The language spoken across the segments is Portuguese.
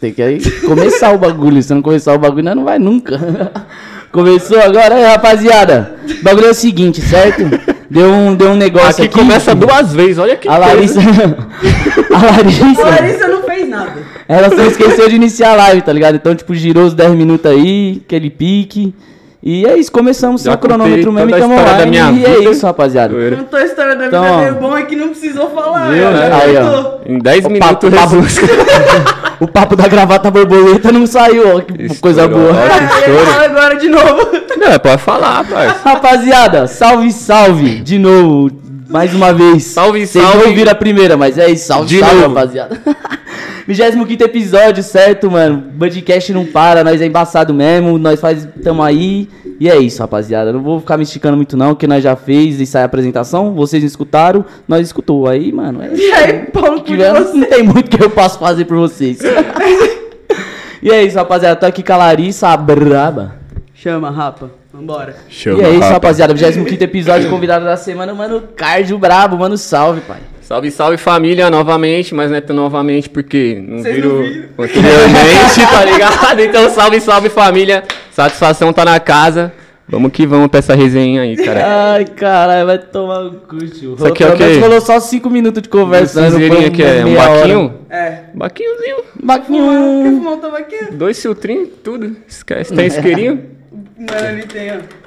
Tem que aí começar o bagulho. Se não começar o bagulho, nós não vai nunca. Começou agora, aí, rapaziada. O bagulho é o seguinte, certo? Deu um, deu um negócio Aqui aqui. começa duas vezes, olha que A. Larissa. a A Larissa. Larissa não fez nada. Ela só esqueceu de iniciar a live, tá ligado? Então, tipo, girou os 10 minutos aí, aquele pique. E é isso, começamos Já sem o cronômetro mesmo e a tamo história da online. minha E é vida. isso, rapaziada. Contou a história da vida Então. O bom é que não precisou falar. Viu, ela né? já Aí, ó. Em 10 O papo- minutos papo- resumo. O papo da gravata borboleta não saiu, ó. Que coisa Estourou. boa. É, ele estouro. fala agora de novo. Não, pode falar, parça. Rapaziada, salve, salve, de novo, mais uma vez. Salve, Vocês salve. não ouviram a primeira, mas é isso, salve, De salve, novo. rapaziada. 25 episódio, certo, mano? Budcast não para, nós é embaçado mesmo, nós faz, tamo aí. E é isso, rapaziada. Não vou ficar me esticando muito não, que nós já fez e sai a apresentação, vocês escutaram, nós escutou. Aí, mano, é isso. E aí, de tiver, não tem muito que eu posso fazer por vocês. e é isso, rapaziada. Tô aqui com a Larissa, a braba. Chama, rapa. Vambora. Chama, e é isso, rapa. rapaziada. 25 episódio, convidado da semana, mano. Cardio brabo, mano. Salve, pai. Salve, salve família novamente, mas não é tão novamente porque não Vocês viram não anteriormente, tá ligado? Então salve, salve família, satisfação tá na casa. Vamos que vamos pra essa resenha aí, cara. Ai, caralho, vai tomar um cu, tio. Isso aqui é o quê? rolou só 5 minutos de conversa. né? Não Cinzeirinho foi aqui é um meia hora. baquinho? É. Baquinhozinho, Quer Baquinho. fumar um tabaquinho? dois filtrinhos, tudo. Esquece, tem isqueirinho? Mano, ali tem, ó.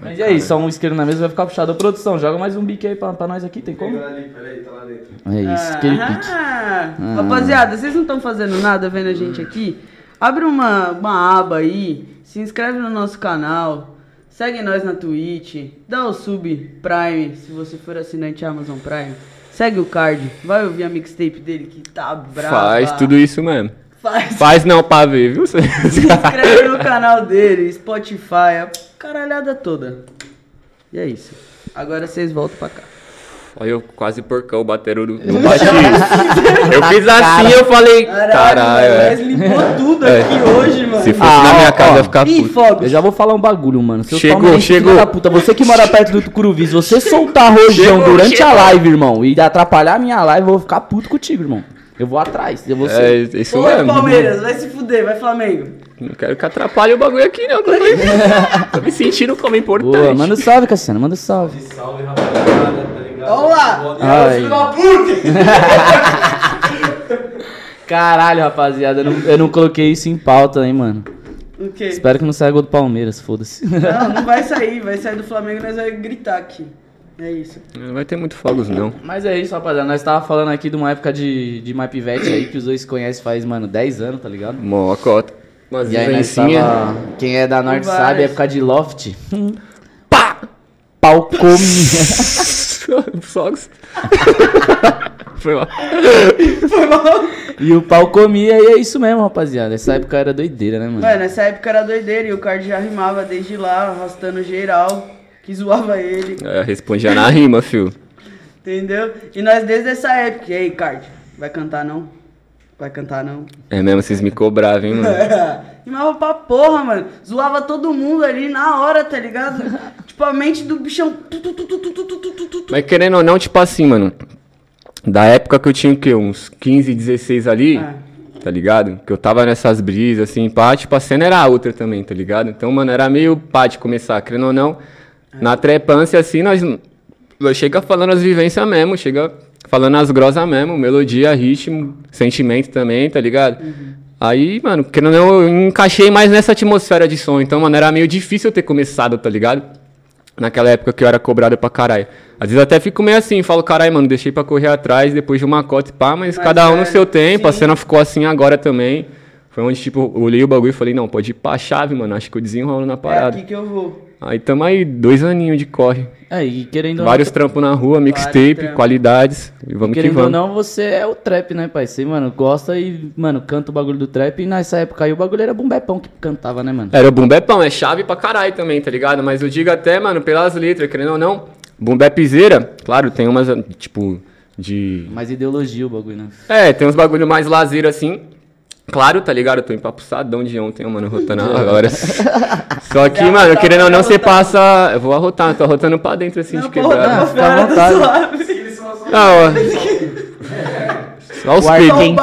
Mas e aí, só um isqueiro na mesa vai ficar puxado. Ô, produção, joga mais um bique aí pra, pra nós aqui, tem como? ali, peraí, tá lá dentro. É isso, aquele pique. Ah, Rapaziada, vocês não estão fazendo nada vendo a gente aqui? Abre uma, uma aba aí, se inscreve no nosso canal, segue nós na Twitch, dá o sub Prime, se você for assinante Amazon Prime. Segue o card, vai ouvir a mixtape dele que tá brava. Faz tudo isso mesmo. Faz. Faz não pra ver, viu? Se inscreve no canal dele, Spotify, a caralhada toda. E é isso. Agora vocês voltam pra cá. Olha eu quase porcão batendo no, no baixo. eu fiz assim, eu falei, caralho, mano, é. Mas limpou tudo É. aqui hoje, mano. Se fosse Ah, na ó, minha casa, ó. eu ia ficar Ih, fogos. Eu já vou falar um bagulho, mano. Seu Chegou, chegou. Da puta, você que mora perto do Tucuruvi, se você soltar rojão Chegou, durante a chegou. live, irmão, e atrapalhar a minha live, eu vou ficar puto contigo, irmão. Eu vou atrás, eu vou ser. É, isso Oi, mesmo. Palmeiras, vai se fuder, vai Flamengo. Não quero que atrapalhe o bagulho aqui, não. Tô, tô me sentindo como importante. Boa, manda um salve, Cassiano, manda um salve. Salve, rapaziada, tá ligado? Vamos lá. Ai. Caralho, rapaziada, eu não, eu não coloquei isso em pauta, hein, mano. O quê? Espero que não saia gol do Palmeiras, foda-se. Não, não vai sair, vai sair do Flamengo e nós vamos gritar aqui. É isso. Não vai ter muito fogos, não. Mas é isso, rapaziada. Nós tava falando aqui de uma época de, de My Pivete aí, que os dois se conhecem faz, mano, 10 anos, tá ligado? Mó cota. Umas E aí nós tava... Quem é da Norte Várias. sabe, época de Loft. Pá! Pau come. Fogos. Foi lá. Foi mal. e o pau comia e é isso mesmo, rapaziada. Essa época era doideira, né, mano? Mano, nessa época era doideira e o card já rimava desde lá, arrastando geral, que zoava ele. É, respondia na rima, fio. Entendeu? E nós desde essa época. E aí, Card, vai cantar não? Vai cantar não? É mesmo, vocês me cobravam, hein, mano? Rimava pra porra, mano. Zoava todo mundo ali na hora, tá ligado? tipo, a mente do bichão. Mas querendo ou não, tipo assim, mano. Da época que eu tinha o quê? Uns 15, 16 ali. É tá ligado? Que eu tava nessas brisas, assim, pá, tipo, a cena era outra também, tá ligado? Então, mano, era meio pá de começar, querendo ou não, na trepância, assim, nós, nós chega falando as vivências mesmo, chega falando as grosas mesmo, melodia, ritmo, sentimento também, tá ligado? Aí, mano, não, eu encaixei mais nessa atmosfera de som. Então, mano, era meio difícil eu ter começado, tá ligado? Naquela época que eu era cobrado pra caralho. Às vezes até fico meio assim, falo, caralho, mano, deixei pra correr atrás depois de uma cota e pá, mas, Mas cada um é, no seu tempo, a sim. cena ficou assim agora também. Foi onde, tipo, eu olhei o bagulho e falei, não, pode ir pra chave, mano, acho que eu desenrolo na É parada. aqui que eu vou. Aí tamo aí, dois aninhos de corre. É, e querendo ou Vários não, trampos na rua, mixtape, qualidades. E vamos que querendo ou vamos. não, você é o trap, né, pai? Você, mano, gosta e, mano, canta o bagulho do trap. E nessa época aí o bagulho era bumbepão que cantava, né, mano? Era o bumbepão, é chave pra caralho também, tá ligado? Mas eu digo até, mano, pelas letras, querendo ou não, bumbepzeira, claro, tem umas, tipo, de... Mais ideologia o bagulho, né? É, tem uns bagulho mais lazer assim. Claro, tá ligado? Eu tô empapuçadão de ontem, mano, rotando agora. Só que, Já mano, tá, querendo ou não, já você tá. passa... Eu vou arrotar, tô arrotando pra dentro assim, Não, de quebrada. tá fica à vontade. suave. Não, ó. Olha os peidos.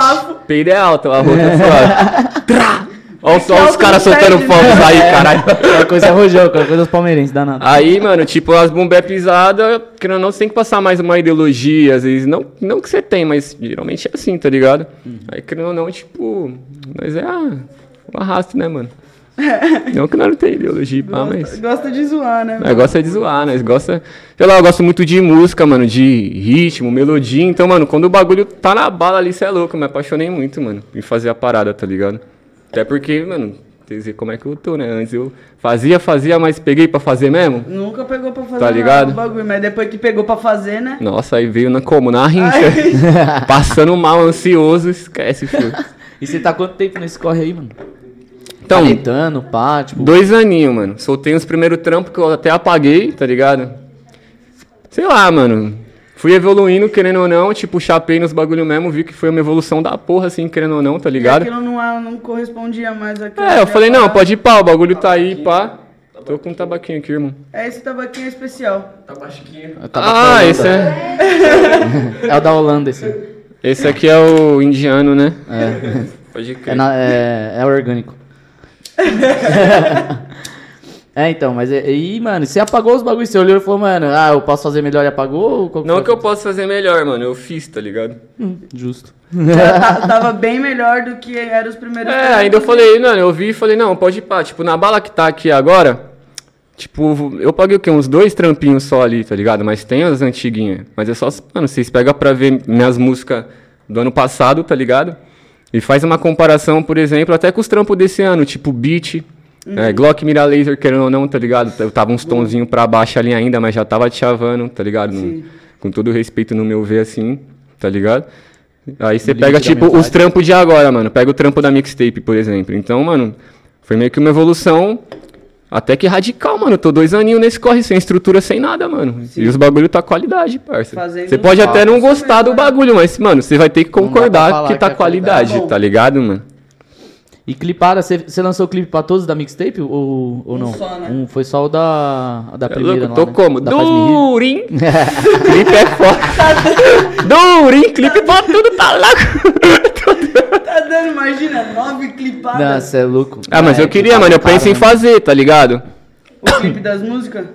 Peido é alto, a rota é suave. Trá! Olha que só os caras soltando fogos né? aí, caralho. Qualquer coisa é rojão, qualquer coisa é os palmeirenses, dá nada. Aí, mano, tipo, as bombas é pisada, querendo ou não, você tem que passar mais uma ideologia, às vezes, não, não que você tem, mas geralmente é assim, tá ligado? Aí, querendo ou não, tipo, nós é ah, o arrasto, né, mano? Não que nós não tem ideologia, pá, Gosta, mas... gosta de zoar, né? Nós gosta de zoar, nós gosta... Sei lá, eu gosto muito de música, mano, de ritmo, melodia, então, mano, quando o bagulho tá na bala ali, cê é louco, eu me apaixonei muito, mano, em fazer a parada, tá ligado? Até porque, mano, quer dizer como é que eu tô, né? Antes eu fazia, fazia, mas peguei pra fazer mesmo. Nunca pegou pra fazer Tá nada ligado? do bagulho, mas depois que pegou pra fazer, né? Nossa, aí veio na como? Na rincha. Passando mal, ansioso, esquece, filho. E você tá quanto tempo nesse corre aí, mano? Então, Canetando, pá, tipo... dois aninhos, mano. Soltei os primeiros trampos que eu até apaguei, tá ligado? Sei lá, mano. Fui evoluindo, querendo ou não, tipo, chapei nos bagulho mesmo, vi que foi uma evolução da porra, assim, querendo ou não, tá E ligado? aquilo não, é- não correspondia mais àquilo. É, eu falei, não, pode ir pá, o bagulho tá aí, pá. Tô com um tabaquinho aqui, irmão. É esse tabaquinho especial. Tá baixinho. Ah, esse é. É o da Holanda, esse. Esse aqui é o indiano, né? É, Pode crer. é, na- é, é orgânico. é, então, mas aí, mano, você apagou os bagulhos, você olhou e falou, mano, ah, eu posso fazer melhor e apagou? Qual Não foi? que eu possa fazer melhor, mano. Eu fiz, tá ligado? Hum, justo. Tá- tava bem melhor do que eram os primeiros É, ainda eu falei, mano, eu vi e falei, não, pode ir pá. Tipo, na bala que tá aqui agora, tipo, eu paguei o quê? Uns dois trampinhos só ali, tá ligado? Mas tem as antiguinhas. Mas é só, mano, vocês pegam pra ver minhas músicas do ano passado, tá ligado? E faz uma comparação, por exemplo, até com os trampos desse ano, tipo Beat, é, Glock Mira Laser, querendo ou não, tá ligado? Eu tava uns tonzinhos pra baixo ali ainda, mas já tava te chavando, tá ligado? No- com todo respeito no meu ver, assim, tá ligado? Aí você pega, tipo, os trampos de agora, mano. Pega o trampo da mixtape, por exemplo. Então, mano, foi meio que uma evolução até que radical, mano. Eu tô dois aninhos nesse corre, sem estrutura, sem nada, mano. E os bagulho tá qualidade, parça. Você pode um até não gostar do bagulho, mas, mano, você vai ter que concordar que tá que é qualidade, qualidade. tá ligado, mano? E clipada, você, lançou o clipe pra todos da mixtape ou, ou Um não? só, né? Um, foi só o da, da É primeira, louco, não, tô né? como? Rir. Durim! clipe é foda. Durim, clipe pra tudo, tá louco? Tá dando, imagina, nove clipadas. Não, você é louco. Ah, mas É, eu queria, mano, eu penso em né? fazer, tá ligado? O clipe das músicas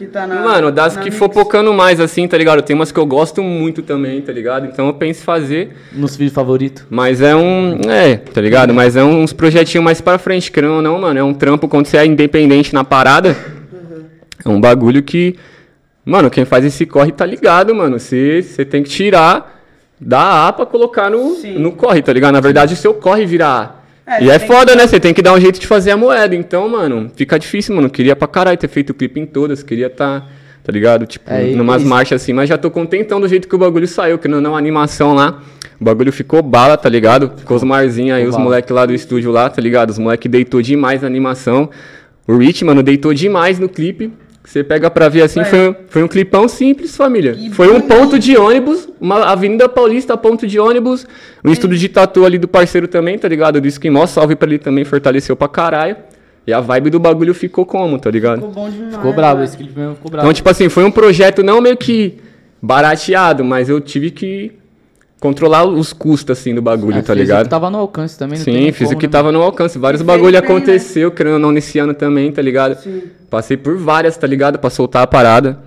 que tá na. Mano, das na que mix. for focando mais assim, tá ligado? Tem umas que eu gosto muito também, tá ligado? Então eu penso em fazer. Nos vídeos favoritos. Mas é um. É, tá ligado? Mas é uns projetinhos mais pra frente, querendo ou não, mano. É um trampo quando você é independente na parada. É um bagulho que. Mano, quem faz esse corre tá ligado, mano. Você você tem que tirar da A pra colocar no, Sim. no corre, tá ligado? Na verdade, o seu corre vira A. É, e é foda, que- né? Você tem que dar um jeito de fazer a moeda. Então, mano, fica difícil, mano. Queria pra caralho ter feito o clipe em todas. Queria tá, tá ligado? Tipo, É, numas e- marchas assim. Mas já tô contentão do jeito que o bagulho saiu. Que não, não, a animação lá. O bagulho ficou bala, tá ligado? Ficou os marzinhos aí, Ficou os bala. moleques lá do estúdio lá, tá ligado? Os moleques deitou demais na animação. O Rich, mano, deitou demais no clipe. Você pega pra ver assim, É. foi, foi um clipão simples, família. Que foi um bonito. ponto de ônibus, uma Avenida Paulista, ponto de ônibus. Um estúdio de tatu ali do parceiro também, tá ligado? Do Esquimó, salve pra ele também, fortaleceu pra caralho. E a vibe do bagulho ficou como, tá ligado? Ficou bom demais. Ficou brabo, né? esse clipe mesmo ficou brabo. Então, tipo assim, foi um projeto não meio que barateado, mas eu tive que controlar os custos, assim, do bagulho, É, tá ligado? que tava no alcance também, não Sim, fiz o que né, tava no alcance. Vários bagulho né? aconteceu, querendo ou não, nesse ano também, tá ligado? Sim. Passei por várias, tá ligado? Pra soltar a parada.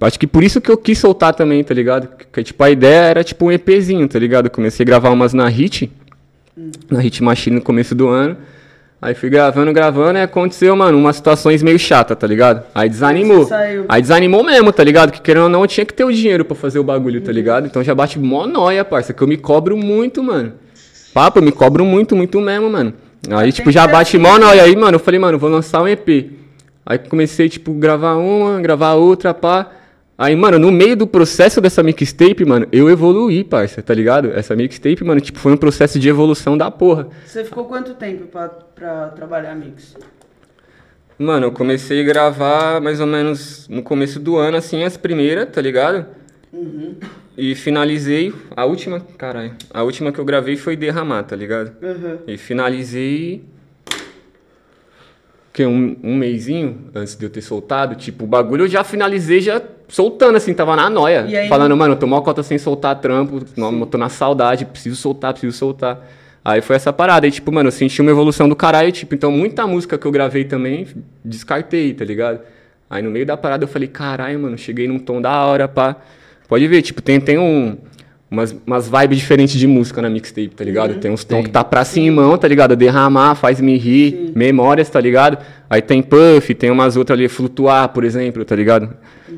Acho que por isso que eu quis soltar também, tá ligado? Que, tipo, a ideia era tipo um EPzinho, tá ligado? Eu comecei a gravar umas na Hit, na Hit Machine no começo do ano. Aí fui gravando, gravando, e aconteceu, mano, umas situações meio chatas, tá ligado? Aí desanimou. Saiu. Aí desanimou mesmo, tá ligado? Que querendo ou não, eu tinha que ter o dinheiro pra fazer o bagulho, tá ligado? Então já bate mó nóia, parça, que eu me cobro muito, mano. Papo, eu me cobro muito, muito mesmo, mano. Aí, tipo, já bate assim, mó né? nóia. Aí, mano, eu falei, mano, vou lançar um EP. Aí comecei, tipo, gravar uma, gravar outra, pá. Aí, mano, no meio do processo dessa mixtape, mano, eu evoluí, parça, tá ligado? Essa mixtape, mano, tipo, foi um processo de evolução da porra. Você ficou quanto tempo pra, pra trabalhar mix? Mano, eu comecei a gravar mais ou menos no começo do ano, assim, as primeiras, tá ligado? E finalizei, a última, caralho, a última que eu gravei foi Derramar, tá ligado? Uhum. E finalizei. Que um, um mêsinho antes de eu ter soltado. Tipo, o bagulho eu já finalizei, já soltando, assim, tava na noia. Aí- Falando, mano, eu tô mó cota sem soltar trampo, eu tô na saudade, preciso soltar, preciso soltar. Aí foi essa parada. E, tipo, mano, eu senti uma evolução do caralho. Tipo, então muita música que eu gravei também, descartei, tá ligado? Aí no meio da parada eu falei, caralho, mano, cheguei num tom da hora, pá. Pode ver, tipo, tem, tem um, umas, umas vibes diferentes de música na mixtape, tá ligado? Tem uns tons que tá pra cima, tá ligado? Derramar, faz me rir, memórias, tá ligado? Aí tem puff, tem umas outras ali, flutuar, por exemplo, tá ligado?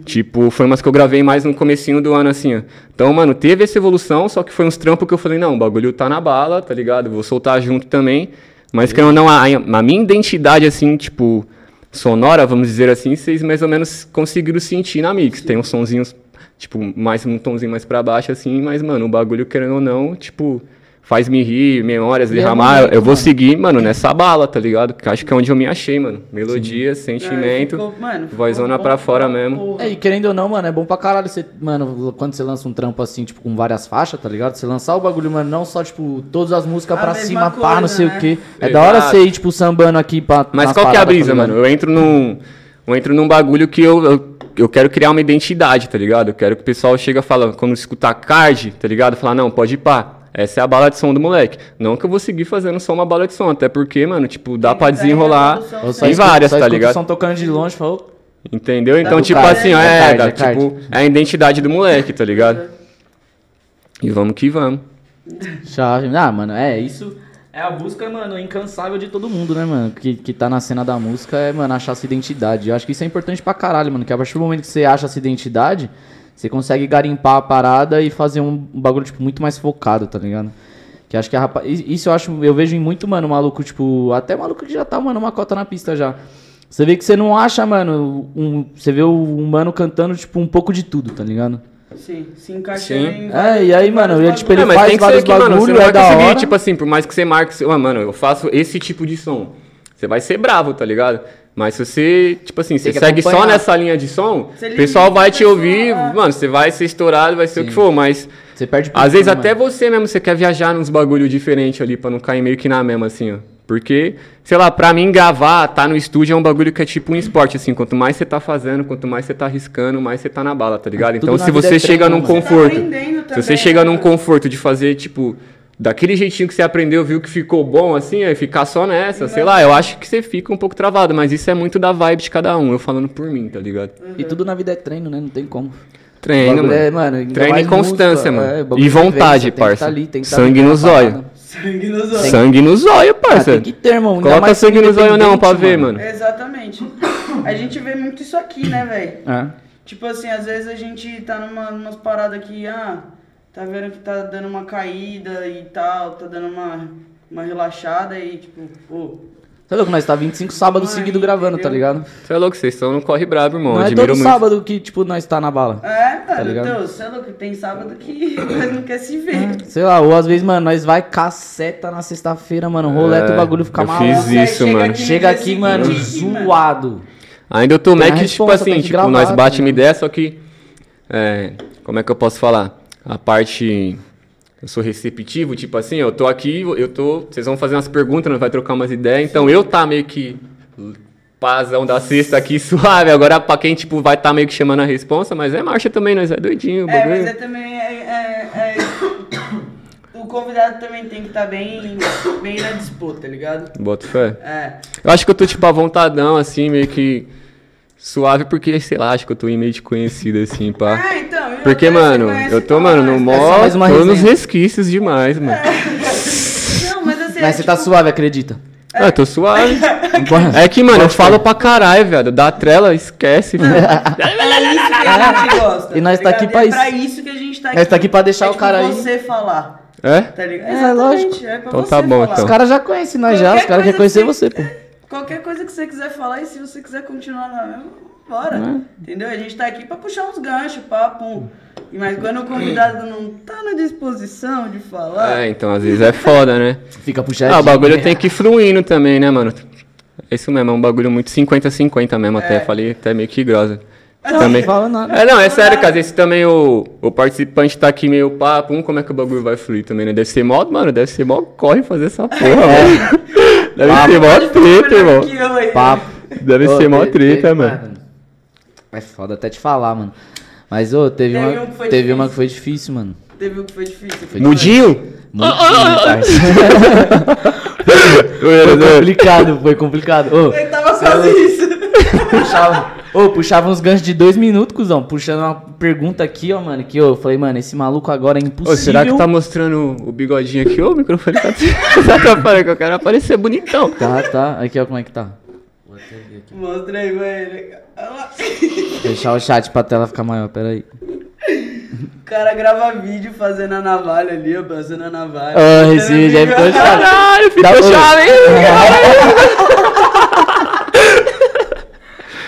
Tipo, foi umas que eu gravei mais no comecinho do ano, assim, ó. Então, mano, teve essa evolução, só que foi uns trampos que eu falei, não, o bagulho tá na bala, tá ligado? Vou soltar junto também. Mas que eu não, a, a minha identidade, assim, tipo, sonora, vamos dizer assim, vocês mais ou menos conseguiram sentir na mix. Tem uns sonzinhos, tipo, mais um tomzinho mais pra baixo, assim, mas, mano, o bagulho, querendo ou não, tipo, faz me rir, memórias, é derramar. bonito, eu vou seguir, mano, nessa bala, tá ligado? Que acho que é onde eu me achei, mano. Melodia, sentimento, Ficou- mano, ficou vozona bom pra fora mesmo. É, e querendo ou não, mano, é bom pra caralho você, mano, quando você lança um trampo assim, tipo, com várias faixas, tá ligado? Você lançar o bagulho, mano, não só, tipo, todas as músicas A pra cima, pá, coisa, não sei né? o quê. É da hora Exato. você ir, tipo, sambando aqui pra. Mas qual que é a brisa, tá ligado? mano? Eu entro num. Eu entro num bagulho que eu, eu, eu quero criar uma identidade, tá ligado? Eu quero que o pessoal chega falando, quando escutar card, tá ligado? Falar, não, pode ir pá. Essa é a bala de som do moleque. Não que eu vou seguir fazendo só uma bala de som, até porque, mano, tipo, dá pra desenrolar só em várias, só tá ligado? som tocando de longe, falou. Entendeu? Então, do tipo card, assim, ó, é é, dá, é tipo, é a identidade do moleque, tá ligado? E vamos que vamos. Chave. Ah, mano, é isso. É a busca, mano, incansável de todo mundo, né, mano? Que, que tá na cena da música é, mano, achar sua identidade. Eu acho que isso é importante pra caralho, mano. Que a partir do momento que você acha essa identidade, você consegue garimpar a parada e fazer um bagulho, tipo, muito mais focado, tá ligado? Que acho que a rapa... i- Isso eu acho, eu vejo em muito, mano, maluco, tipo, até maluco que já tá, mano, uma cota na pista já. Você vê que você não acha, mano, um, você vê um mano cantando, tipo, um pouco de tudo, tá ligado? Sim, se encaixa Sim. em É, e aí, mano, ele, tipo, ele É, mas faz tem que ser vários que, mano, você bagulho, não é vai da conseguir, hora. tipo assim, por mais que você marque, seu- ah, mano, eu faço esse tipo de som. Você vai ser bravo, tá ligado? Mas se você, tipo assim, você segue só acompanhar. nessa linha de som, Você o pessoal vai te ouvir, é. mano, você vai ser estourado, vai ser o que for, mas Você perde às vezes mano. até você mesmo, você quer viajar nos bagulho diferente ali, pra não cair meio que na mesma, assim, ó. Porque, sei lá, pra mim gravar, tá no estúdio é um bagulho que é tipo um esporte, assim. Quanto mais você tá fazendo, quanto mais você tá arriscando, mais você tá na bala, tá ligado? Então na se vida você é chega treino, num mano. Você tá conforto, se você chega né, num conforto de fazer, tipo, daquele jeitinho que você aprendeu, viu que ficou bom, assim, aí ficar só nessa, sei lá, eu acho que você fica um pouco travado, mas isso é muito da vibe de cada um, eu falando por mim, tá ligado? E tudo na vida é treino, né? Não tem como. Treino, mano. é, mano, Treino e constância, música, mano. é, e de vontade, que parça. tá ali, tá Sangue ali no Sangue nos olhos. Sangue no zóio, Ah, parça. tem que ter, irmão. Coloca mais sangue no zóio não pra ver, mano. Exatamente. A gente vê muito isso aqui, né, velho? É. Tipo assim, às vezes a gente tá numa, numas paradas que, ah, tá vendo que tá dando uma caída e tal, tá dando uma, uma relaxada e tipo, pô. Você é louco, nós tá 25 sábados seguidos gravando, tá ligado? Você é louco, vocês estão no corre brabo, irmão. Não é Admiro todo muito. sábado que, tipo, nós tá na bala. É, mano, ligado? então, você é louco, tem sábado que nós não quer se ver. Sei lá, ou às vezes, mano, nós vai caceta na sexta-feira, mano, roleta É, o bagulho fica eu maluco. fiz isso, Chega mano. aqui- Chega aqui, mano, zoado. Ainda eu tô Tem a meio que, tipo responsa, tem assim, que tipo, gravar, nós bate tá uma ideia, só que. é, como é que eu posso falar? A parte. Eu sou receptivo, tipo assim, eu tô aqui, eu tô. Vocês vão fazer umas perguntas, nós vai trocar umas ideias. Então eu tá meio que. Pazão da sexta aqui, suave. Agora pra quem, tipo, vai tá meio que chamando a responsa, mas é marcha também, nós é doidinho. É, mas é também. É, é- é- o convidado também tem que estar bem, bem na disputa, tá ligado? Boto fé. É. Eu acho que eu tô, tipo, à vontadão, assim, meio que. Suave, porque, sei lá, acho que eu tô meio de conhecido, assim, pá. Ah, Porque, mano, eu tô, mano, no? É mó. uma Tô nos resquícios demais, mano. Não, mas assim. Mas é você tá tipo- suave, acredita? Ah, eu tô suave. É que, mano, eu falo pra caralho, velho. Da trela, esquece, filho. É isso que a gente gosta. E nós tá aqui ligado? pra é isso. pra isso que a gente tá aqui. Nós tá aqui pra deixar é o tipo cara aí. você falar. É? Tá ligado? É, Exatamente, lógico. É Então tá bom, falar. então. Os caras já conhecem nós já, Qualquer os caras querem conhecer que você, pô. Qualquer coisa que você quiser falar e se você quiser continuar na mesma, bora. Entendeu? A gente tá aqui pra puxar uns ganchos, papo. E Mas quando o convidado não tá na disposição de falar. É, então às vezes é foda, né? Fica puxadinho. Ah, o bagulho tem que ir fluindo também, né, mano? É isso mesmo, é um bagulho muito 50-50 mesmo, até. É. Falei até meio que grosa. Não, também. não fala nada. É, não, é sério, cara. Esse também o, o participante tá aqui meio papo, um, como é que o bagulho vai fluir também, né? Deve ser mó, mano, deve ser mó corre fazer essa porra, mano. Deve ser mó treta, irmão. né? Papo. Deve Ô, ser mó treta, mano. É foda até te falar, mano. Mas, ô, teve, Teve uma, um que foi teve difícil. uma que foi difícil, mano. Teve um que foi difícil. Foi Mudinho? Difícil, Foi complicado, foi complicado. Ô, Ele tava quase isso. puxava, ô, puxava uns ganchos de dois minutos, cuzão. Puxando uma pergunta aqui, ó, mano. Que eu falei, mano, esse maluco agora é impossível. Ô, será que tá mostrando o bigodinho aqui? Ô, o microfone tá... tá falando que eu quero aparecer bonitão. Tá, tá. Aqui, ó, como é que tá. Mostra aí, velho. Deixar o chat pra tela ficar maior, pera aí. O cara grava vídeo fazendo a navalha ali, ó, passando a navalha. Ó, esse vídeo aí ficou chato. Caralho, ficou Dá- chave, hein?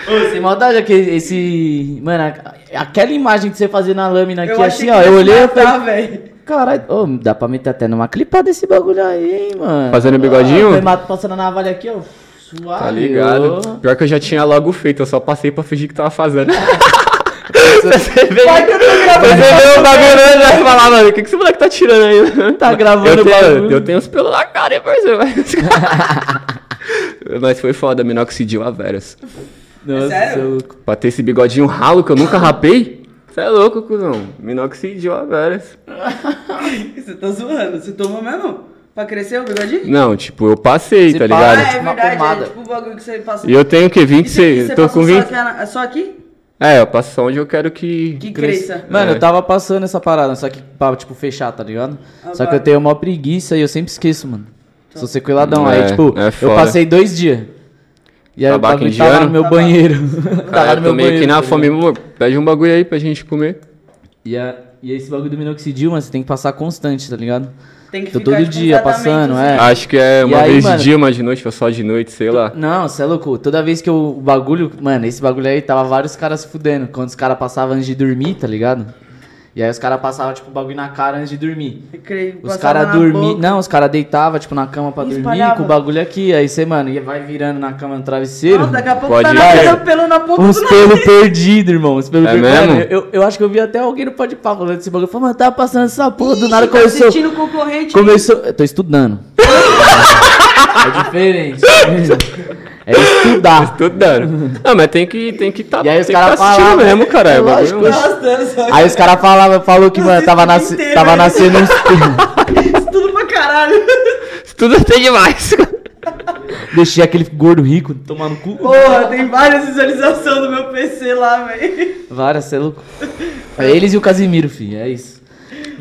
Ô, sem maldade, aquele, esse. Mano, aquela imagem que você fazia na lâmina aqui, Eu assim, ó. Eu olhei e falei. Caralho, ô, dá pra meter até numa clipada esse bagulho aí, hein, mano. Fazendo bigodinho? Ah, passando a navalha aqui, ó. Suave. Tá ligado? Pior que eu já tinha logo feito, eu só passei pra fingir que tava fazendo. Você vê, o bagulho né? vai falar, mano, o que, que esse moleque tá tirando aí? Tá gravando eu o tenho, bagulho. eu tenho os pelos na cara, hein, parceiro? Mas foi foda, minoxidil a veras. Nossa, sério? seu louco. Pra ter esse bigodinho ralo que eu nunca rapei? Você é louco, cuzão. Minoxidil a veras. Você tá zoando. Você tomou mesmo? Pra crescer o bigodinho? Não, tipo, eu passei, Se tá ligado? Ah, é tipo uma verdade. É tipo o bagulho que você passa. E eu tenho o quê? E você- e 26? você Tô passou com só 20. aqui, na- só aqui? É, eu passo só onde eu quero que. Que cresça. Mano, É. eu tava passando essa parada, só que pra, tipo, fechar, tá ligado? Ah, só que vai. eu tenho uma preguiça e eu sempre esqueço, mano. Sou sequeladão. É, aí, tipo, é eu passei dois dias. E aí Tabaco bagulho tava indiano? no meu Tabaco. banheiro. Ah, tava eu no tô meu meio banheiro. que na tá fome. Pede um bagulho aí pra gente comer. E, a, e esse bagulho do minoxidil, mano, você tem que passar constante, tá ligado? Tem que Tô ficar todo dia passando, assim. é. Acho que é uma aí, vez mano? de dia, uma de noite, ou só de noite, sei lá. Não, você é louco. Toda vez que eu, o bagulho. Mano, esse bagulho aí tava vários caras se fudendo. Quando os caras passavam antes de dormir, tá ligado? E aí os caras passavam, tipo, o bagulho na cara antes de dormir. Eu creio, Os caras na dormiam. Não, os caras deitavam, tipo, na cama pra dormir com o bagulho aqui. Aí você, mano, ia- vai virando na cama no travesseiro. Não, daqui a pouco Pode tá ir. nascendo pelo na ponta Uns pelos perdidos, irmão. Uns pelos É perdidos. mesmo? Eu, eu acho que eu vi até alguém no Pode Pá falando desse bagulho. Falei, mano, tava passando essa porra, do nada tá começou. assistindo o concorrente. Começou. Eu tô estudando. é diferente. É estudar. Estudando. Não, mas tem que tem que tá, E aí os caras tá assistindo falavam, mesmo, é lógico, arrastando só. Aí os caras falavam, falou que, mano, tava, nasce, inteiro, tava né? nascendo uns pelos. Tudo pra caralho. Tudo tem demais. Deixei aquele gordo rico tomando cu. Porra, tem várias visualizações do meu PC lá, velho. Várias, cê é louco. É eles e o Casimiro, filho. É isso.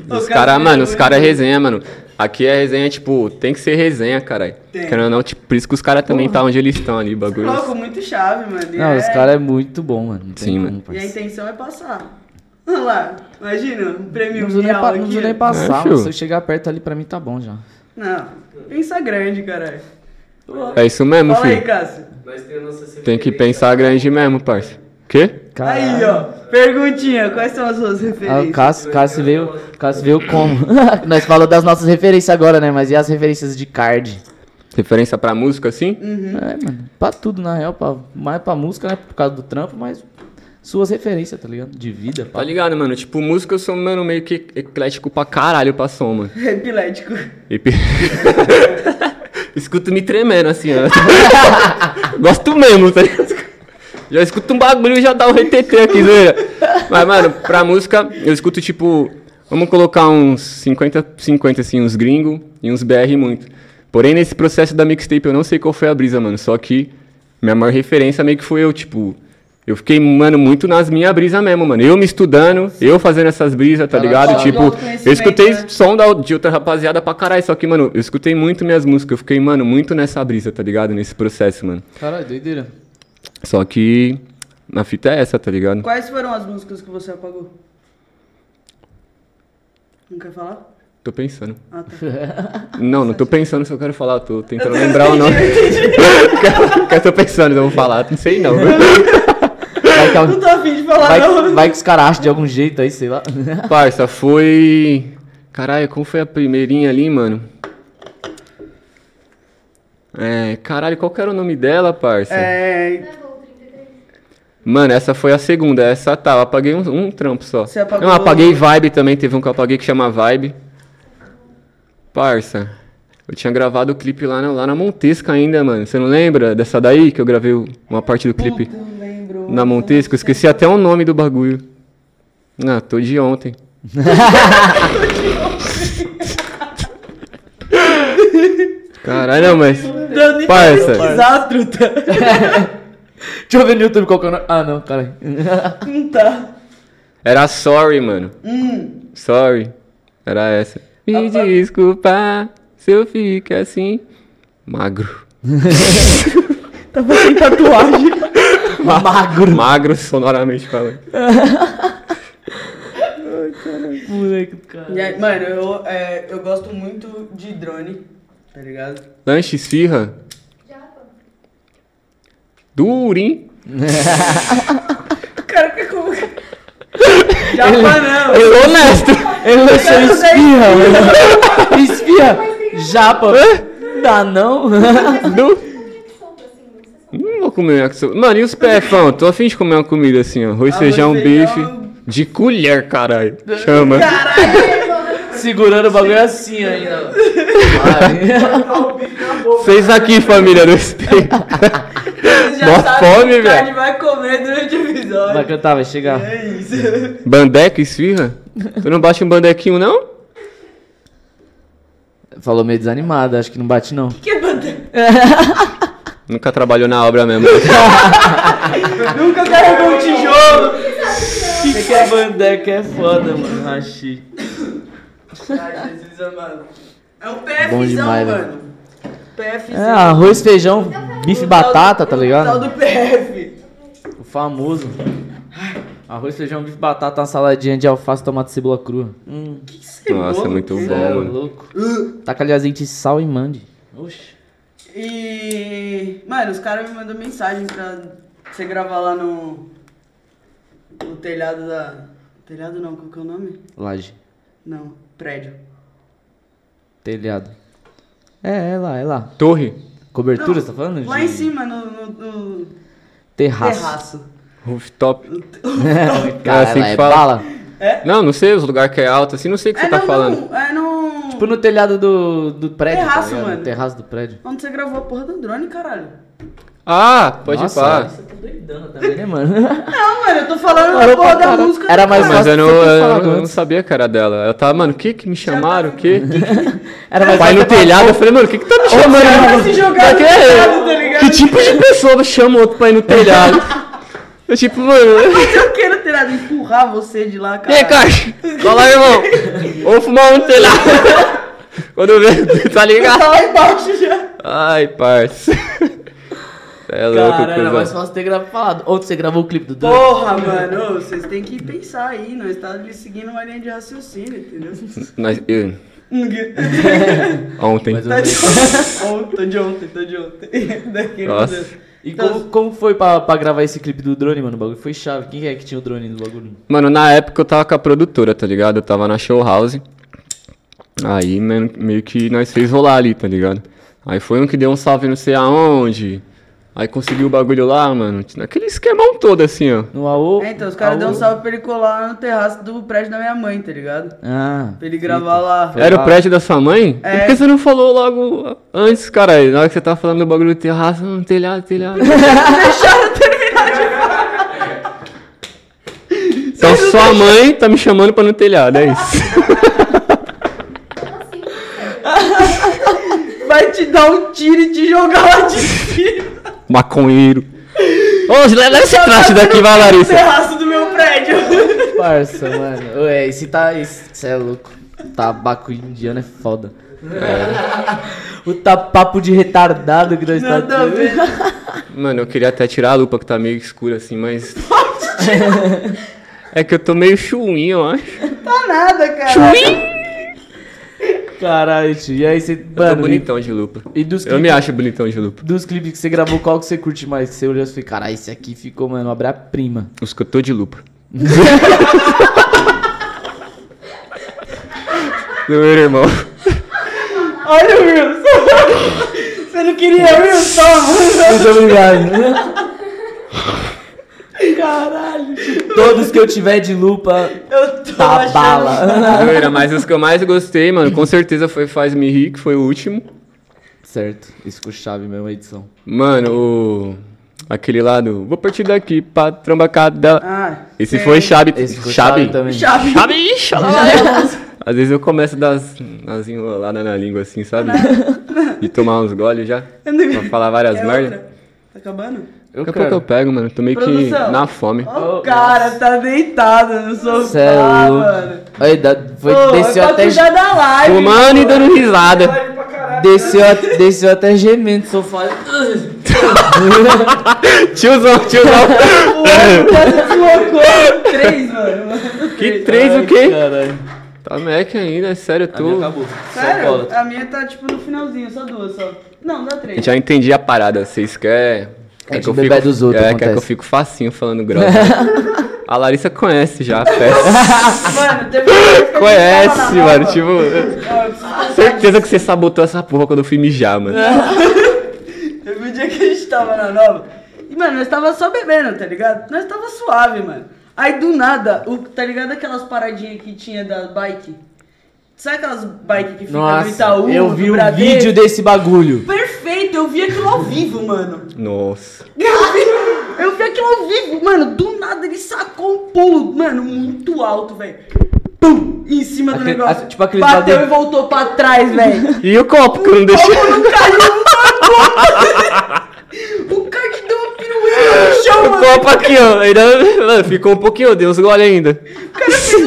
Os caras, cara mano, é os caras é resenha, mano. Aqui é resenha, tipo, tem que ser resenha, caralho. Querendo ou não, tipo, por isso que os caras também tá onde eles estão ali, bagulho. Louco, muito chave, mano. E Não, é- os caras é muito bom, mano. Não tem Sim, como, mano. E a parceiro. intenção é passar. Olha lá, imagina, um prêmio Não preciso nem, real pa- aqui. não preciso nem passar, É, mano. Se eu chegar perto ali, pra mim tá bom já. Não, pensa grande, caralho. É isso mesmo, Fala aí, filho. Cássio. Nós temos nossas Tem que pensar grande mesmo, parça. Quê? Aí, ó. Perguntinha, quais são as suas Ah, o referências? Cássio, Cássio veio, Cássio veio como? Nós falamos das nossas referências agora, né? Mas e as referências de card? Referência pra música, assim? Uhum. É, mano. Pra tudo, na real. Pra, mais pra música, né? Por causa do trampo, mas suas referências, tá ligado? De vida, pá. Tá ligado, mano? Tipo, música eu sou, mano, meio que eclético pra caralho pra som, mano. Epilético. E pe- Escuto me tremendo, assim, ó. Gosto mesmo, tá ligado? Já escuto um bagulho e já dá um RTT aqui, zoeira. Mas, mano, pra música, eu escuto, tipo... Vamos colocar uns 50, 50 assim, uns gringos e uns BR muito. Porém, nesse processo da mixtape, eu não sei qual foi a brisa, mano. Só que minha maior referência meio que foi eu, tipo... Eu fiquei, mano, muito nas minhas brisas mesmo, mano. Eu me estudando, eu fazendo essas brisas, tá ligado? só Tipo, eu escutei né? som da, de outra rapaziada pra caralho. Só que, mano, eu escutei muito minhas músicas. Eu fiquei, mano, muito nessa brisa, tá ligado? Nesse processo, mano. Caralho, doideira. Só que na fita é essa, tá ligado? Quais foram as músicas que você apagou? Não quer falar? Tô pensando. Ah, tá. Não, não tô pensando se eu quero falar. Tô tentando lembrar o nome. eu tô pensando, eu vou falar. Não sei não. Vai que, Não tô afim de falar, vai, não. vai que os caras acham de algum jeito aí, sei lá. Parça, foi. Caralho, como foi a primeirinha ali, mano? É. Caralho, qual que era o nome dela, parça? É. Mano, essa foi a segunda. Essa tá, eu apaguei um, um trampo só. Você apagou- Não, apaguei Vibe também. Teve um que eu apaguei que chama Vibe. Parça, eu tinha gravado o clipe lá na, lá na Montesca ainda, mano. Você não lembra dessa daí que eu gravei uma parte do clipe Puta, lembro. na Montesca? Eu esqueci até o nome do bagulho. Não, tô de ontem. Caralho, mas. Nem Parça. Deixa eu ver no YouTube qual que é o nome. Ah, não, caralho. Não tá. Era sorry, mano. Hum. Sorry. Era essa. Me desculpa se eu fico assim. Magro. Tava sem tatuagem. Magro. Magro, sonoramente falando. Moleque do cara. Mano, eu, é, eu gosto muito de drone, tá ligado? Lanche esfirra. Durim. Cara, que como. Japa não. Ele é honesto. Ele lançou quero espirra, mano. Espirra. Japa. Dá não? Du... Não vou comer so- Mano, e os pefão? Tô afim de comer uma comida assim, ó. Arroz, feijão, bife. De colher, caralho. Chama. Segurando o bagulho assim ainda. Vocês aqui, família do espelho. Mó fome, que o velho. vai comer durante o episódio. Vai cantar, vai chegar. É isso. Bandeca, esfirra? Tu não bate um bandequinho, não? Falou meio desanimado, acho que não bate não. que é bandeira? Nunca trabalhou na obra mesmo. Nunca carregou um tijolo. Que que é bandeca é foda, mano. Rachi. Ai, Jesus amado. É um PFzão, Bom demais, mano. PFzão. É, arroz, feijão, bife, O tal batata, do- tá O tal ligado? do PF. O famoso. Arroz, feijão, bife, batata, uma saladinha de alface, tomate e cebola crua. Hum, Nossa, é muito cê bom, é mano. louco. Taca ali azeite, sal e mande. Oxi. E. Mano, os caras me mandam mensagem pra você gravar lá no. No telhado da. Telhado não, qual que é o nome? Laje. Não, prédio. Telhado. É, é lá, é lá. Torre. Cobertura, Não, você tá falando? Lá de em cima, no, no, no Terraço. terraço. Rooftop. Cara, assim lá que é fala? bala. Não, não sei, os lugares que é alto, assim, não sei o que é você tá não, falando. não, é no. Tipo no telhado do, do prédio, Terraço, tá mano. No terraço do prédio. Onde você gravou a porra do drone, caralho? Ah, pode Nossa, pá. Você tá doidando também, né, mano? Não, mano, eu tô falando da porra da música. Era do mais cara. Mas eu não, eu falado não sabia que era dela. Eu tava, mano, o que que me chamaram? O que? Era mais Pai no telhado, eu falei, mano, o que que tá me chamando? Vai se jogar no que, telhado, tá ligado? que tipo de pessoa chama outro pra ir no telhado? Eu tipo, mano... Mas eu quero ter nada, empurrar você de lá, E cara. aí, caixa? Cola aí, irmão. Vamos fumar um no telhado. Quando eu ver, tá ligado? Tá lá embaixo já. Ai, parça. É louco, Caralho, era mais fácil ter gravado. falado. Ou você gravou o clipe do Dani. Porra, mano, ô, vocês têm que pensar aí, nós tá ali seguindo uma linha de raciocínio, entendeu? Nós- eu- Ontem. Mas eu- Tá de ontem, tô de ontem, tô de ontem. Daquele Nossa. E como, como foi pra, pra gravar esse clipe do drone, mano? O bagulho foi chave. Quem é que tinha o drone no bagulho? Mano, na época eu tava com a produtora, tá ligado? Eu tava na show house. Aí mano, meio que nós fez rolar ali, tá ligado? Aí foi um que deu um salve não sei aonde. Aí conseguiu o bagulho lá, mano. Aquele esquemão todo assim, ó. No AO? É, então, os caras deu um salve pra ele colar no terraço do prédio da minha mãe, tá ligado? Ah. Pra ele gravar lá. Foi Era lá. o prédio da sua mãe? É. Por que você não falou logo antes, cara? Na hora que você tava falando do bagulho do terraço, não, telhado, telhado. Deixaram terminar de Então sua mãe tá me chamando pra no telhado, é isso. Vai te dar um tiro e te jogar lá de cima. Maconheiro. Ô, leva esse traste daqui, vai, Larissa. terraço do meu prédio. Parça, mano. Ué, esse tá. Esse é louco. Tabaco indiano é foda. O tá papo de retardado que nós tá Nada a ver. Mano, eu queria até tirar a lupa que tá meio escura assim, mas. é que eu tô meio chuinho, eu acho. Tá nada, cara. Caralho, tio. E aí você. Eu tô Mano, bonitão de lupa. e, e dos Eu me clipes, acho bonitão de lupa. dos clipes que você gravou, qual que você curte mais? Que você olhou e falou, caralho, esse aqui ficou, mano, obra-prima. Os que eu tô de lupa. Meu irmão. Olha o Wilson. Você não queria Wilson? Muito obrigado. Caralho. Todos que eu tiver de lupa, Eu tô tá bala. Mas os que eu mais gostei, mano, com certeza foi Faz Me Rir, que foi o último. certo. Isso ficou chave mesmo, a edição. Mano, o. Aquele lá do. Vou partir daqui pra trambacada. Ah, Esse sei. foi chave. Esse ficou chave. chave também. Chave. Chave, chave. Às vezes eu começo a dar as, as enroladas na língua assim, sabe? E tomar uns goles já. Pra falar várias É merda. outra. Tá acabando? Eu Daqui a pouco eu pego, mano. Tô meio que na fome. O cara tá deitado no sofá, Cê é mano. Aí, da- foi, Pô, desceu pra até. da live. Fumando e dando risada. Desceu, a- desceu até gemendo no sofá. Tiozão, tiozão. O outro já se deslocou. Três, mano. que três o quê? Caralho. Tá Mac ainda, é sério, A minha tu. acabou. Só Sério? A minha tá tipo no finalzinho, só duas só. Não, dá três. Já entendi a parada. Vocês querem. A gente bebe fico, dos outros, É, quer que eu acontece. fico facinho falando grossa. a Larissa conhece já a peça. Mano, teve que conhece, mano. nova. Tipo, eu certeza que você sabotou essa porra quando eu fui mijar, mano. Teve um dia que a gente tava na nova. E, mano, nós tava só bebendo, tá ligado? Nós tava suave, mano. Aí do nada, o, tá ligado aquelas paradinhas que tinha da bike? Sabe aquelas bike que fica no Itaú? eu no vi o Bradesco? vídeo desse bagulho. Perfeito, eu vi aquilo ao vivo, mano. Nossa. Eu vi, eu vi aquilo ao vivo, mano. Do nada ele sacou um pulo, mano, muito alto, velho. Pum! Em cima do Aquele- negócio. a- tipo aqueles Bateu bagulho- e voltou pra trás, velho. E o copo que eu não deixei. Como não caiu uma O cara que deu uma pirueta no chão, O mano. copo aqui, ó. Ainda, mano, ficou um pouquinho, deu uns gole ainda. O cara fez um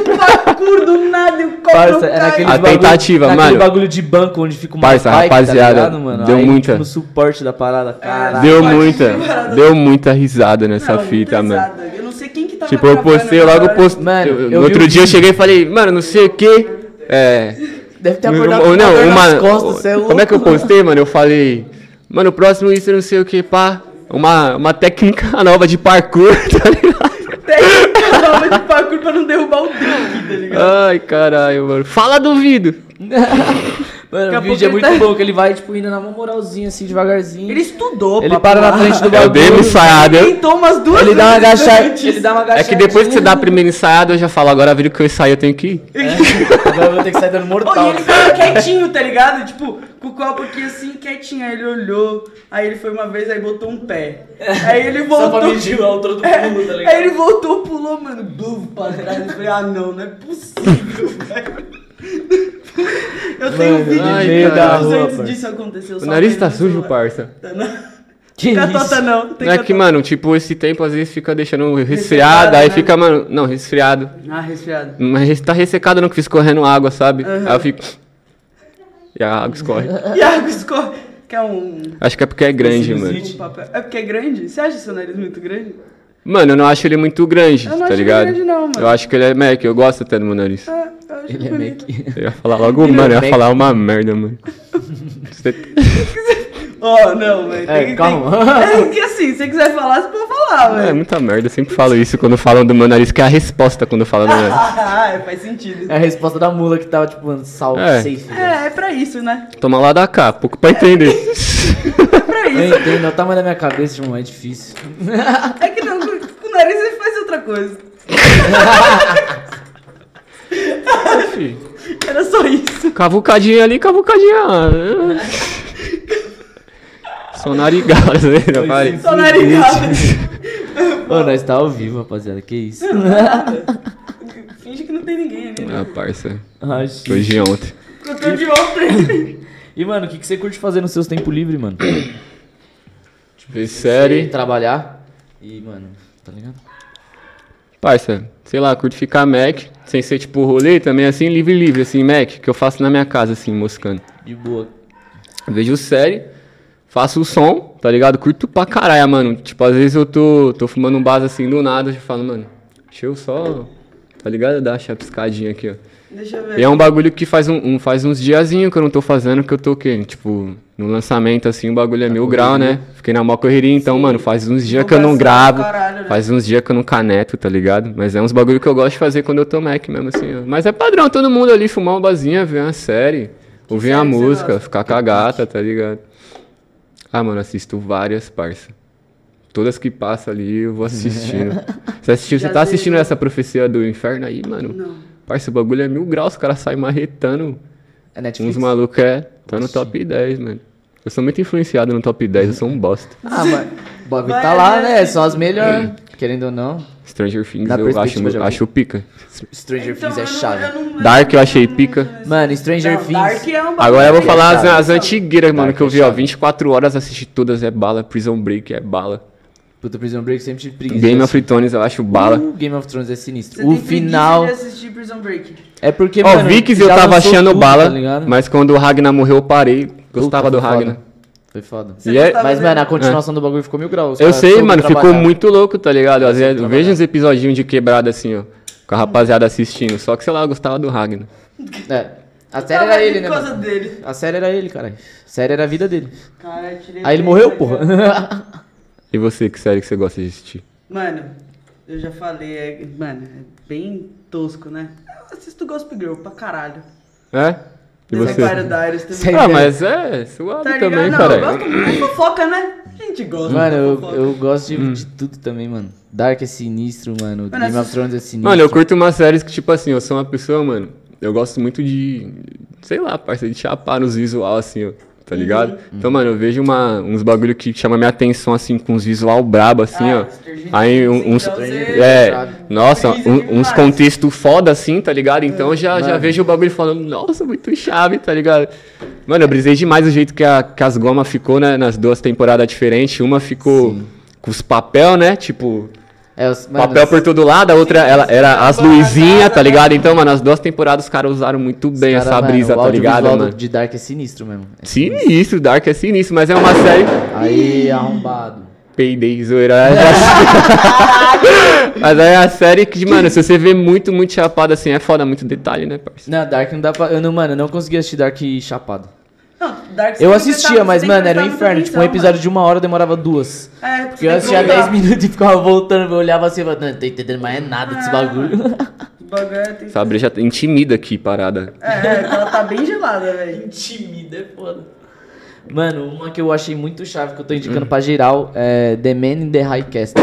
parkour do nada e o copo Parça, não é naquele A bagulho, tentativa, naquele mano. bagulho de banco onde fica uma Parça, bike, rapaziada, tá ligado, mano? deu Aí, muita. Tipo, no suporte da parada, caralho. Deu pode muita, deu muita risada nessa Não, fita, mano. pesado. Eu não sei quem que tava Tipo, eu postei, eu logo postei. Mano, eu- eu outro dia eu cheguei e falei, mano, não sei o que. É. Deve ter Ou acordado com uma não, uma. nas costas, é louco. como é que eu postei, mano? Eu falei, mano, o próximo isso não sei o que, pá. Uma, uma técnica nova de parkour, tá ligado? Técnica de parkour pra não derrubar o drink, tá ligado? Ai, caralho, mano. Fala do vídeo. Mano, a o vídeo é muito tá- bom, que ele vai, tipo, indo na moralzinha, assim, devagarzinho. Ele estudou, Ele para na frente do Eu bagulho. dei uma ensaiada. Ele eu- tentou umas duas Ele dá uma agachada, ele dá uma É agachadinha. que depois que você dá a primeira ensaiada, eu já falo, agora vira que eu ensaio, eu tenho que ir. Agora eu vou ter que sair dando mortal. e ele ficou quietinho, tá ligado? Tipo, com o copo aqui assim, quietinho. Aí ele olhou, aí ele foi uma vez, aí botou um pé. Aí ele Só voltou. pra medir o altura do É, pulo, tá ligado? Aí ele voltou, pulou, mano, bluf, pra trás. Eu falei, ah não, não é possível, velho. Eu tenho um vídeo ai, de meio da minutos rua, antes disso acontecer. eu O nariz tá sujo, celular. parça. Tá, não. Que Fica isso? tota não. Tem Não é que que, mano, tipo, esse tempo às vezes fica deixando resfriado, aí né? fica, mano, não, resfriado. Ah, resfriado. Mas tá ressecado não, que fiz correndo água, sabe? Aí eu fico. E a água escorre. E a água escorre. Quer um, Acho que é porque é grande, mano. um? É porque é grande? Você acha seu nariz muito grande? Mano, eu não acho ele muito grande, Eu não tá acho ligado? grande não, mano. Eu acho que ele é Mac, eu gosto até do meu nariz. Ah, eu acho Ele é meio Eu ia falar logo, Ele é mano, eu ia falar uma merda, mano. Você- Oh, não, velho. É, tem que- calma. tem- É que assim, se você quiser falar, você pode falar, É velho. muita merda, eu sempre falo isso quando falam do meu nariz, que é a resposta quando falam do meu nariz. Ah, é, faz sentido. É a resposta da mula que tava, tipo, mano, sal, É. safe. É, é pra isso, né? Toma lá da cá, pouco pra entender. É pra Eu isso. entendo, é o tamanho da minha cabeça, irmão, é difícil. É que não, com com o nariz ele faz outra coisa. Era só isso. cavucadinha ali, cavucadinha narigado, né? Falei. Só narigado. Ô, nós tá ao vivo, rapaziada, que isso. Finge que não tem ninguém ali, né? Ah, parça, foi de ontem. Eu tô de ontem. E, mano, o que, que você curte fazer nos seus tempos livres, mano? Ver série. Trabalhar e, mano, tá ligado? Parça, sei lá, curto ficar Mac, sem ser tipo rolê também, assim, livre, livre, assim, Mac, que eu faço na minha casa, assim, moscando. De boa. Vejo série, faço o som, tá ligado? Curto pra caralho, mano. Tipo, às vezes eu tô, tô fumando um base assim do nada, eu falo, mano, deixa eu só, tá ligado? Dar a chapiscadinha aqui, ó. Deixa eu ver. E é um bagulho que faz, um, um- faz uns diazinho que eu não tô fazendo, que eu tô o quê? Tipo, no lançamento, assim, o bagulho é mil grau, né? Fiquei na mó correria, então, mano, faz uns dias que eu não gravo, caralho, né? faz uns dias que eu não caneto, tá ligado? Mas é uns bagulho que eu gosto de fazer quando eu tô Mac mesmo, assim, ó. Mas é padrão, todo mundo ali fumar uma basinha, ver uma série, ouvir uma música, ficar com a gata, tá ligado? Ah, mano, assisto várias, parça. Todas que passam ali, eu vou assistindo. Você assistiu, você tá assistindo essa profecia do inferno aí, mano? Não. Parça, o bagulho é mil graus, os caras saem marretando. É Netflix? Uns malucos é. Tá no top 10, mano. Eu sou muito influenciado no top 10, eu sou um bosta. Ah, mas o bagulho tá lá, né? né? São as melhores. Querendo ou não. Stranger Things eu acho, vi. acho pica. Stranger Então, Things é eu chave. eu Dark eu achei pica. Mano, Stranger Things. Dark é um Agora eu vou que falar as, as antigueiras, mano, Dark que eu é vi, ó. chave. 24 horas assisti todas, é bala. Prison Break é bala. Puta, Prison Break sempre tive preguiça. Game of Thrones eu acho bala. Uh, Game of Thrones é sinistro. Você o final. de assistir Prison Break. É porque, Ó, mano. Vikings eu tava achando tudo, bala, tá ligado? mas quando o Ragnar morreu eu parei. Puta, Gostava do foi Ragnar. Foi foda. E é- Mas, mano, a continuação do bagulho ficou mil graus. Eu sei, mano, ficou trabalhar. muito louco, tá ligado? Às vezes vejo uns episodinhos de quebrada assim, ó. Com a rapaziada assistindo. Só que, sei lá, eu gostava do Ragnar. É. A série era ele, né? Por causa mano? dele. A série era ele, cara. A série era a vida dele. Cara, Aí ele morreu, porra. E você, que série que você gosta de assistir? Mano, eu já falei, é, mano, é bem tosco, né? Eu assisto Gospel Girl pra caralho. É? E The você? Também. Sério? Ah, mas é suave Tá também, Não, cara. eu gosto muito de fofoca, né? A gente gosta Mano, de eu, eu gosto de, Hum. de tudo também, mano. Dark é sinistro, mano. Mano, Game of Thrones é sinistro. Mano, eu curto umas séries que, tipo assim, eu sou uma pessoa, mano. Eu gosto muito de. Sei lá, parceiro, de chapar nos visual, assim, ó. Tá ligado? Uhum. Então, mano, eu vejo uma, uns bagulho que chama minha atenção, assim, com uns visual brabo, assim, Ah, ó. Aí um- uns. então você- É, nossa, um- uns contextos foda, assim, tá ligado? Então eu já, já vejo o bagulho falando, nossa, muito chave, tá ligado? Mano, eu brisei demais o jeito que, a, que as gomas ficou, né, nas duas temporadas diferentes. Uma ficou com os papel, né? Tipo, É, os, mano, Papel por todo lado, a outra ela, era as luzinhas, tá ligado? Então, mano, as duas temporadas os caras usaram muito bem cara, essa brisa, tá ligado, mano? de Dark é sinistro mesmo. É Sinistro, Dark é sinistro, mas é uma série. Aí, arrombado. Peidei, zoeira. mas é a série que, mano, se você vê muito, muito chapado assim, é foda, muito detalhe, né, parceiro? Não, Dark não dá pra. Eu não, mano, eu não conseguia assistir Dark chapado. Não, Dark Eu assistia, mas, mano, era um inferno. Tipo, um episódio de uma hora demorava duas. mano. É, porque Porque eu assistia tem que 10 voltar. minutos e ficava voltando, eu olhava assim e falava, não, não tô entendendo mais nada desse Ah, bagulho. Bagulho é- Essa breja intimida aqui, parada. É, ela tá bem gelada, velho. Intimida, é foda. Mano, uma que eu achei muito chave, que eu tô indicando pra geral, é The Man in the High Castle.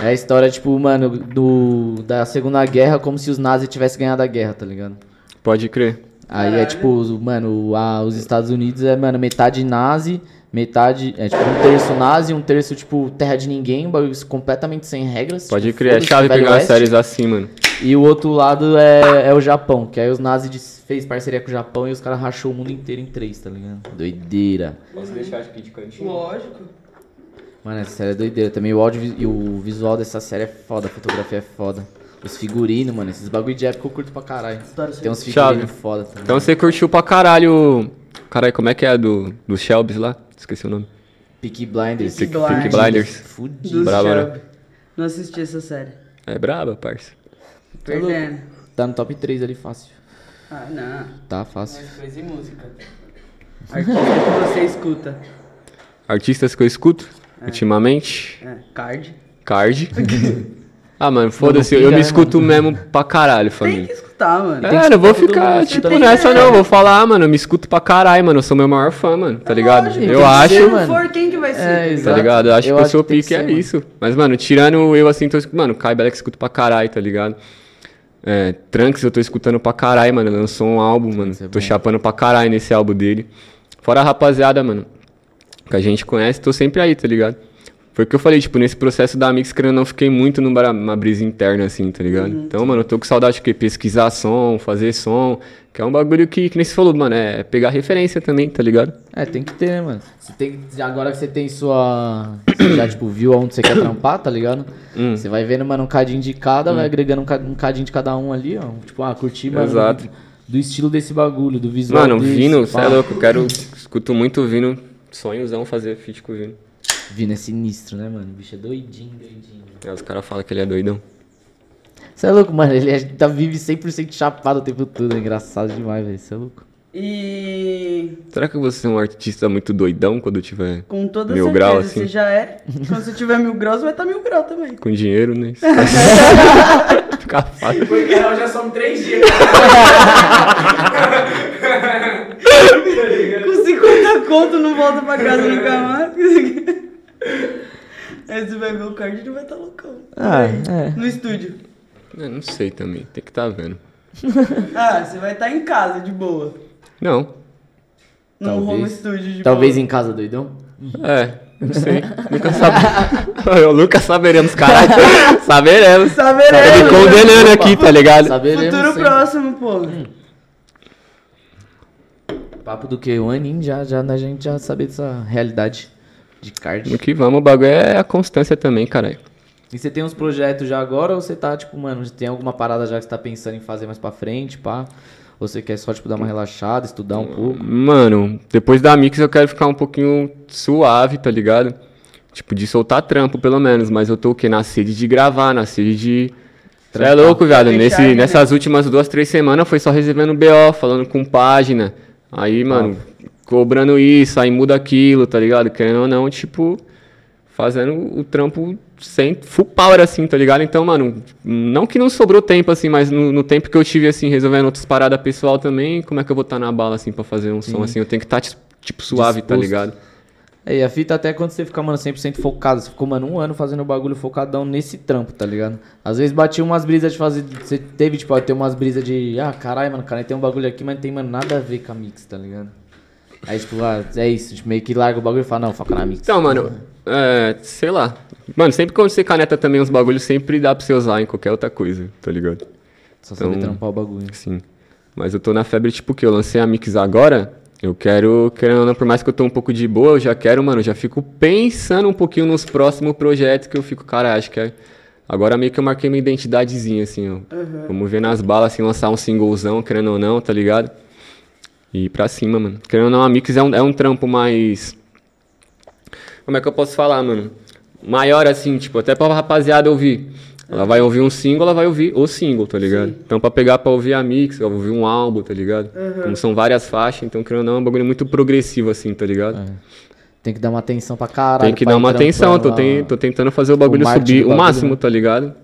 É a história, tipo, mano, do, da Segunda Guerra, como se os nazis tivessem ganhado a guerra, tá ligado? Pode crer. Aí é tipo, mano, a- os Estados Unidos é, mano, metade nazi, metade. É tipo um terço nazi, um terço, tipo, terra de ninguém, um bagulho completamente sem regras. Pode tipo, crer. É chave pegar Oeste. séries assim, mano. E o outro lado é, é o Japão, que aí os nazis fez parceria com o Japão e os caras rachou o mundo inteiro em três, tá ligado? Doideira. Posso deixar aqui de cantinho? Lógico. Mano, essa série é doideira. Também o áudio e o visual dessa série é foda, a fotografia é foda. Os figurinos, mano, esses bagulho de época eu curto pra caralho. Tem uns figurinos foda também. Então você curtiu pra caralho. Caralho, como é que é a do, do Shelbys lá? Esqueci o nome. Peaky Blinders. Peaky Peaky Blinders. Blinders. Fudido. Do Brava, né? Shelby. Não assisti essa série. É braba, parça. Perdendo. Tá no top 3 ali fácil. Ah, não. Tá fácil. Mas coisa e música. Artista que você escuta. Artistas que eu escuto ultimamente. É, card. Card. ah, mano, foda-se. Eu me né, escuto mesmo pra caralho, Tem família. que escutar, mano. É, não vou ficar, mundo tipo, nessa não. Vou falar, mano, eu me escuto pra caralho, mano. Eu sou meu maior fã, mano, tá ligado? Lógico, eu tem acho, ser, Se não for, quem que vai ser? É, tá tá exato. ligado? Eu acho Eu que eu tem que pique, é ser, mano. isso. Mas, mano, tirando eu, assim, tô, mano, Kai Belek escuto pra caralho, tá ligado? É, Trunks eu tô escutando pra caralho, mano. Lançou um álbum, mano. É tô bom. chapando pra caralho nesse álbum dele. Fora a rapaziada, mano, que a gente conhece, tô sempre aí, tá ligado? Foi o que eu falei, tipo, nesse processo da Mix, querendo não, fiquei muito numa numa brisa interna, assim, tá ligado? Então, mano, eu tô com saudade de pesquisar som, fazer som, que é um bagulho que, que nem você falou, mano, é pegar referência também, tá ligado? É, tem que ter, né, mano? Você tem, agora que você tem sua. Você já, tipo, viu aonde você quer trampar, tá ligado? Hum. Você vai vendo, mano, um cadinho de cada, vai agregando um, um cadinho de cada um ali, ó. Tipo, ah, curtir, mano. Exato. Do, estilo desse bagulho, do visual. Mano, desse, Vino, cê pá. é louco, eu quero, escuto muito Vino, sonhozão fazer feat com o Vino. Vino é sinistro, né, mano? O bicho é doidinho, doidinho. Aí os caras falam que ele é doidão. Você é louco, mano. Ele é- tá, vive 100% chapado o tempo todo. É engraçado demais, velho. Você é louco. E Será que você é um artista muito doidão quando tiver com toda Mil certeza, grau, assim? você já é. Quando você tiver mil graus, vai estar mil grau também. com dinheiro, né? Fica fácil. Porque nós já somos três dias. Com 50 conto não volta pra casa nunca mais. Aí você vai ver o card e vai estar loucão. Ah, Aí, é. No estúdio. Eu não sei também, tem que tá vendo. Ah, você vai estar em casa, de boa. Não, Num home Talvez. studio de Talvez Paulo. em casa, doidão? É, não sei. nunca sabe. Eu nunca saberemos, caralho. saberemos. Tá me Saberemos. condenando aqui, tá ligado? Saberemos Futuro sempre. próximo, pô. Papo do que? Um aninho já, já, a gente já saber dessa realidade de card. No que vamos, o bagulho é a constância também, caralho. E você tem uns projetos já agora ou você tá, tipo, mano, tem alguma parada já que você tá pensando em fazer mais pra frente, pá? Ou você quer só, tipo, dar uma relaxada, estudar um pouco? Mano, depois da mix eu quero ficar um pouquinho suave, tá ligado? Tipo, de soltar trampo, pelo menos. Mas eu tô o quê? Na sede de gravar, na sede de. Você é louco, viado. Nesse, né? nessas últimas duas, três semanas foi só recebendo BO, falando com página. Aí, mano, cobrando isso, aí muda aquilo, tá ligado? Querendo ou não, tipo, fazendo o trampo sem full power, assim, tá ligado? Então, mano, não que não sobrou tempo, assim, mas no, no tempo que eu tive, assim, resolvendo outras paradas pessoal também, como é que eu vou estar na bala, assim, pra fazer um som, assim? Eu tenho que estar, tipo, suave, tá Disposto. ligado? É, e a fita até quando você fica, mano, 100% focado. Você ficou, mano, um ano fazendo o bagulho focadão nesse trampo, tá ligado? Às vezes batia umas brisas de fazer. Você teve, tipo, ter umas brisas de. Ah, caralho, mano, cara, tem um bagulho aqui, mas não tem, mano, nada a ver com a mix, tá ligado? Aí, tipo, é isso, tipo, meio que larga o bagulho e fala, não, foca na mix. Então, mano, é, sei lá. Mano, sempre quando você caneta também uns bagulhos, sempre dá pra você usar em qualquer outra coisa, tá ligado? Só saber então- trampar o bagulho. Sim. Mas eu tô na febre, tipo, que eu lancei a Mix agora. Eu quero, querendo ou não, por mais que eu tô um pouco de boa, eu já quero, mano, eu já fico pensando um pouquinho nos próximos projetos que eu fico, cara, acho que é. Agora meio que eu marquei minha identidadezinha, assim, ó. Vamos ver nas balas, assim, lançar um singlezão, querendo ou não, tá ligado? E ir pra cima, mano. Querendo ou não, a Mix é um, é um trampo mais. Como é que eu posso falar, mano? Maior, assim, tipo, até pra rapaziada ouvir. Ela vai ouvir um single, ela vai ouvir o single, tá ligado? Então, pra pegar pra ouvir a mix, pra ouvir um álbum, tá ligado? Como são várias faixas, então, querendo ou não, é um bagulho muito progressivo, assim, tá ligado? Tem que dar uma atenção pra caralho. Tem que dar uma atenção, tô, trampando ten- tô tentando fazer o bagulho marketing subir do o bagulho, máximo, né? tá ligado?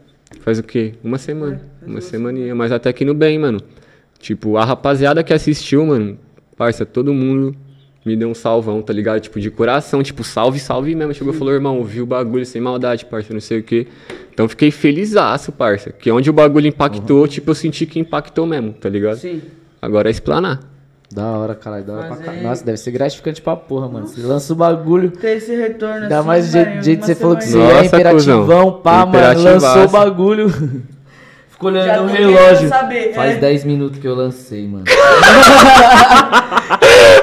Faz o quê? Uma semana. uma semaninha, mas até que no bem, mano. Tipo, a rapaziada que assistiu, mano, parça, todo mundo me deu um salvão, tá ligado? Tipo, de coração, tipo, salve, salve mesmo. Chegou e falou, irmão, ouvi o bagulho sem maldade, parça, não sei o quê. Então fiquei felizaço, parça. Que onde o bagulho impactou, tipo, eu senti que impactou mesmo, tá ligado? Sim. Agora é explanar. Da hora, caralho, da hora pra caralho. Nossa, deve ser gratificante pra porra, mano. Você lança o bagulho. Ter esse retorno Ainda assim, mais do vai, jeito, que você falou que você é imperativão, cuzão. pá, mano. Lançou o bagulho. Ficou olhando tô relógio. saber, Faz é. 10 minutos que eu lancei, mano.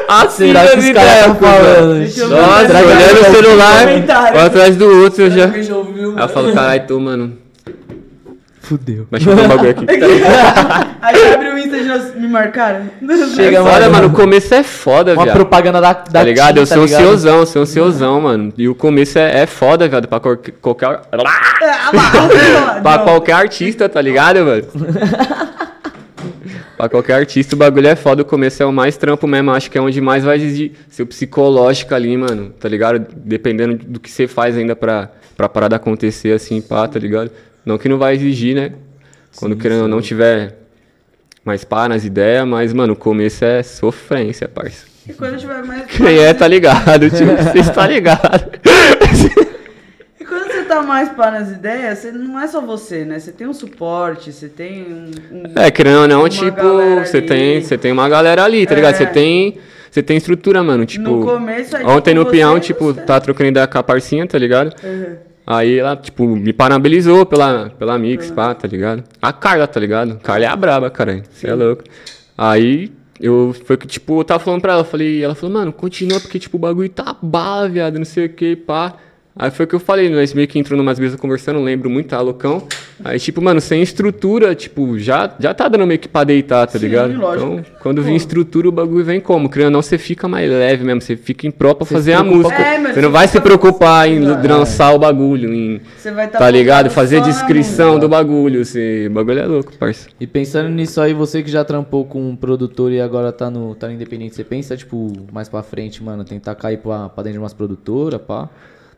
Assim, Será que os caras estão falando? Deixa eu ver. Nossa, Será olhando o celular, um atrás do outro, eu já... Alguém já ouviu? Aí eu falo, caralho, tô, mano... Fudeu. Vai chover um bagulho aqui. Aí abre o E já me marcaram. Chega, É foda, mano. mano. O começo é foda, Uma viado. propaganda da, da Tá ligado? Tim, Eu tá sou ligado? ansiosão, eu sou ansiosão, mano. E o começo é, é foda, viado, pra qualquer, qualquer, Ah, lá, pra não. qualquer artista, tá ligado, mano? pra qualquer artista o bagulho é foda, o começo é o mais trampo mesmo, acho que é onde mais vai exigir seu psicológico ali, mano, tá ligado? Dependendo do que você faz ainda pra, pra parada acontecer assim, pá, tá ligado? Não que não vai exigir, né? Quando querendo ou não tiver mais pá nas ideias, mas, mano, o começo é sofrência, parça. E quando tiver mais. Quem é, tá ligado, tio. Vocês tá ligado. E quando você tá mais pá nas ideias, você não é só você, né? Você tem um suporte, você tem um. um- É, querendo ou não, tipo, você ali. tem, você tem uma galera ali, tá ligado? É. Você tem, você tem estrutura, mano, tipo... No começo, é Ontem tipo no peão, você, tipo, tá trocando ideia com a parcinha, tá ligado? Uhum. Aí ela, tipo, me parabenizou pela, pela mix, pá, tá ligado? A Carla, tá ligado? Carla é a braba, cara. Você é louco. Aí, eu, foi que, tipo, eu tava falando pra ela, falei, ela falou, mano, continua, porque, tipo, o bagulho tá bala, viado, não sei o que, pá. Aí foi o que eu falei, nós meio que entrou numas mesas conversando, lembro muito, tá loucão. Aí, tipo, mano, sem estrutura, tipo, já, já tá dando meio que pra deitar, tá Sim, ligado? lógico. Então, quando vem estrutura, o bagulho vem como? Criando não, você fica mais leve mesmo, você fica em pró pra Você fazer a música. É, mas você não você vai se preocupar em É. lançar o bagulho, em Você vai tá Tá ligado? Fazer descrição do bagulho. Assim, o bagulho é louco, parça. E pensando nisso aí, você que já trampou com um produtor e agora tá no, tá no independente, você pensa, tipo, mais pra frente, mano, tentar cair pra, pra dentro de umas produtoras, pá?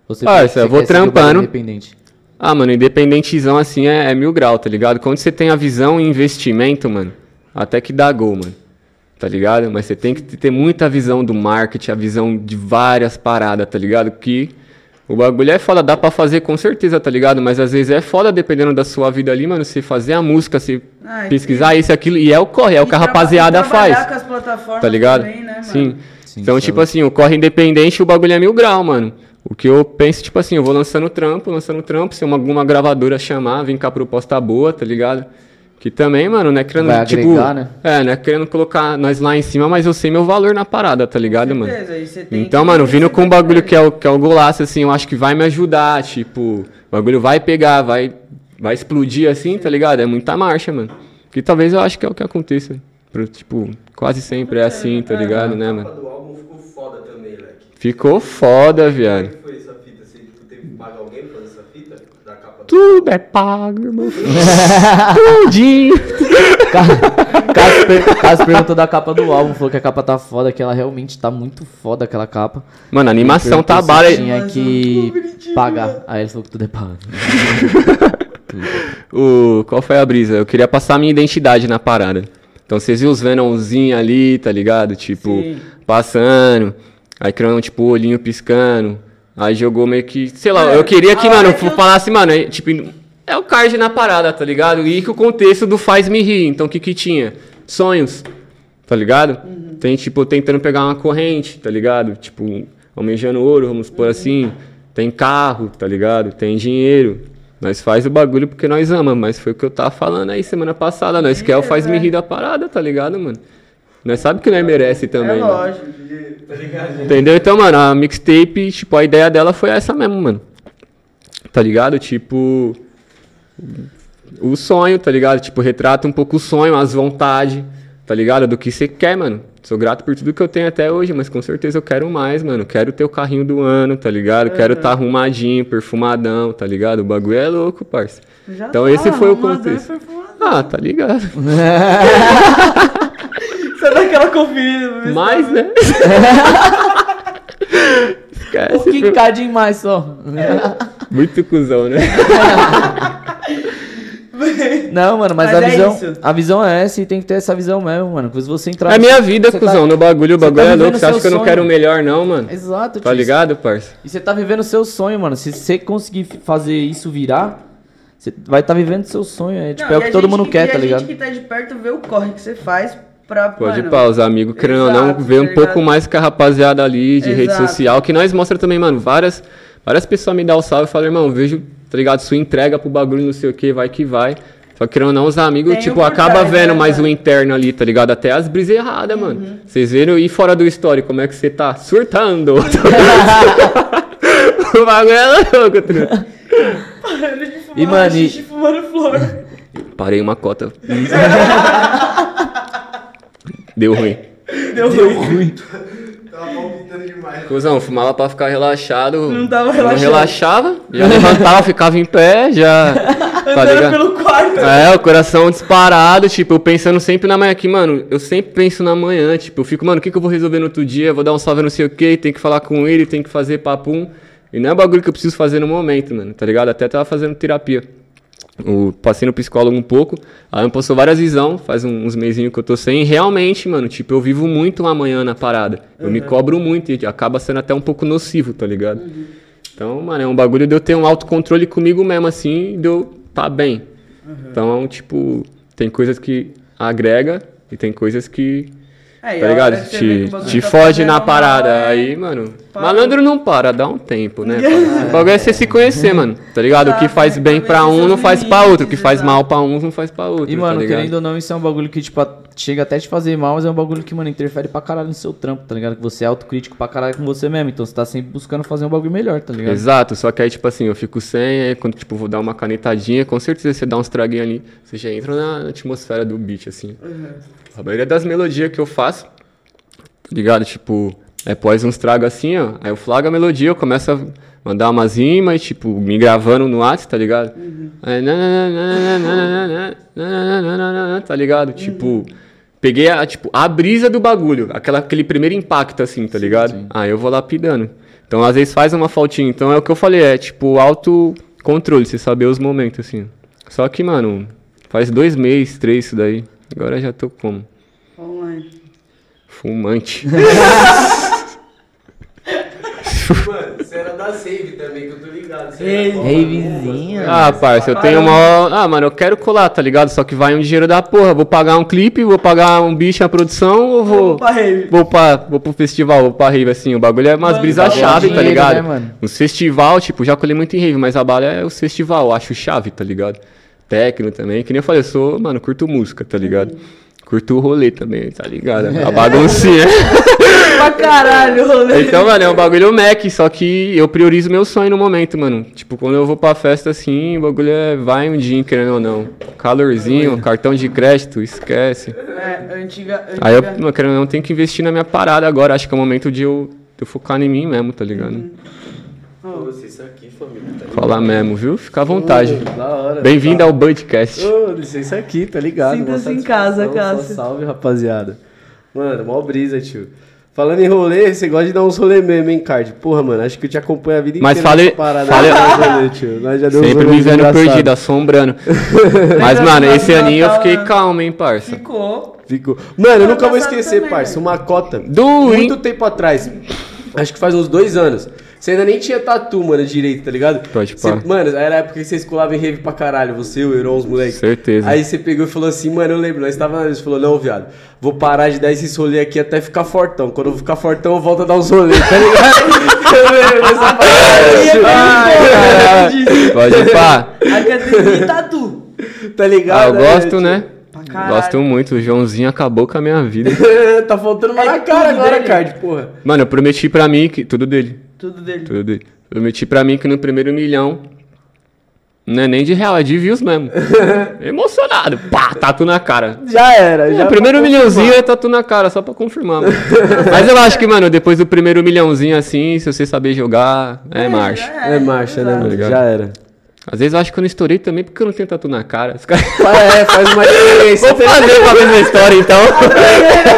Você, Parça, você eu vou trampando. Independente. Ah, mano, independentizão assim é, é mil grau, tá ligado? Quando você tem a visão e investimento, mano, até que dá gol, mano. Tá ligado? Mas você tem que ter muita visão do marketing, a visão de várias paradas, tá ligado? Que o bagulho é foda, dá pra fazer com certeza, tá ligado? Mas às vezes é foda, dependendo da sua vida ali, mano, você fazer a música, você Ah, pesquisar isso e aquilo, e é o corre, é o que a rapaziada trabalhar faz. com as plataformas Tá ligado? também, né, mano? Sim. Sim, Então, é tipo assim, o corre independente, o bagulho é mil grau, mano. O que eu penso, tipo assim, eu vou lançando trampo, lançando trampo, se uma, alguma gravadora chamar, vem com a proposta boa, tá ligado? Que também, mano, não é querendo, Vai tipo... agregar, né? É, não é querendo colocar nós lá em cima, mas eu sei meu valor na parada, tá ligado, mano? certeza, você tem Então, que mano, vindo com um bagulho que é, o, que é o golaço, assim, eu acho que vai me ajudar, tipo, o bagulho vai pegar, vai, vai explodir assim, tá ligado? É muita marcha, mano. Que talvez eu acho que é o que aconteça. Tipo, quase sempre é assim, tá ligado, né, A mano? capa do álbum ficou foda também, leque. Ficou foda, Como é viado. que foi essa fita? Você tipo, teve que pagar alguém pra fazer essa fita? Da capa do Tudo é pago, irmão. Tudinho. Cássio Cássio perguntou da capa do álbum, falou que a capa tá foda, que ela realmente tá muito foda, aquela capa. Mano, a animação tá bala. Tinha que pagar. Aí ele falou que tudo é pago. O, qual foi a brisa? Eu queria passar a minha identidade na parada. Então vocês viram os Venomzinhos ali, tá ligado? Tipo, Sim. passando. Aí criando, tipo, o olhinho piscando. Aí jogou meio que. Sei lá, É, eu queria que, mano, eu- falasse, mano, é, tipo, é o card na parada, tá ligado? E que o contexto do faz me rir. Então o que que tinha? Sonhos, tá ligado? Uhum. Tem, tipo, tentando pegar uma corrente, tá ligado? Tipo, almejando ouro, vamos Uhum. por assim. Tem carro, tá ligado? Tem dinheiro. Nós faz o bagulho porque nós ama, mas foi o que eu tava falando aí semana passada. Nós quer o faz me rir da parada, tá ligado, mano? Nós sabe que nós merece também, É mano. lógico. Tá ligado? Entendeu? Então, mano, a mixtape, tipo, a ideia dela foi essa mesmo, mano. Tá ligado? Tipo. O sonho, tá ligado? Tipo, retrata um pouco o sonho, as vontades, tá ligado? Do que você quer, mano. Sou grato por tudo que eu tenho até hoje, mas com certeza eu quero mais, mano. Quero ter o carrinho do ano, tá ligado? Quero tá arrumadinho, perfumadão, tá ligado? O bagulho é louco, parça. Já Então tá, esse foi o contexto. Ah, tá ligado. Você dá aquela conferida. tá- né? Um Esquece. quicadinho mais só. Muito cuzão, né? Não, mano, mas, Mas a é visão. isso. A visão é essa e tem que ter essa visão mesmo, mano. Porque se você entrar. É minha vida, você cuzão, tá- no bagulho. O você bagulho tá é louco. Você acha que eu não quero o melhor, não, mano? Exato, Tá ligado, parça? E você tá vivendo o seu sonho, mano. Se você conseguir fazer isso virar, você vai estar vivendo seu sonho. É, tipo, Não, é o que todo mundo que- quer, e tá ligado? A gente que tá de perto vê o corre que você faz pra. Pode mano, pá, os amigos, querendo ou não, ver um tá pouco mais que a rapaziada ali de rede Exato. social. Que nós mostra também, mano, várias, várias pessoas me dão o salve e falam, irmão, vejo, tá ligado, sua entrega pro bagulho, não sei o que, vai que vai. Só que querendo ou não, os amigos, Tem tipo, acaba trás, vendo né, mais o mano? interno ali, tá ligado? Até as brisas erradas, mano. Uhum. Vocês viram? E fora do story, como é que você tá? Surtando. o bagulho é louco, truta. Parando de fumar E, mano, e- fumando flor. Parei uma cota. Deu ruim. Deu ruim. Tava palpitando demais. Cusão, fumava pra ficar relaxado. Não tava Não relaxado. relaxava, já levantava, ficava em pé, já. Tá ligado? pelo quarto. É, o coração disparado, tipo, eu pensando sempre na manhã aqui, mano, eu sempre penso na manhã, tipo, eu fico, mano, o que, que eu vou resolver no outro dia? Vou dar um salve não sei o que, tem que falar com ele, tem que fazer papum. E não é bagulho que eu preciso fazer no momento, mano, tá ligado? Até tava fazendo terapia. O, passei no psicólogo um pouco, aí me passou várias visão, faz uns mesinhos que eu tô sem, e realmente, mano, tipo, eu vivo muito amanhã na parada. Eu me cobro muito e acaba sendo até um pouco nocivo, tá ligado? Então, mano, é um bagulho de eu ter um autocontrole comigo mesmo, assim, de eu tá bem. Então, tipo, tem coisas que agrega e tem coisas que, É, tá ligado? Te, te tá foge na parada. é- Aí, mano, Para. malandro não para, dá um tempo, né? O bagulho é você se conhecer, mano, tá ligado? O que faz bem Pra pra um não faz pra outro. O que faz mal pra uns não faz pra outro, E, tá mano, ligado? querendo ou não, isso é um bagulho que, tipo, chega até te fazer mal, mas é um bagulho que, mano, interfere pra caralho no seu trampo, tá ligado? Que você é autocrítico pra caralho com você mesmo. Então você tá sempre buscando fazer um bagulho melhor, tá ligado? Exato, só que aí, tipo assim, eu fico sem, aí quando, tipo, vou dar uma canetadinha, com certeza você dá uns traguinhos ali, você já entra na atmosfera do beat, assim. A maioria das melodias que eu faço, tá ligado? Tipo, é pós uns tragos assim, ó, aí eu flago a melodia, eu começo a mandar umas rimas, tipo, me gravando no WhatsApp, tá ligado? Aí, tá ligado? Tipo, peguei a, tipo, a brisa do bagulho, aquela, aquele primeiro impacto, assim, tá ligado? Aí eu vou lapidando. Então, às vezes faz uma faltinha. Então, é o que eu falei, é, tipo, autocontrole, você saber os momentos, assim. Só que, mano, faz dois meses, três isso daí. Agora já tô como? Online. Fumante. Mano, você era da Save também, que eu tô ligado. você Ei. vizinha. Ah, parça, eu tenho uma. Ah, mano, eu quero colar, tá ligado? Só que vai um dinheiro da porra. Vou pagar um clipe, vou pagar um bicho na produção ou vou. Vou pra rave. Vou, pra, vou pro festival, vou pra rave, assim. O bagulho é umas brisas é chave, tá ligado? né, mano? Os festival, tipo, já colhei muito em rave, mas a bala é os festival, eu acho chave, tá ligado? Técnico também, que nem eu falei, eu sou, mano, curto música, tá ligado? Curto o rolê também, tá ligado? A baguncinha. Pra caralho, rolê. Então, mano, é um bagulho Mac, só que eu priorizo meu sonho no momento, mano. Tipo, quando eu vou pra festa assim, o bagulho é vai um dia, querendo ou não. Calorzinho, cartão de crédito, esquece. É, antiga. antiga. Aí eu, mano, querendo ou não, tenho que investir na minha parada agora. Acho que é o momento de eu, de eu focar em mim mesmo, tá ligado? Pô, você isso aqui, família. Tá? Falar mesmo, viu? Fica à vontade. Bem-vindo ao Budcast. Ô, licença aqui, tá ligado? Sinta-se em casa, Cássio. Salve, rapaziada. Mano, mó brisa, tio. Falando em rolê, você gosta de dar uns rolê mesmo, hein, Card? Porra, mano, acho que eu te acompanho a vida Mas inteira fale- nessa parada. fale- Nós rolê, tio. Nós já deu Sempre me vendo perdido, assombrando. Mas, mano, esse aninho eu fiquei calmo, hein, parça. Ficou. Ficou. Mano, eu nunca vou esquecer, também, parça. né? Uma cota. Do, Muito hein? tempo atrás. Acho que faz uns dois anos. Você ainda nem tinha tatu, mano, direito, tá ligado? Pode Você- pá. Mano, era a época que vocês colavam em rave pra caralho. Você, o Heron, os moleques. Certeza. Aí você pegou e falou assim, mano, eu lembro, nós tava você falou, não, viado, vou parar de dar esses rolês aqui até ficar fortão. Quando eu ficar fortão, eu volto a dar uns rolês, tá ligado? eu lembro dessa parada, Pode pá. Academia e tatu. tá ligado? Ah, eu É, gosto, né? Pra caralho. Gosto muito. O Joãozinho acabou com a minha vida. tá faltando uma É na cara agora, dele. Card, porra. Mano, eu prometi pra mim que. Tudo dele. Tudo dele. Tudo dele. Prometi pra mim que no primeiro milhão. Não é nem de real, é de views mesmo. Emocionado. Pá, tatu na cara. Já era, já. o primeiro milhãozinho é tatu na cara, só pra confirmar, mano. Mas eu acho que, mano, depois do primeiro milhãozinho assim, se você saber jogar, é marcha. confirmar. É marcha, né, mano? ligado? Já era. Às vezes eu acho que eu não estourei também porque eu não tenho tatu na cara. Os caras. É, faz uma diferença. Vou fazer pra mesma história então.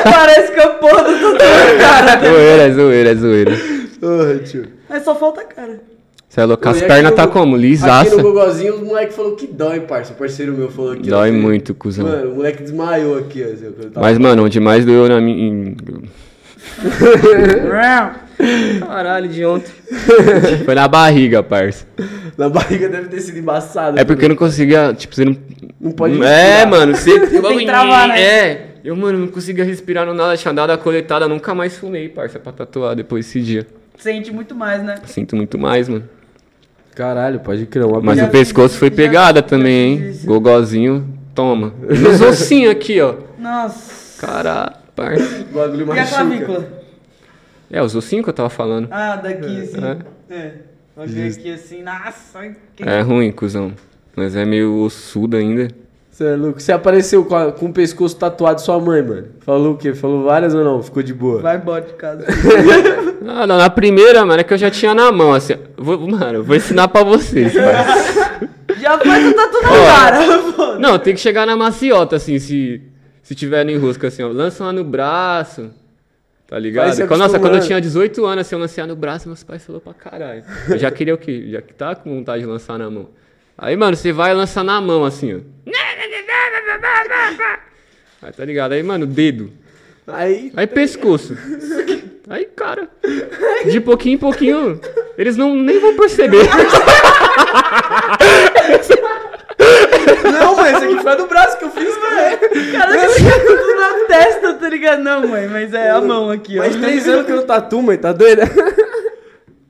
Parece que a porra do tatu na cara. zoeira, é zoeira, é zoeira. Porra, tio. Mas só falta a cara. Você é louco, as aqui pernas tá como? Aqui Lisaça. no Gogozinho, os moleque falou que dói, parça. O parceiro meu falou aqui. ó, Dói que- muito, cuzão. Mano, o moleque desmaiou aqui, ó. assim, Mas, mano, onde mais doeu na minha. Caralho, de ontem. Foi na barriga, parça. Na barriga deve ter sido embaçado. É porque eu não conseguia, tipo, você não. Não pode É, respirar. mano, você. Tem que travar, né? É. Eu, mano, não conseguia respirar no nada, tinha dado a coletada, nunca mais fumei, parça, pra tatuar depois desse dia. Sente muito mais, né? Sinto muito mais, mano. Caralho, pode crer. Uma Mas Já o pescoço foi já- pegada já também, hein? isso. Gogozinho, toma. E nos ossinhos aqui, ó. Nossa. Caralho, parça. bagulho E a machuca. clavícula? É, os ossinhos que eu tava falando. Ah, daqui. É. É. Vai ver aqui assim. Nossa. Que... É ruim, cuzão. Mas é meio ossudo ainda. Você é louco. Você apareceu com, a- com o pescoço tatuado de sua mãe, mano. Falou o quê? Falou várias ou não? Ficou de boa? Vai embora de casa. Ah, não, na primeira, mano, é que eu já tinha na mão, assim. Vou, mano, eu vou ensinar pra vocês. Já faz o tatu na cara. foda. Não, tem que chegar na maciota, assim, se, se tiver no enrosco, assim, ó. Lança uma no braço. Tá ligado? Quando, nossa, quando eu tinha 18 anos, assim, eu lancei no braço, meus pais falaram pra caralho. Eu já queria o quê? Já que tá com vontade de lançar na mão. Aí, mano, você vai lançar na mão, assim, ó. Aí, tá ligado? Aí, mano, dedo. Aí, Aí pescoço. Aí, cara. De pouquinho em pouquinho, eles não nem vão perceber. Não, mãe, esse aqui foi a do braço que eu fiz, né? Cara, que fica tudo na testa, tá ligado? Não, mãe, mas é a mão aqui, ó. Faz três anos que eu não tatu, mãe, tá doida?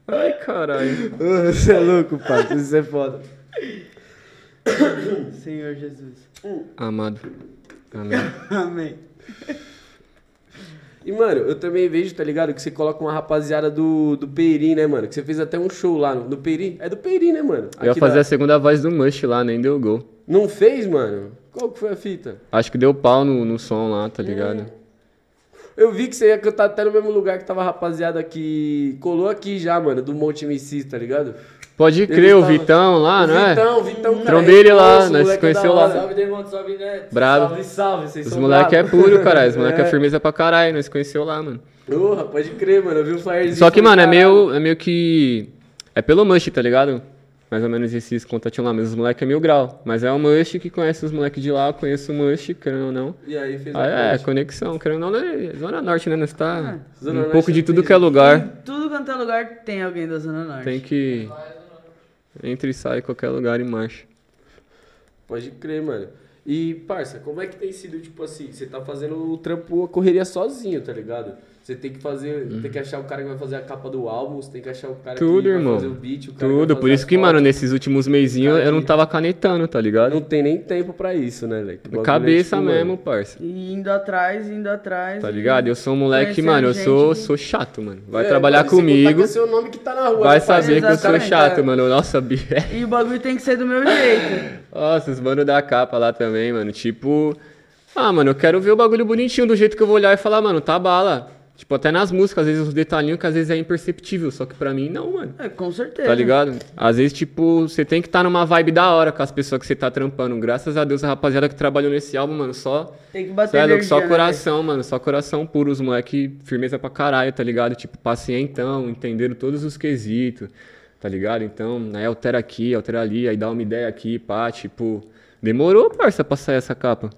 Ai, caralho. Você é louco, pai. Isso é foda. Senhor Jesus. Amado. Amém. Amém. E, mano, eu também vejo, tá ligado? Que você coloca uma rapaziada do, do Peri, né, mano? Que você fez até um show lá no, no. É do Peri, né, mano? Eu ia Aqui fazer da- a segunda voz do Mush lá, nem deu gol. Não fez, mano? Qual que foi a fita? Acho que deu pau no, no som lá, tá ligado? Eu vi que você ia cantar até no mesmo lugar que tava a rapaziada que colou aqui já, mano, do Monte MC, tá ligado? Pode crer, o Vitão lá, o não é? Vitão, Vitão, cara. Trombei ele lá, o nós é conheceu lá. Salve, Demonte, salve, Neto. Brabo. Salve, salve, vocês Os são moleque é bravos. puro, cara. Os moleque é. É. firmeza pra caralho, nós conheceu lá, mano. Porra, pode crer, mano. Eu vi um flyerzinho. Só que, mano, é caralho. meio, é meio que. É pelo Mush, tá ligado? Mais ou menos esses contatinhos lá, mas os moleque é mil grau. Mas é o Mush que conhece os moleques de lá, eu conheço o Mush, querendo ou não. E aí fez a Ah, é, conexão, querendo ou não, né? Zona Norte, né? Nós tá Zona um pouco de é tudo que é lugar. Tudo quanto é lugar tem alguém da Zona Norte. Tem que. Entra e sai qualquer lugar e marcha. Pode crer, mano. E, parça, como é que tem sido, tipo assim, você tá fazendo o trampo, a correria sozinho, tá ligado? Você tem que fazer, tem que achar o cara que vai fazer a capa do álbum, você tem que achar o cara Tudo, que irmão. vai fazer o beat, o cara que vai Tudo, fazer por isso que, mano, nesses últimos meizinhos eu não tava canetando, tá ligado? Não tem nem tempo pra isso, né? O bagulho é, Cabeça tipo, mesmo, mano, parça. E indo atrás, indo atrás. Tá ligado? Eu sou um moleque, mano, eu sou, que- sou chato, mano. Vai é, trabalhar comigo, que é seu nome que tá na rua, vai saber que eu sou chato, cara. mano. Nossa, bi- E o bagulho tem que ser do meu jeito. Nossa, os manos da capa lá também, mano. Tipo, ah, mano, eu quero ver o bagulho bonitinho do jeito que eu vou olhar e falar, mano, tá bala. Tipo, até nas músicas, às vezes uns detalhinhos que às vezes é imperceptível, só que pra mim não, mano. É, com certeza. Tá ligado? Às vezes, tipo, você tem que estar numa vibe da hora com as pessoas que você tá trampando. Graças a Deus, a rapaziada que trabalhou nesse álbum, mano, só. Tem que bater é louco, energia, só né, coração, mano. Só coração puro. Os moleque, firmeza pra caralho, tá ligado? Tipo, pacientão, entenderam todos os quesitos, tá ligado? Então, aí altera aqui, altera ali, aí dá uma ideia aqui, pá, tipo. Demorou, parça, pra sair essa capa.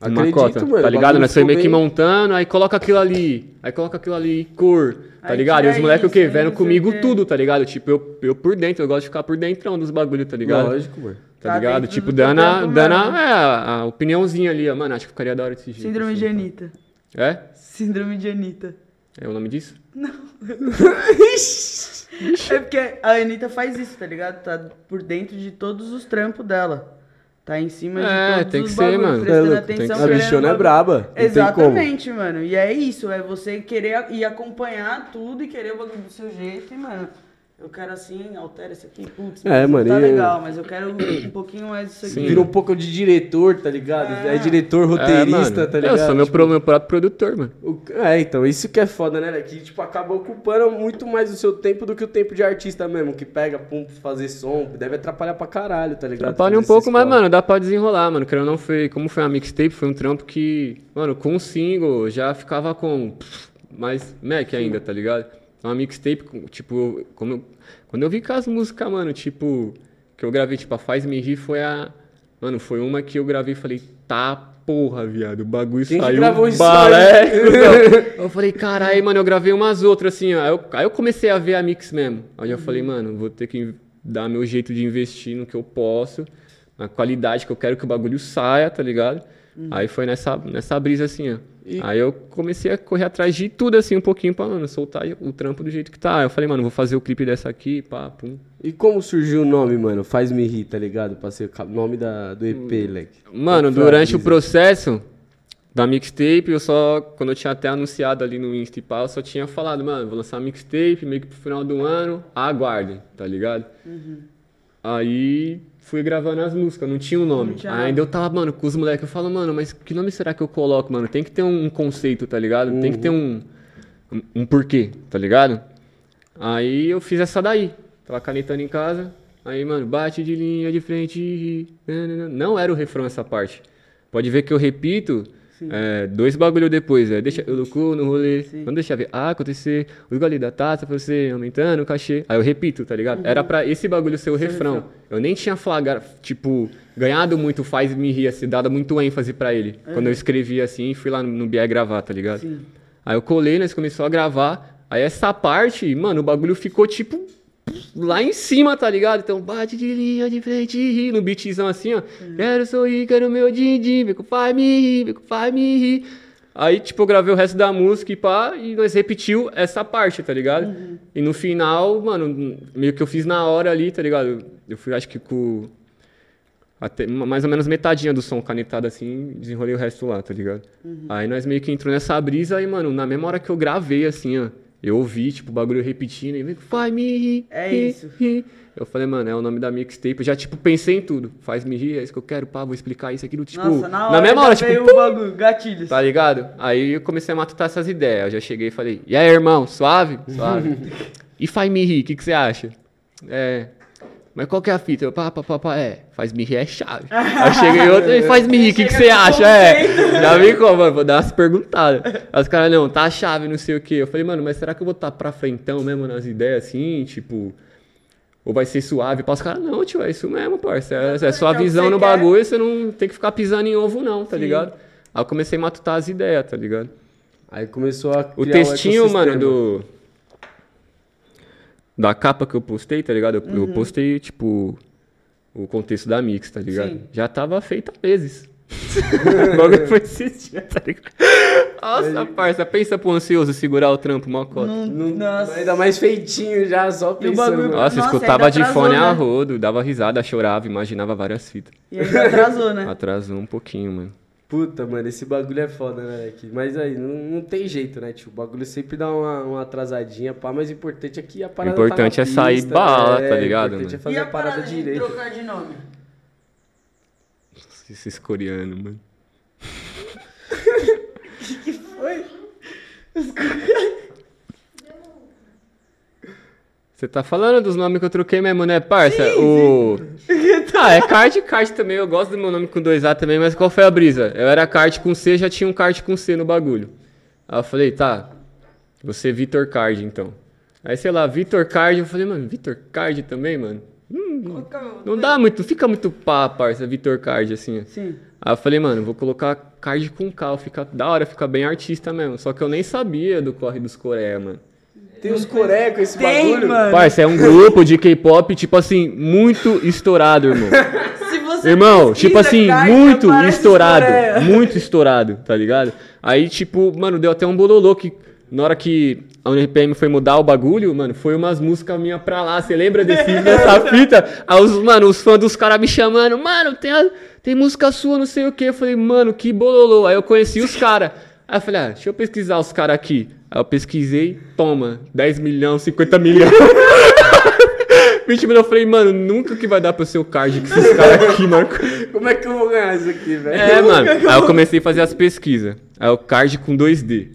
Uma Acredito, cota, mano, tá ligado? Nós foi meio que montando, aí coloca aquilo ali, aí coloca aquilo ali, cor, tá Aí ligado? E os moleques o quê? Vendo não sei comigo o quê. tudo, tá ligado? Tipo, eu, eu por dentro, eu gosto de ficar por dentro dos bagulho, tá ligado? Lógico, mano. Tá, Tá ligado? Tipo, do dando, a, trampo dando a, é, a, opiniãozinha ali, ó. Mano, acho que ficaria da hora desse jeito. Síndrome assim, de pá. Anitta. É? Síndrome de Anitta. É o nome disso? É porque a Anitta faz isso, tá ligado? Tá por dentro de todos os trampos dela. Tá em cima de É, todos tem os que ser, mano. prestando É que atenção. A bichona é bagulho. braba. Exatamente, mano. E é isso, é você querer ir acompanhar tudo e querer o bagulho do seu jeito e, mano, eu quero assim, altera isso aqui, putz, É, mano, tá legal, mas eu quero um pouquinho mais disso aqui. Sim. Vira um pouco de diretor, tá ligado? É, diretor, É, roteirista, mano. tá ligado? Eu sou meu, Tipo, pro- meu próprio produtor, mano. o- É, então, isso que é foda, né? Que, tipo, acaba ocupando muito mais o seu tempo do que o tempo de artista mesmo, que pega, pum, fazer som, deve atrapalhar pra caralho, tá ligado? Atrapalha um pouco, mas, mano, dá pra desenrolar, mano. Querendo não, foi, como foi uma mixtape, foi um trampo que, mano, com um single já ficava com pff, mais Mac ainda, tá ligado? Uma mixtape, tipo, como quando eu vi com as músicas, mano, tipo, que eu gravei, tipo, a Faz Me Rir foi a. Mano, foi uma que eu gravei e falei, tá porra, viado, o bagulho Quem que saiu gravou balé. eu falei, caralho, mano, eu gravei umas outras assim, ó. Aí eu, aí eu comecei a ver a mix mesmo. Aí eu falei, mano, vou ter que dar meu jeito de investir no que eu posso, na qualidade que eu quero que o bagulho saia, tá ligado? Aí foi nessa, nessa brisa assim, ó. E- Aí eu comecei a correr atrás de tudo assim, um pouquinho pra, mano, soltar o trampo do jeito que tá. Eu falei, mano, vou fazer o clipe dessa aqui, pá, pum. E como surgiu o nome, mano? Faz me rir, tá ligado? Pra ser o nome da, do EP, leque. Mano, Qual foi a durante o processo da mixtape, eu só, quando eu tinha até anunciado ali no Insta e pá, eu só tinha falado, mano, vou lançar mixtape, meio que pro final do ano, aguardem, tá ligado? Aí fui gravando as músicas, não tinha um nome. Nome. ainda eu tava, mano, com os moleques, eu falo, mano, mas que nome será que eu coloco, mano? Tem que ter um, conceito, tá ligado? Tem que ter um, um, um porquê, tá ligado? Aí eu fiz essa daí. Tava canetando em casa. Aí, mano, bate de linha de frente e ri. nananã. Não era o refrão essa parte. Pode ver que eu repito é, dois bagulho depois. É, deixa eu louco no rolê. Não deixa ver ah, acontecer. O gole da taça pra você aumentando o cachê. Aí eu repito, tá ligado? Era pra esse bagulho ser o refrão. Eu nem tinha flagra, tipo, ganhado muito faz me rir, assim, dado muito ênfase pra ele. Quando eu escrevi assim, fui lá no, no BR gravar, tá ligado? Sim. Aí eu colei, nós começou a gravar. Aí essa parte, mano, o bagulho ficou tipo lá em cima, tá ligado? Então bate de linha de frente e no beatzão assim, ó. Quero sorrir, quero meu din-din, vem com faz me rir, vem com faz me rir. Aí, tipo, eu gravei o resto da música e pá, e nós repetiu essa parte, tá ligado? E no final, mano, meio que eu fiz na hora ali, tá ligado? Eu fui, acho que com até mais ou menos metadinha do som canetado assim, desenrolei o resto lá, tá ligado? Aí nós meio que entrou nessa brisa aí, mano, na mesma hora que eu gravei, assim, ó, eu ouvi, tipo, o bagulho repetindo, e vem, faz me rir. É rir, isso. rir. Eu falei, mano, é o nome da mixtape. Eu já, tipo, pensei em tudo. Faz me rir, é isso que eu quero, pá, vou explicar isso, aquilo, tipo. Nossa, na hora mesma hora, tipo, pum, o bagulho, gatilhos. Tá ligado? Aí eu comecei a matutar essas ideias. Eu já cheguei e falei, e aí, irmão, suave? Suave. e faz me rir, o que, que você acha? É. Mas qual que é a fita? Eu, pá, pá, pá, pá, é. Faz me rir é chave. Aí eu cheguei outro e faz me rir, o que, que você Chega com acha? É. Já vi como, mano, vou dar umas perguntadas. Aí os caras, não, tá a chave, não sei o quê. Eu falei, mano, mas será que eu vou estar pra frentão mesmo nas ideias assim? Tipo. Ou vai ser suave? Para os caras, não, tio, é isso mesmo, parça. É, é sua É o que visão no quer. bagulho, você não tem que ficar pisando em ovo, não, tá Sim. ligado? Aí eu comecei a matutar as ideias, tá ligado? Aí começou a O textinho, mano, do. Da capa que eu postei, tá ligado? Eu, eu postei, tipo, o contexto da mix, tá ligado? Sim. Já tava feito há meses. o bagulho foi esses dias, tá ligado? Nossa, parça, pensa pro ansioso segurar o trampo, mó cota. Não, Não, nossa. Ainda mais feitinho já, só E o pensando. Nossa, eu Nossa, escutava de atrasou, fone a né? rodo, dava risada, chorava, imaginava várias fitas. E ainda atrasou, né? Atrasou um pouquinho, mano. Puta, mano, esse bagulho é foda, né, moleque? Mas aí, não, não tem jeito, né, tio? O bagulho sempre dá uma, uma atrasadinha, pá, mas o importante é que a O parada importante tá é sair bala, é, tá ligado, O importante é mano? fazer e a parada de direito. trocar de nome? Esses coreanos, mano. Você tá falando dos nomes que eu troquei mesmo, né, parça? o... Ah, é card card também. Eu gosto do meu nome com 2A também, mas qual foi a brisa? Eu era card com C, já tinha um card com C no bagulho. Aí eu falei, tá, você é Vitor Card, então. Aí, sei lá, Vitor Card, eu falei, mano, Vitor Card também, mano? Hum, não dá muito, fica muito pá, parça, Vitor Card, assim. Sim. Aí eu falei, mano, vou colocar card com cal, fica da hora, fica bem artista mesmo. Só que eu nem sabia do corre dos Coreia, mano. Tem uns corecos esse Tem, bagulho. mano. Parça, é um grupo de K-pop, tipo assim, muito estourado, irmão. Se você Irmão, tipo assim, card, muito estourado. Coreia. Muito estourado, tá ligado? Aí, tipo, mano, deu até um bololô que na hora que a UNRPM foi mudar o bagulho, mano, foi umas músicas minhas pra lá. Você lembra desse, dessa fita? Aí os, mano, os fãs dos caras me chamando, mano, tem, a- tem música sua, não sei o que. Eu falei, mano, que bololô. Aí eu conheci os caras. Aí eu falei, ah, deixa eu pesquisar os caras aqui. Aí eu pesquisei, toma, 10 milhões, 50 milhões. 20 milhões, eu falei, mano, nunca que vai dar pra ser o card com esses caras aqui, mano. Como é que eu vou ganhar isso aqui, velho? É, mano. Aí eu comecei a fazer as pesquisas. Aí o card com 2D.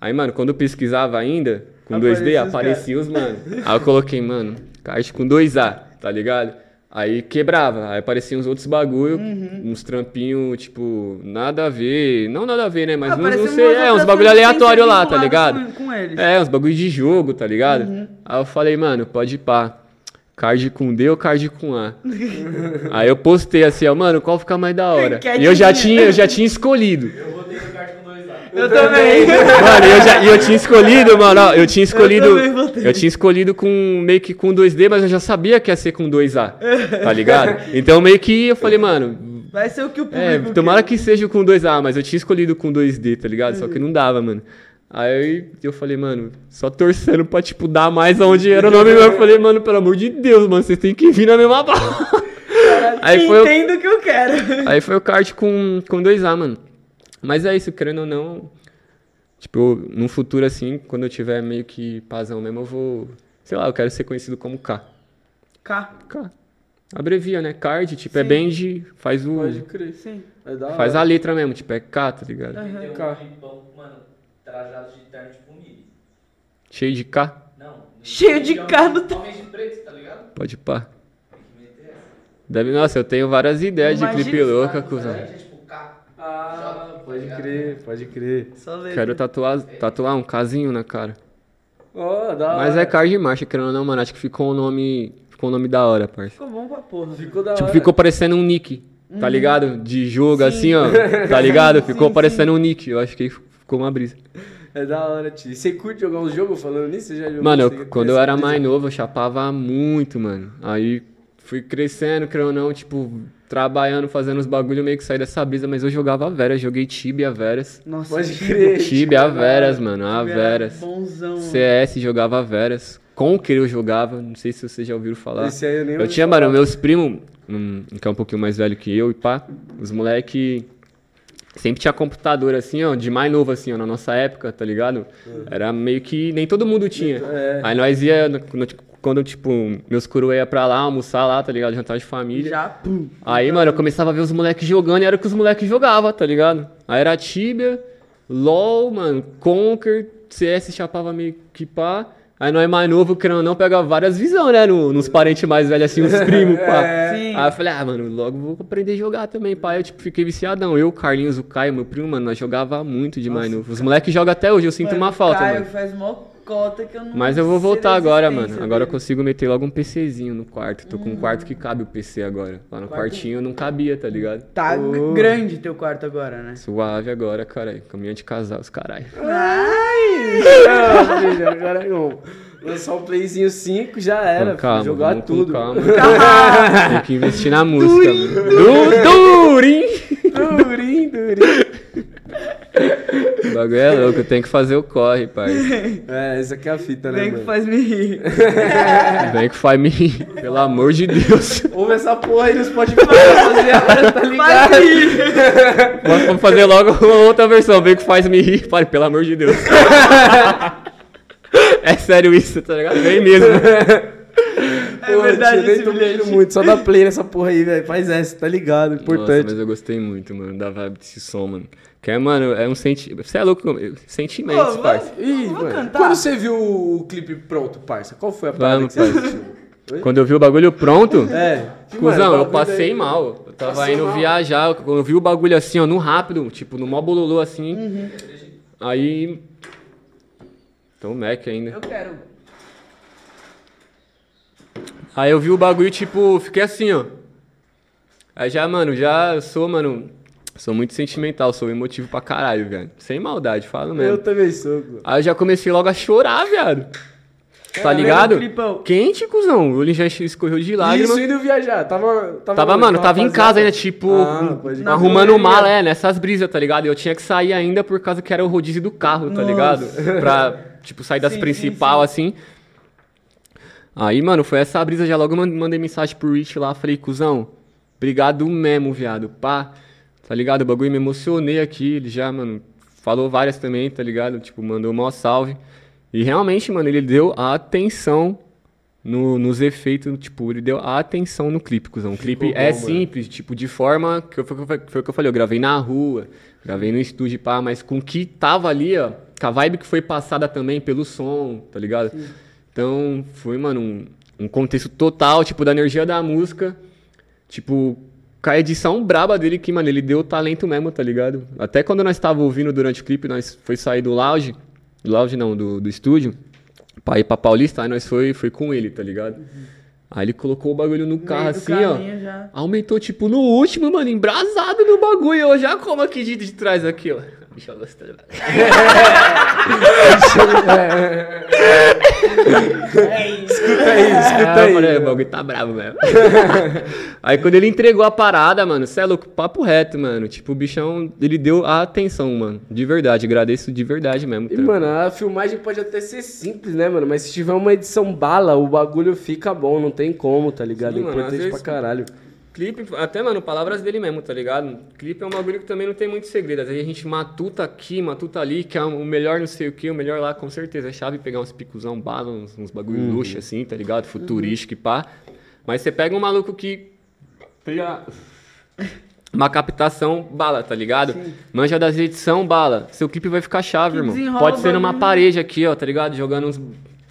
Aí, mano, quando eu pesquisava ainda, com Aparecia 2D, os aparecia os, mano. Aí eu coloquei, mano, card com 2A, tá ligado? Aí quebrava, aí apareciam uns outros bagulho, Uhum. uns trampinhos, tipo, nada a ver. Não nada a ver, né? Mas Ah, não, não sei, é, uns bagulho sem aleatório lá, tá ligado? Com, com eles. É, uns bagulho de jogo, tá ligado? Uhum. Aí eu falei, mano, pode ir pá. Card com D ou card com A? Aí eu postei assim, ó, mano, qual fica mais da hora? Quer E eu já tinha, eu já tinha escolhido. Eu card dois A. Eu também. Mano, eu, já, eu tinha escolhido, mano, ó, eu tinha escolhido. botei. Eu tinha escolhido com meio que com 2D, mas eu já sabia que ia ser com 2A. Tá ligado? Então meio que eu falei, mano, Vai ser o que o público é, quer. tomara que seja com 2A, mas eu tinha escolhido com 2D, tá ligado? Só que não dava, mano. Aí eu falei, mano, só torcendo pra, tipo, dar mais aonde era o nome. Eu falei, mano, pelo amor de Deus, mano, vocês têm que vir na mesma bala. Aí foi, Entendo o que eu quero. aí foi o kart com, com 2A, mano. Mas é isso, querendo ou não. Tipo, num futuro assim, quando eu tiver meio que pazão mesmo, eu vou. Sei lá, eu quero ser conhecido como K. K. K. Abrevia, né? Card, tipo, é Sim. band, faz o. Pode crer. Sim. É da Faz hora. a letra mesmo, tipo, é K, tá ligado? Tem um bom, mano, trajado de terno tipo Mili. Cheio de K, Não. Cheio de K no de preto, tá ligado? pode pá. Deve, nossa, eu tenho várias ideias de Imagina clipe isso, louca, cuzão. é tipo K. Ah, pode tá ligado? crer, pode crer. Só letra. Quero tatuar, tatuar um casinho na cara. Ó, da Mas hora. é card de marcha, querendo ou não, mano. Acho que ficou um nome. Ficou um nome da hora, parça. Ficou bom pra porra. Ficou da Tipo, hora. ficou parecendo um nick, tá ligado? De jogo, Sim. assim, ó. Tá ligado? Ficou sim, parecendo um nick. Eu acho que ficou uma brisa. É da hora, tio. E Você curte jogar uns jogos falando nisso? Você já jogou? Mano, eu- quando eu era mais novo, eu chapava muito, mano. Aí fui crescendo, creio ou não, tipo, trabalhando, fazendo os bagulho, meio que saí dessa brisa, mas eu jogava Veras, joguei Tibia Veras. Nossa, Pode crer. Tibia da Veras, hora. mano, a Veras. Bonzão. CS jogava Veras. Conquer eu jogava, não sei se vocês já ouviram falar. Esse aí eu nem Eu tinha, falar. mano, meus primos, um, que é um pouquinho mais velho que eu e pá, os moleque sempre tinha computador assim, ó, de mais novo assim, ó, na nossa época, tá ligado? Era meio que nem todo mundo tinha. É. Aí nós ia, no- no- quando, tipo, meus coroa ia pra lá, almoçar lá, tá ligado? Jantar de família. Já, pum. Aí, mano, eu começava a ver os moleques jogando e era o que os moleques jogavam, tá ligado? Aí era Tibia, LOL, mano, Conquer, CS chapava meio que pá. Aí nós mais novo, querendo ou não, pegava várias visões, né? no- nos parentes mais velhos, assim, os primos, pá. Sim. Aí eu falei, ah, mano, logo vou aprender a jogar também, pá. Aí eu, tipo, fiquei viciadão. Eu, o Carlinhos, o Caio, meu primo, mano, nós jogava muito de mais novo. Os moleques jogam até hoje, eu sinto Mano, uma falta, Caio mano. faz mó cota que eu não Mas eu vou voltar agora, mano. Agora eu dele. consigo meter logo um PCzinho no quarto. Tô com um quarto que cabe o PC agora. Lá no Quarto- quartinho não cabia, tá ligado? Tá Ô. grande teu quarto agora, né? Suave agora, caralho. Caminhão de casal, os caralho. Ah, filho, agora não. Lançar um playzinho 5 já era, Com calma, filho, jogar vamos com tudo. calma. Tem que investir na música, mano. Du- Durim! Durinho, durinho. O bagulho é louco, tem que fazer o corre, pai. É, essa aqui é a fita, né, Vem que faz me rir. Vem que faz me rir, pelo amor de Deus. Ouve essa porra aí no Spotify, rapaziada, tá ligado? Faz rir. Vamos vamos fazer logo uma outra versão. Vem que faz me rir, pai, pelo amor de Deus. É sério isso, tá ligado? Vem mesmo. Porra, verdade tio, nem esse tô bilhete. muito, só dá play nessa porra aí, velho. Faz essa, tá ligado? Nossa, Importante. mas eu gostei muito, mano, da vibe desse som, mano. Que é, mano, é um sentimento. Você é louco? Sentimentos, vamos- parça. Ih, Vamos mano, cantar? quando você viu o clipe pronto, parça, qual foi a parada Vamos, que você parça. assistiu? Oi? Quando eu vi o bagulho pronto, É. Cusão, mano, eu passei aí- mal. Eu tava indo mal. viajar, quando eu vi o bagulho assim, ó, no rápido, tipo, no mó bololô assim. Uhum. Aí. Então, Mac ainda. Eu quero. Aí eu vi o bagulho, tipo, fiquei assim, ó. Aí já, mano, já sou, mano. Sou muito sentimental, sou emotivo pra caralho, velho. Sem maldade, falo mesmo. Eu também sou, pô. Aí eu já comecei logo a chorar, viado. Tá ligado? Quente, cuzão. O olho já escorreu de lágrimas. Isso indo viajar, tava... Tava, Tava, mano, Com a tava em casa ainda, tipo, Ah, arrumando correria. mala, é, nessas brisas, tá ligado? E eu tinha que sair ainda por causa que era o rodízio do carro, tá Nossa. ligado? Pra, tipo, sair das Sim, sim, principal, assim. Aí, mano, foi essa brisa, já logo man- mandei mensagem pro Rich lá, falei, cuzão, obrigado mesmo, viado, pá. Tá ligado? O bagulho me emocionei aqui, ele já, mano, falou várias também, tá ligado? Tipo, mandou maior salve. E realmente, mano, ele deu a atenção no- nos efeitos, tipo, ele deu a atenção no clipe, cuzão. O clipe Ficou é bom, mano. simples, tipo, de forma que eu- foi, foi, o que eu falei, eu gravei na rua, gravei no estúdio, pá, mas com o que tava ali, ó, com a vibe que foi passada também pelo som, tá ligado? Então, foi, mano, um, um contexto total, tipo, da energia da música, tipo, com a edição braba dele que, mano, ele deu talento mesmo, tá ligado? Até quando nós tava ouvindo durante o clipe, nós foi sair do lounge, do lounge não, do, do estúdio, pra ir pra Paulista, aí nós foi, foi com ele, tá ligado? Aí ele colocou o bagulho no carro assim, ó. já. Aumentou, tipo, no último, mano, embrasado no bagulho. Eu já como aqui de, de trás, aqui, ó. Bicho, eu gostei, velho. Escuta aí, escuta Ah, aí. eu falei, o bagulho tá bravo mesmo. aí quando ele entregou a parada, mano, cê é louco, papo reto, mano. Tipo, o bichão, ele deu a atenção, mano. De verdade, agradeço de verdade mesmo. E, mano, a filmagem pode até ser simples, né, mano? Mas se tiver uma edição bala, o bagulho fica bom, não tem como, tá ligado? Sim, é mano, importante vezes- pra caralho. Clipe, até, mano, palavras dele mesmo, tá ligado? Clipe é um bagulho que também não tem muito segredo. Às vezes a gente matuta aqui, matuta ali, que é o melhor não sei o que, o melhor lá, com certeza. É chave pegar uns picuzão bala, uns, uns bagulho Uhum. luxo assim, tá ligado? Futurístico e pá. Mas você pega um maluco que tem a- uma captação bala, tá ligado? Manja das edição bala. Seu clipe vai ficar chave, Que irmão. Pode ser numa parede aqui, ó, tá ligado? Jogando uns.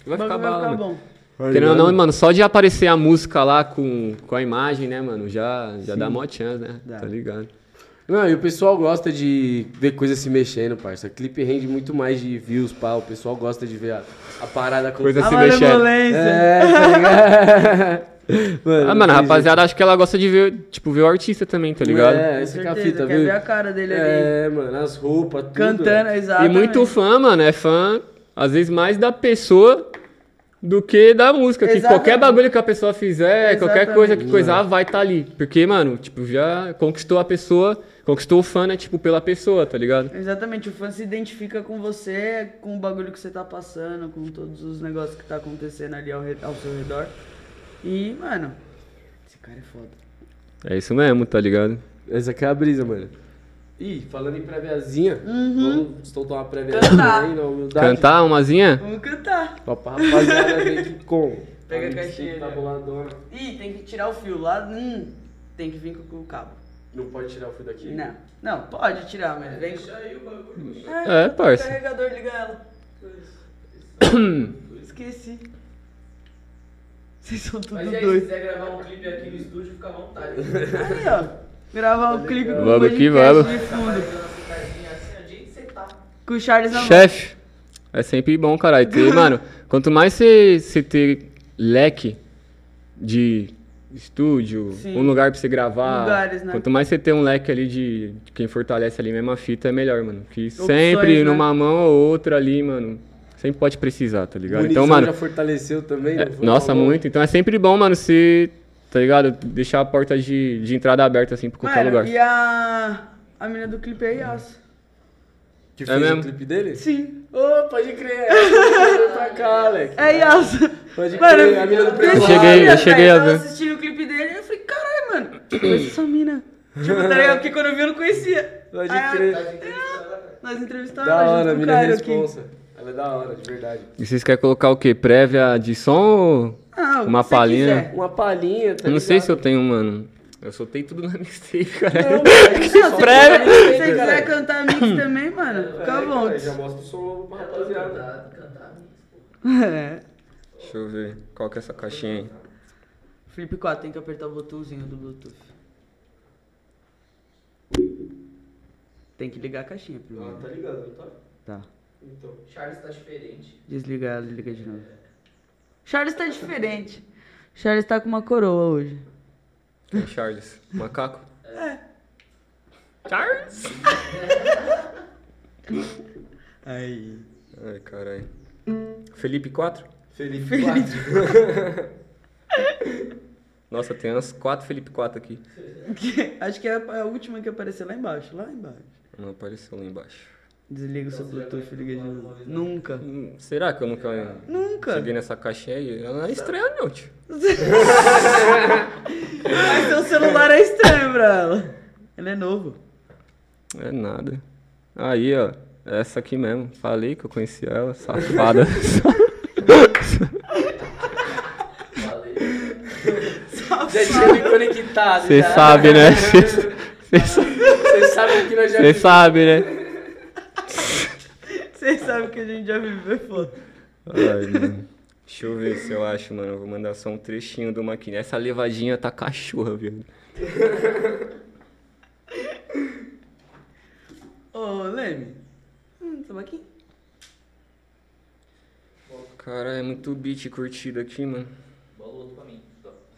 Vai ficar bala, vai ficar mano. bom. Querendo ou não, mano, só de aparecer a música lá com, com a imagem, né, mano, já, já dá mó chance, né? Dá. Tá ligado? Não, e o pessoal gosta de ver coisas se mexendo, parça. Clipe rende muito mais de views, pá. O pessoal gosta de ver a, a parada com Coisa A se mexendo. É, tá ligado? Ah, mano, a rapaziada, acho que ela gosta de ver, tipo, ver o artista também, tá ligado? É, Com essa que é a certeza, fita, quer viu? ver a cara dele ali. É, mano, as roupas, tudo. Cantando, é. exato. e muito fã, mano, é fã, às vezes, mais da pessoa do que da música. Que Exatamente. qualquer bagulho que a pessoa fizer, qualquer coisa que Exatamente. coisar, vai estar tá ali. Porque, mano, tipo, já conquistou a pessoa, conquistou o fã, né, tipo, pela pessoa, tá ligado? Exatamente, o fã se identifica com você, com o bagulho que você tá passando, com todos os negócios que tá acontecendo ali ao, ao seu redor. E, mano, esse cara é foda. É isso mesmo, tá ligado? Essa aqui é a brisa, mano. Ih, falando em préviazinha, vamos soltar uma préviazinha Uhum. Cantar. aí na humildade. Cantar umazinha? Vamos cantar. Pra pra rapaziada ver que como. Pega a caixinha Tá ó. boladona. Ih, tem que tirar o fio lá. Hum, tem que vir com o cabo. Não pode tirar o fio daqui? Não, não, pode tirar, mas vem. É, parça. carregador, liga ela. Esqueci. Vocês são tudo Mas e aí, se doidos. quiser gravar um clipe aqui no estúdio, fica à vontade. Aí, ó. Gravar um clipe com Vamos o que podcast vamos. de fundo. assim, tá? Com o Charles na. Chefe, é sempre bom, caralho. Ter, mano, quanto mais você ter leque de estúdio, Sim. um lugar pra você gravar, Lugares, né? quanto mais você ter um leque ali de, de quem fortalece ali mesmo a fita, é melhor, mano. Que Opções, sempre né? numa mão ou outra ali, mano, sempre pode precisar, tá ligado? Munição Então, mano, já fortaleceu também. é, foi? nossa, Falou. muito. Então é sempre bom, mano, se, tá ligado? Deixar a porta de, de entrada aberta, assim, pra qualquer Mano, lugar. e a. A mina do clipe é Yas. Que É fez mesmo? o clipe dele? Sim. Ô, pode crer. Vem pra cá, Alex. É Yas. Pode Mano, crer, a mina do eu preto. Eu cheguei- eu cheguei a ver. assistindo o clipe dele e eu falei, caralho, mano, conheço essa mina. Tipo, tá ligado? Porque quando eu vi eu não conhecia. Pode Aí, crer. Nós entrevistamos Da ela hora, a junto com o mina é Caio aqui. responsa. Ela é da hora, de verdade. E vocês querem colocar o quê? Prévia de som ou Ah, o uma que você palhinha? quiser. Uma palhinha, tá Eu não sei se eu ligado? tenho, mano. Eu soltei tudo na mixtape, cara. Não, mano, Se você quiser cantar mix também, mano, fica É, vontade. Já mostra o som pra rapaziada. É. Deixa eu ver. Qual que é essa caixinha aí? Flip 4, tem que apertar o botãozinho do Bluetooth. Tem que ligar a caixinha Ah, primeiro. tá ligado, não tá? Tá. Então. Charles tá diferente. Desliga ela e liga de novo. Charles tá diferente. Charles tá com uma coroa hoje. Quem é Charles? Macaco? É. Charles? Aí. Ai, caralho. Felipe 4? Felipe, Felipe. Nossa, tem umas 4 Felipe 4 aqui. Acho que é a última que apareceu lá embaixo. Lá embaixo. Não apareceu lá embaixo. Desliga o seu Bluetooth e liga de novo. Nunca. Hum, Será que eu nunca Nunca. cheguei nessa caixinha aí? Ela não é estranha, não, tio. Mas seu celular é estranho pra ela. Ele é novo. É nada. Aí, ó. Essa aqui mesmo. Falei que eu conhecia ela, safada. Já tinha me conectado. Você sabe, né? Você sabe que nós já sabe, né? Vocês sabem que a gente já viveu foda. Ai, mano. Deixa eu ver se eu acho, mano. Eu vou mandar só um trechinho do maquinha. Essa levadinha tá cachorra, viu? Ô, Leme. Hum, tamo aqui. Cara, é muito beat curtido aqui, mano. Bola o outro pra mim.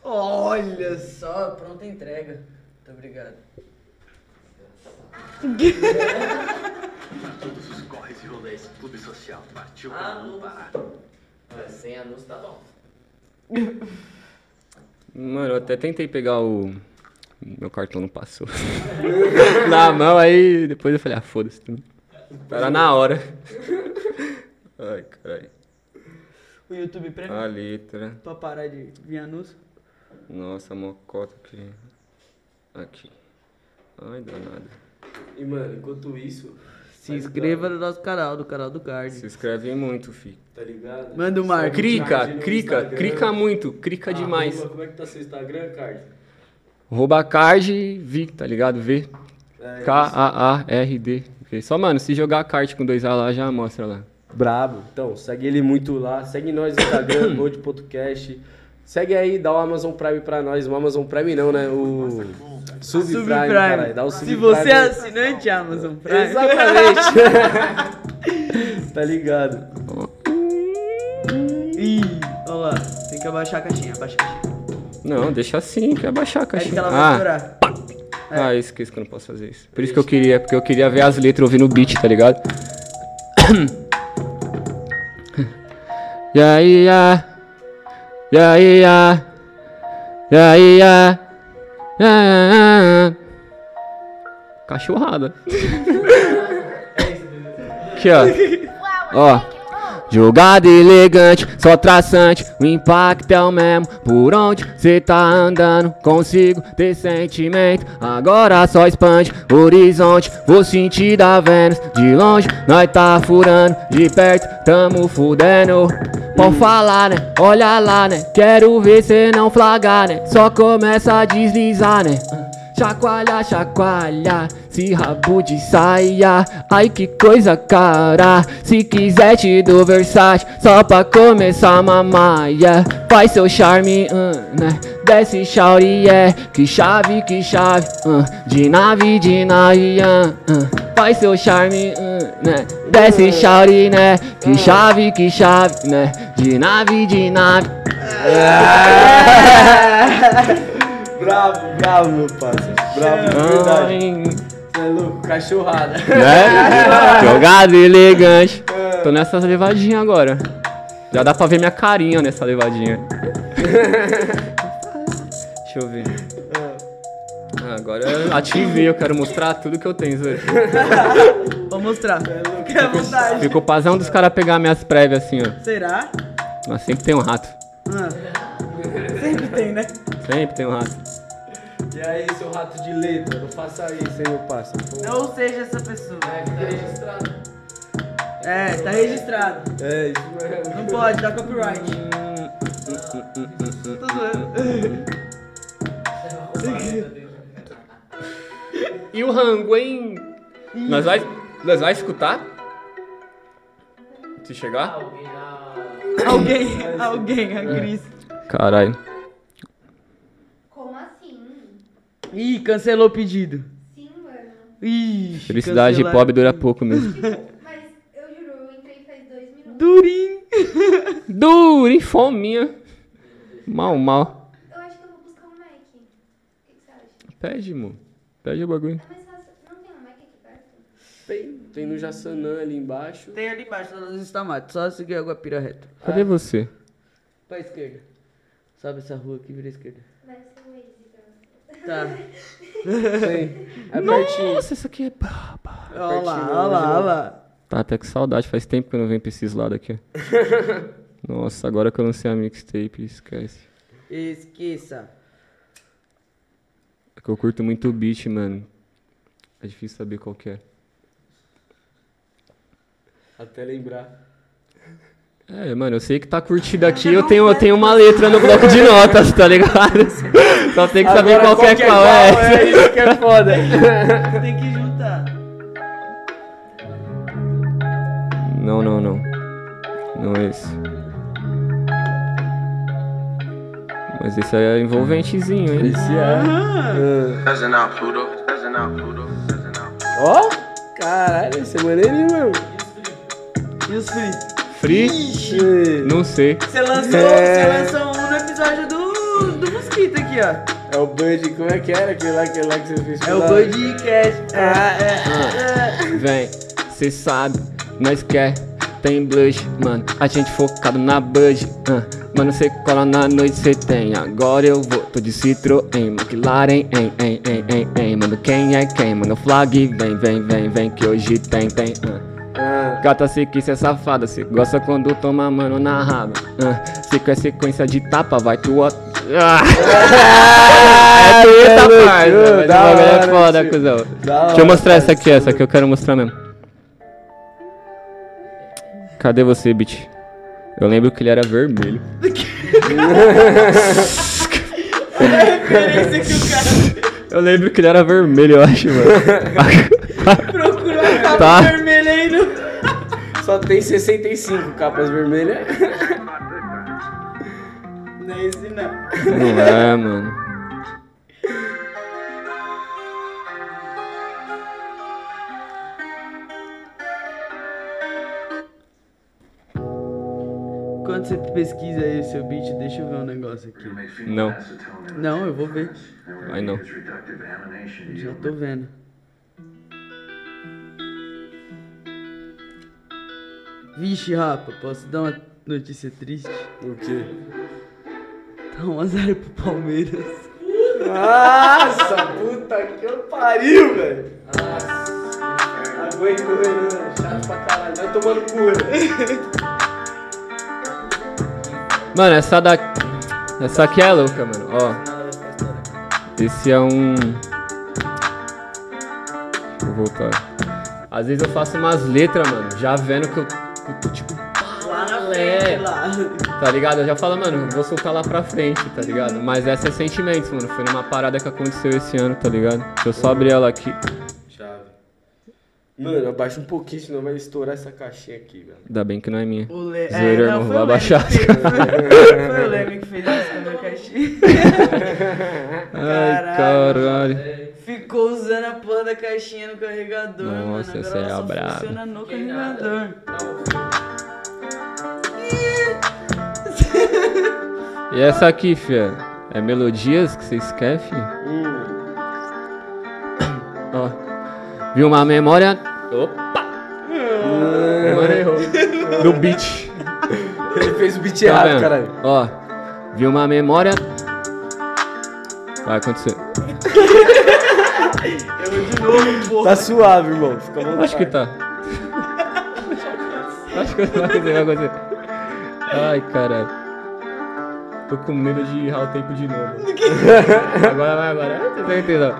Olha só, pronta entrega. Muito obrigado. Todos os corres e rolês, clube social, partiu pra parar. Mas sem anúncio tá bom. Mano, eu até tentei pegar o. Meu cartão não passou. na mão, aí depois eu falei, ah, foda-se. Era na hora. Ai, caralho. O YouTube Premium. A letra. Pra parar de vir anúncio. Nossa, mocota aqui. Aqui. Ai, danada. E, mano, enquanto isso, Se inscreva no nosso canal, do canal do Card. Se inscreve muito, fi. tá ligado? Manda o marco. Crica, Card no crica, crica muito, crica demais. Arroba, como é que tá seu Instagram, Card? Rouba card, vi, tá ligado? V. É, K-A-A-R-D. V. Só, mano, se jogar kart com dois A lá, já mostra lá. Brabo. Então, segue ele muito lá. Segue nós no Instagram, Gold.cast. Segue aí, dá o Amazon Prime pra nós. O Amazon Prime não, né? O Subprime, Subprime. caralho. Dá o Se Subprime. você é assinante Amazon Prime. Exatamente. tá ligado? Ih, olha lá. Tem que abaixar a caixinha, abaixa a caixinha. Não, deixa assim, que abaixar a É caixinha. que ela vai ah, estourar. ah, eu esqueci que eu não posso fazer isso. Por isso que eu queria, porque eu queria ver as letras ouvindo o beat, tá ligado? E aí, ya. E aí, ya. E aí, ya. Ya, Cachorrada. Aqui, ó. Ó. Jogada elegante, só traçante, o impacto é o mesmo. Por onde cê tá andando, consigo ter sentimento. Agora só expande horizonte, vou sentir da Vênus. De longe, nós tá furando, de perto, tamo fudendo. Pode falar, né? Olha lá, né? Quero ver cê não flagar, né? Só começa a deslizar, né? Chacoalha, chacoalha, se rabo de saia, ai que coisa cara. Se quiser te dou Versace, só pra começar a mamaia. Faz seu charme, hum, né? Desce chauri, é, que chave, que chave, hum, de nave, de nave, hum. Faz seu charme, né? Desce chauri, né? Que chave, que chave, né? De nave, de nave. Bravo, bravo, meu parceiro. Bravo, de verdade. Você é louco, cachorrada. né? Jogada elegante. Ah, tô nessas levadinhas agora. Já dá pra ver minha carinha nessa levadinha. Deixa eu ver. Ah, agora eu ativei, eu quero mostrar tudo que eu tenho, Zé. Vou mostrar. Fique à vontade. Fico pazão dos caras pegar minhas prévias assim, ó. Será? Mas sempre tem um rato. Ah. Sempre tem, né? Sempre tem um rato. E aí, seu rato de letra, não faça isso, hein, meu parceiro. Pô. Não seja essa pessoa. É, que tá registrado. É, tá registrado. É, isso mesmo. Não pode, dá copyright. Tô zoando. E o rango, hein? Nós vai, nós vai escutar? Se chegar? Alguém Alguém, alguém, a Cris. Caralho. Como assim? Ih, cancelou o pedido. Sim, mano. Ih, Felicidade cancelaram. pobre dura pouco mesmo. Mas eu juro, eu entrei faz dois minutos. Durinho. Dura, hein, fominha. Mal, mal. Eu acho que eu vou buscar um Mac. O que, que você acha? Pede, mo. Pede o bagulho. É mais fácil. Não tem um Mac aqui perto? Tem, tem no Jassanã ali embaixo. Tem ali embaixo, lá nos estamates. Só seguir a Guapira reto. Cadê você? Pra esquerda. Sabe essa rua aqui, vira à esquerda. Deve ser o Waze pra Tá. Tem. É pertinho. Nossa, isso aqui é baba. Olha lá, olha lá, olha lá. Tá até com saudade, faz tempo que eu não venho pra esses lados aqui. Nossa, agora que eu lancei a mixtape, esquece. Esqueça. É que eu curto muito o beat, mano. É difícil saber qual que é. Até lembrar. É, mano, eu sei que tá curtido aqui, eu tenho, eu tenho uma letra no bloco de notas, tá ligado? Só tem que saber Agora, qual, que é qual é, é. isso que é foda. Tem que juntar. Não, não, não. Não é esse. Mas esse aí é envolventezinho, hein? Esse é. Ó, caralho, esse é maneirinho, meu. E os free? Free? Não sei. Você lançou, É. você lançou um no episódio do, do Mosquito aqui, ó. É o Bud, como é que era aquele lá, aquele lá que você fez? É o podcast. Ah, é. é. Vem, cê sabe, nós quer, tem blush, mano. A gente focado na bud, ah. Mano, cê cola na noite, cê tem. Agora eu vou, tô de Citroën, McLaren, hein, hein, hein, hein, hein. Mano, quem é quem? Mano, flag, vem, vem, vem, vem, que hoje tem, tem, ah. Ah, Gata, que é safada, cê gosta quando toma mano na raba. Ah, cê quer sequência de tapa, vai tu. Ah. É treta, parça. Mas o bagulho é foda, tio. cuzão. Da Deixa eu hora, mostrar essa aqui, essa aqui eu quero mostrar mesmo. Cadê você, bitch? Eu lembro que ele era vermelho. Que Eu lembro que ele era vermelho, eu acho, mano. procurou a capa Tá. Só tem 65 capas vermelhas. Não é esse não. Não é, mano. Quando você pesquisa aí o seu beat, deixa eu ver um negócio aqui. Não, Não, eu vou ver. vai não. Já tô vendo. Vixe, rapa, posso dar uma notícia triste? O quê? Tá um a zero pro Palmeiras. Nossa, puta que eu pariu, velho. Nossa. Aguento correndo, né? Chato pra caralho. Vai tomando cu, Mano, essa da. Essa aqui é louca, mano. Ó. Esse é um. Deixa eu voltar. Às vezes eu faço umas letras, mano, já vendo que eu, tô tipo. Lá na É. frente, lá. Tá ligado? Eu já falo, mano, vou soltar lá pra frente, tá ligado? Mas essa é sentimentos, mano. Foi numa parada que aconteceu esse ano, tá ligado? Deixa eu só abrir ela aqui. Chave. Mano, abaixa um pouquinho, senão vai estourar essa caixinha aqui, velho. Ainda bem que não é minha. O Le... Zoeira, não, irmão, abaixar. que fez, Foi, foi o Leme que fez isso com a minha caixinha. Ai, caralho. A porra da caixinha no carregador, Nossa, mano. Agora é ela só funciona no carregador. E essa aqui, fia? É melodias que vocês querem, fia? Ó. Viu uma memória. Opa! Memória errou. do beat. Ele fez o beat Tá errado, vendo? caralho. Ó, vi uma memória. Vai acontecer. Tá suave, irmão. Fica à vontade. Acho que tá. Acho que vai acontecer, vai acontecer. Ai, caralho. Tô com medo de errar o tempo de novo. Agora vai, agora. Tem certeza.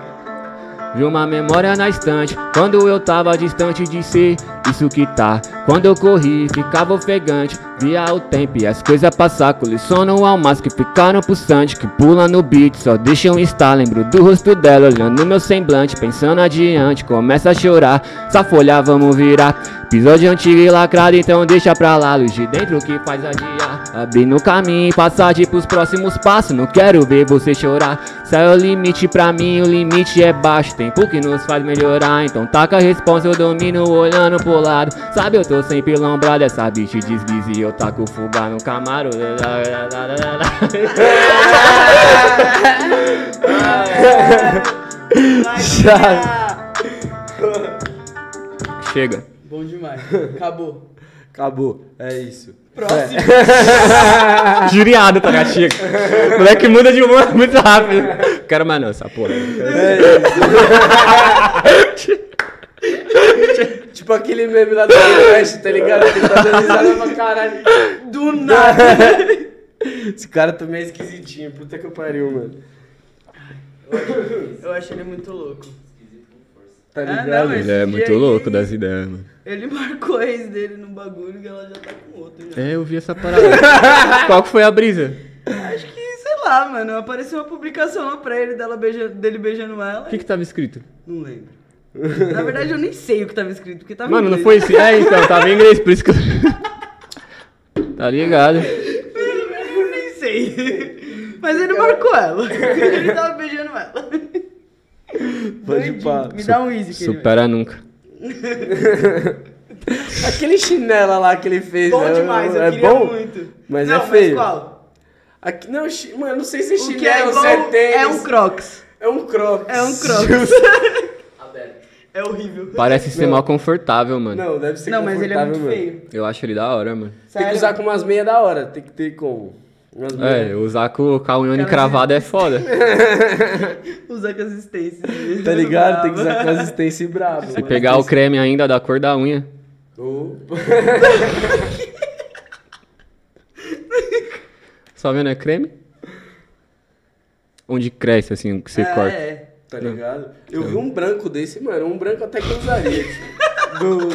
Vi uma memória na estante Quando eu tava distante de ser Isso que tá Quando eu corri ficava ofegante Via o tempo e as coisas passar Coleciono almas que ficaram pulsante Que pula no beat Só deixa um estar. Lembro do rosto dela Olhando meu semblante Pensando adiante Começa a chorar. Essa folha vamos virar. Episódio antigo e lacrado Então deixa pra lá. Luz de dentro que faz adiar. Abrindo caminho e passagem pros próximos passos. Não quero ver você chorar. Sai o limite pra mim, o limite é baixo. Tempo que nos faz melhorar Então taca a responsa, eu domino olhando pro lado. Sabe, eu tô sempre lombrado Essa bicha desguize e eu taco fuga no camaro Chega Bom demais. Acabou. Acabou. É isso. Próximo. Juriado, tá? Chega Moleque muda de humor muito rápido Quero mais não, essa porra Tipo aquele meme lá do Flash, tá ligado? Ele tá dando risada pra caralho. Do nada. Esse cara também é esquisitinho. Puta que eu pariu, mano. Eu acho ele muito louco. Tá Ah, ligado? não, Ele é muito louco das ideias, mano Ele marcou a ex dele no bagulho e ela já tá com outro já. É, eu vi essa parada Qual que foi a brisa? Acho que, sei lá, mano. Apareceu uma publicação lá pra ele dela beija, dele beijando ela. O que que tava escrito? Não lembro. Na verdade, eu nem sei o que tava escrito, porque tava em Mano, não foi esse. É, então, tava em inglês, por isso que eu. Tá ligado? Eu nem sei. Mas ele marcou ela. Ele tava beijando ela. Pode pá. Me dá um easy, querido. Supera nunca. Aquele chinela lá que ele fez. Bom é, demais, eu é queria bom, muito. Mas não, é feio. Mas qual? Aqui, não, mano, não sei se é é chinelo, igual é tênis. é um crocs. É um crocs. É um crocs. É horrível. Parece ser Não. mal confortável, mano. Não, deve ser Não, mas ele é muito confortável, mano. feio. Eu acho ele da hora, mano. Tem que Sério? usar com umas meias da hora. Tem que ter como? Umas É, meias. usar com, com a unha encravada é foda. Usar com assistência. Tá ligado? Tem que usar com assistência e brabo. Se pegar o creme ainda da cor da unha. Opa. Só vendo é creme? Onde cresce, assim, que você É, corta. É. Tá ligado? Eu vi um branco desse, mano. Um branco até que eu usaria. Do...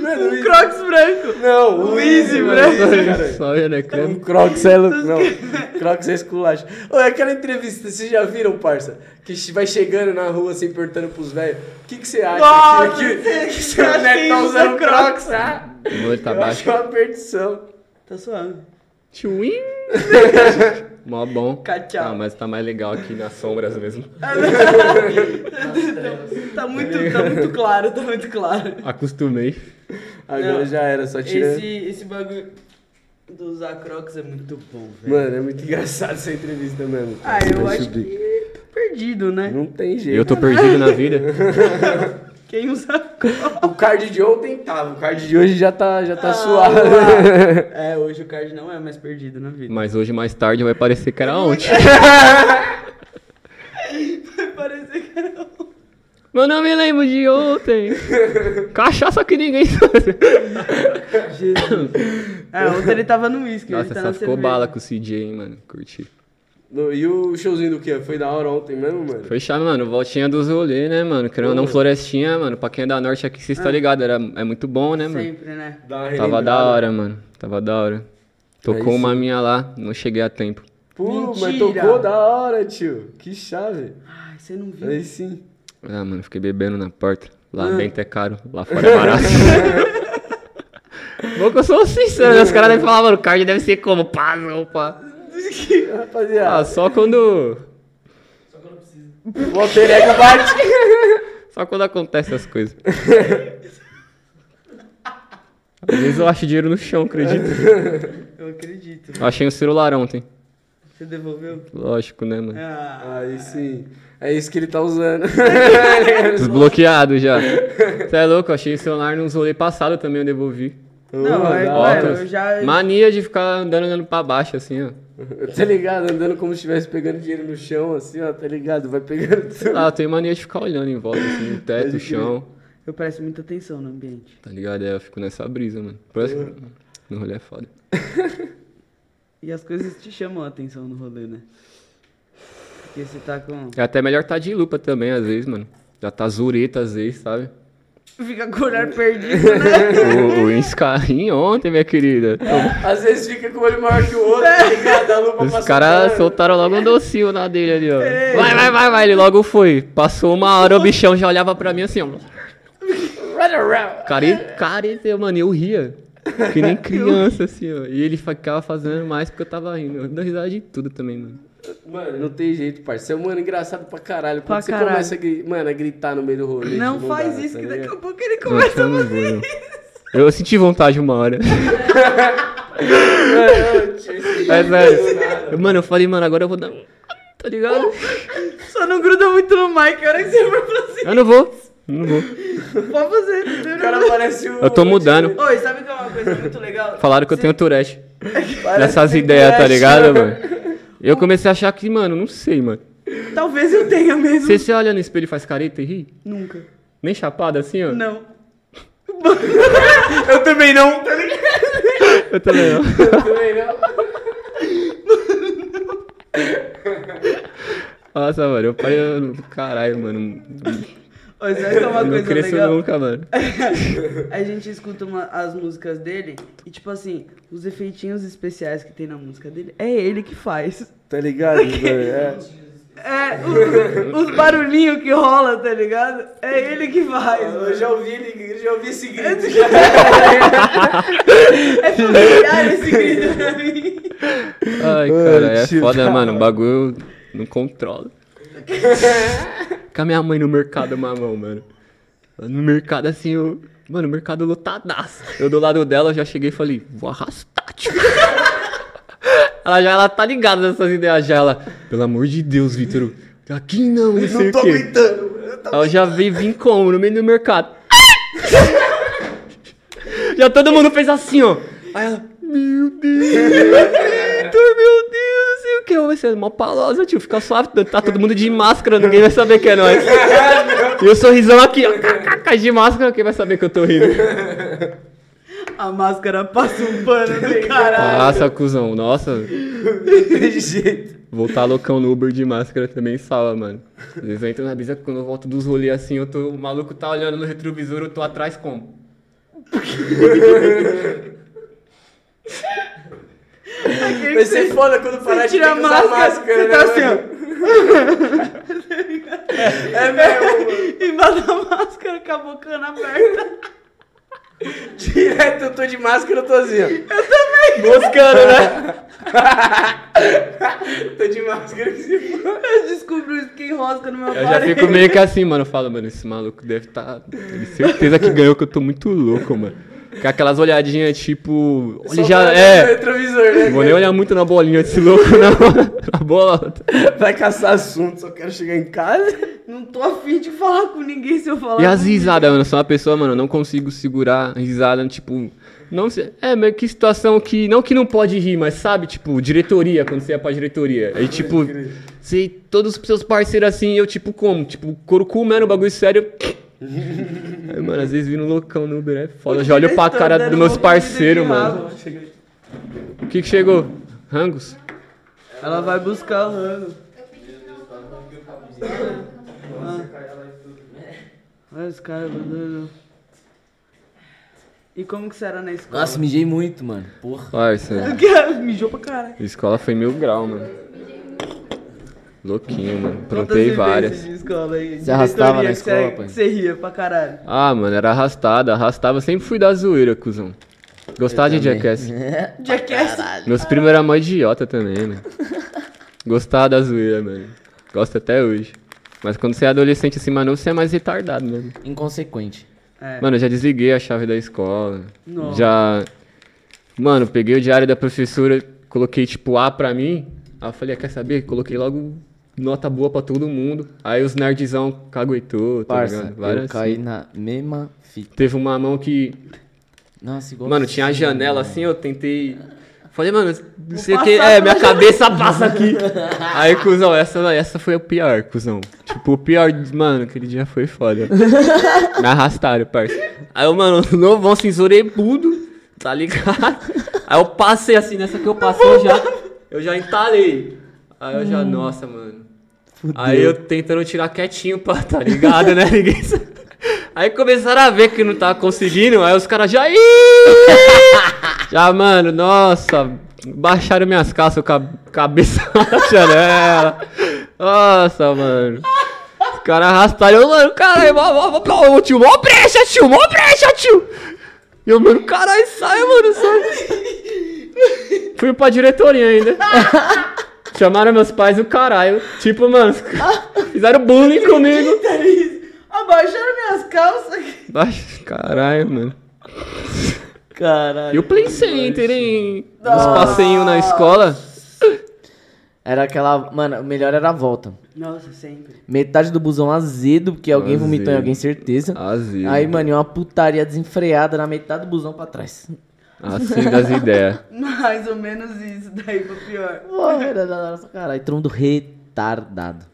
Mano, Um crocs branco. Não, O Easy branco. Só vendo é Um creme. Crocs é louco. Não, Crocs é esculacho. Ô, é aquela entrevista, vocês já viram, parça? Que vai chegando na rua assim, perguntando pros velhos: o que, que você acha Nossa, que, que, que seu acha neto que tá usando é Crocs? Crocs? Ah, O olho tá eu acho baixo. uma perdição. Tá suave. Tchuim. Mó bom. Tchau. Ah, mas tá mais legal aqui nas sombras mesmo. Tá muito, tá muito claro, tá muito claro. Acostumei. Agora Não, já era, só tirando. Esse, esse bagulho do usar crocs é muito bom, velho. Mano, é muito engraçado essa entrevista mesmo. Ah, eu vai acho subir. que tô perdido, né? Não tem jeito. Eu tô perdido na vida. Quem usa crocs? O card de ontem tava, o card de hoje já tá, já tá Ah, suave. lá. É, hoje o card não é mais perdido na vida. Mas hoje mais tarde vai parecer que era ontem. Vai parecer que era um- Mas não me lembro de ontem. Cachaça que ninguém sabe. É, ontem ele tava no uísque, Nossa, ele tá na ficou cerveja. bala com o CJ, hein, mano. Curti. No- E o showzinho do que? Foi da hora ontem mesmo, mano? Foi chave, mano. Voltinha dos rolês, né, mano? Querendo ou não, Florestinha, mano. Pra quem é da norte aqui, vocês tá ligado. Era, é muito bom, né, mano? Sempre, né? Dá uma Tava da hora, mano. Tava da hora. Tocou Aí uma minha lá, não cheguei a tempo. Pô, mas Mentira. tocou da hora, tio. Que chave. Ai, você não viu. Aí sim. Ah, mano, fiquei bebendo na porta. Lá Ah. dentro é caro, lá fora é barato. Bom que eu sou sincero, né? Os caras devem falar, mano, o card deve ser como? Pá, não, pá. Rapaziada, Ah, só quando. o alter ego bate. Só quando acontece as coisas. Às vezes eu acho dinheiro no chão, acredito. Eu acredito. Eu achei um celular ontem. Você devolveu? Lógico, né, mano? Ah, Aí sim. É isso que ele tá usando. Desbloqueado já. Você é louco, eu achei o celular nos rolê passado também, eu devolvi. Não, é, mano, hora. eu já. Mania de ficar andando, andando pra baixo, assim, ó. Tá ligado? Andando como se estivesse pegando dinheiro no chão, assim, ó, tá ligado? Vai pegando lá, eu tenho mania de ficar olhando em volta, assim, no teto, o chão. Eu presto muita atenção no ambiente. Tá ligado? É, eu fico nessa brisa, mano. Parece que no rolê é foda. E as coisas te chamam a atenção no rolê, né? Porque você tá com. É até melhor tá de lupa também, às vezes, mano. Já tá zureta, às vezes, sabe? Fica com o olhar perdido, né? o o Inscarim ontem, minha querida. Às vezes fica com o olho maior que o outro, tá ligado? A lupa Os caras soltaram logo um docinho na dele ali, ó. Vai, vai, vai, vai. Ele logo foi. Passou uma hora, o bichão já olhava pra mim assim, ó. Cara, cara, mano, eu ria. Que nem criança, assim, ó. E ele ficava fazendo mais porque eu tava rindo. Eu dou risada de tudo também, mano. Mano, não tem jeito, parceiro. Você é um mano engraçado pra caralho. Quando Pra você caralho. começa a, gri- mano, a gritar no meio do rolê. Não faz dá, isso, tá que daqui a pouco ele começa a fazer. Eu senti vontade uma hora. É. Mano, eu falei, mano, agora eu vou dar. um- Tá ligado? Só não gruda muito no mic, a hora que você for fazer. Eu não vou. Não vou. Pode fazer, entendeu? O cara parece o. Eu tô mudando. Oi, sabe que é uma coisa muito legal? Falaram que eu tenho Tourette. Parece Nessas ideias, tá ligado, mano? Eu comecei a achar que, mano, não sei, mano. Talvez eu tenha mesmo. Você se olha no espelho e faz careta e ri? Nunca. Nem chapada assim, ó? Não. Eu também não, tá ligado? Eu também não. Eu também não. Nossa, mano, eu parei. eu- Caralho, mano. Que é uma não coisa legal? nunca, mano. A gente escuta uma- as músicas dele e, tipo assim, os efeitinhos especiais que tem na música dele, é ele que faz. Tá ligado, mano? É. É, os, os barulhinhos que rola, tá ligado? É ele que faz. Eu mano. já ouvi ele, eu já ouvi esse grito. É familiar esse grito pra mim. Ai, cara, é foda, mano. O bagulho eu não controlo. Com a minha mãe no mercado, mamão, mano. No mercado, assim, eu... Mano, o mercado lotadaço. Eu do lado dela, já cheguei e falei, vou arrastar, tio. Ela já ela tá ligada nessas ideias já. Ela, pelo amor de Deus, Vitor, aqui não, não sei Não o tô quê. aguentando. Eu tô- Ela já veio vir como? No meio do mercado. já todo mundo fez assim, ó. Aí ela, meu Deus, Vitor, meu Deus, que. Vai ser mó palosa, tio. Fica suave, tá todo mundo de máscara, ninguém vai saber que é nós. e o sorrisão aqui, ó. kkk, De máscara, quem vai saber que eu tô rindo? A máscara passa um pano do caralho. Nossa, cuzão, nossa. Não tem jeito. Voltar loucão no Uber de máscara também salva, mano. Às vezes eu entro na brisa quando eu volto dos rolês assim, eu tô, o maluco tá olhando no retrovisor, eu tô atrás como? Aquele Vai que ser você- foda quando parar de tira a que máscara, máscara, você né, tá assim, mano? ó. É mesmo. Embaixo da máscara com a bocana aberta. Direto eu tô de máscara, eu tô assim, ó. Eu também. Moscando, né? tô de máscara que se for. Eu descobri o skin rosca no meu Eu já fico meio que assim, mano. Eu falo, mano, esse maluco deve tá. Tenho certeza que ganhou, que eu tô muito louco, mano. Com aquelas olhadinhas tipo. Só já. É. retrovisor, né? Vou nem olhar muito na bolinha desse louco, não. Na bola. Vai caçar assunto, só quero chegar em casa. Não tô afim de falar com ninguém se eu falar. E as risadas, mano. Eu sou uma pessoa, mano, eu não consigo segurar a risada, tipo. Não sei. É, mas que situação que. Não que não pode rir, mas sabe, tipo, diretoria, quando você ia pra diretoria. Aí, tipo, sei, todos os seus parceiros assim, eu, tipo, como? Tipo, couro comendo, bagulho sério. Aí, mano, às vezes vindo loucão no Uber, é foda. Eu já olho pra cara dos meus parceiros, mano. O que que chegou? Rangos? Ela vai buscar o rango. Olha os caras mandando. E como que você era na escola? Nossa, mijei muito, mano. Porra. Parça, Mijou pra caralho. a escola foi mil grau, mano. Louquinho, mano. Vivências várias. de escola aí? Você arrastava na escola, pai? Você ria pra caralho. Ah, mano, era arrastada. Arrastava, sempre fui da zoeira, cuzão. Gostava de Jackass. Jackass. Meus primos eram mó idiota também, né? Gostava da zoeira, mano. Gosto até hoje. Mas quando você é adolescente assim, mano, você é mais retardado mesmo. Inconsequente. É. Mano, eu já desliguei a chave da escola. Nossa. Já. Mano, peguei o diário da professora, coloquei tipo A pra mim. Aí eu falei, ah, quer saber? Coloquei logo nota boa pra todo mundo. Aí os nerdzão caguetou, tá Parça, ligado? eu Várias caí na mesma fita. Teve uma mão que Nossa, igual Mano, tinha a janela assim, eu tentei. Falei, mano, não sei o que. É, minha cabeça passa aqui. Aí, cuzão, essa, essa foi o pior, cuzão. Tipo, o pior, mano, aquele dia foi foda. Me arrastaram, parça. Aí eu, mano, novão, cinzurebudo, tá ligado? Aí eu passei assim, nessa que eu passei, eu já, eu já entalei. Aí eu já, nossa, mano. Aí eu tentando tirar quietinho, pá, tá ligado, né? Ninguém Aí começaram a ver que não tava conseguindo, aí os caras já. Já, mano, nossa, baixaram minhas calças a cabeça na janela. Nossa, mano. Os caras arrastaram, eu, mano, caralho, tio, mó brecha, tio, mó brecha, tio. E eu, mano, caralho, sai, mano, sai. Fui pra diretoria ainda. Chamaram meus pais do caralho. Tipo, mano, fizeram bullying comigo. Abaixaram minhas calças. Baixa- Caralho, mano. Caralho. E o Play Center, hein? Os passeinhos na escola. Era aquela. Mano, o melhor era a volta. Nossa, sempre. Metade do busão azedo, porque alguém Azedo. vomitou em alguém, certeza. Azedo. Aí, mano, e uma putaria desenfreada na metade do busão pra trás. Assim das ideias. Mais ou menos isso, daí pra pior. Porra, era da nossa caralho. Todo mundo retardado.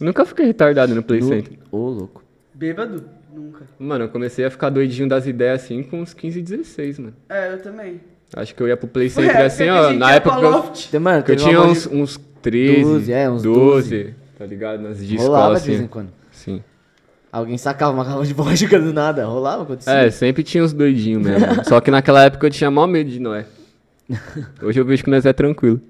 Nunca fiquei retardado no Play No- Center. Ô, louco. Bêbado? Nunca. Mano, eu comecei a ficar doidinho das ideias assim com uns 15, 16, mano. É, eu também. Acho que eu ia pro Play Center assim, ó. Na época que eu, mano, que eu tinha uns, uns 13, 12, é, uns 12, tá ligado? Nas de de... escola Rolava de vez em assim. quando. Alguém sacava uma garrafa de vodka do nada. Rolava, acontecia. É, sempre tinha uns doidinhos mesmo. Só que naquela época eu tinha maior medo de Noé. Hoje eu vejo que nós é tranquilo.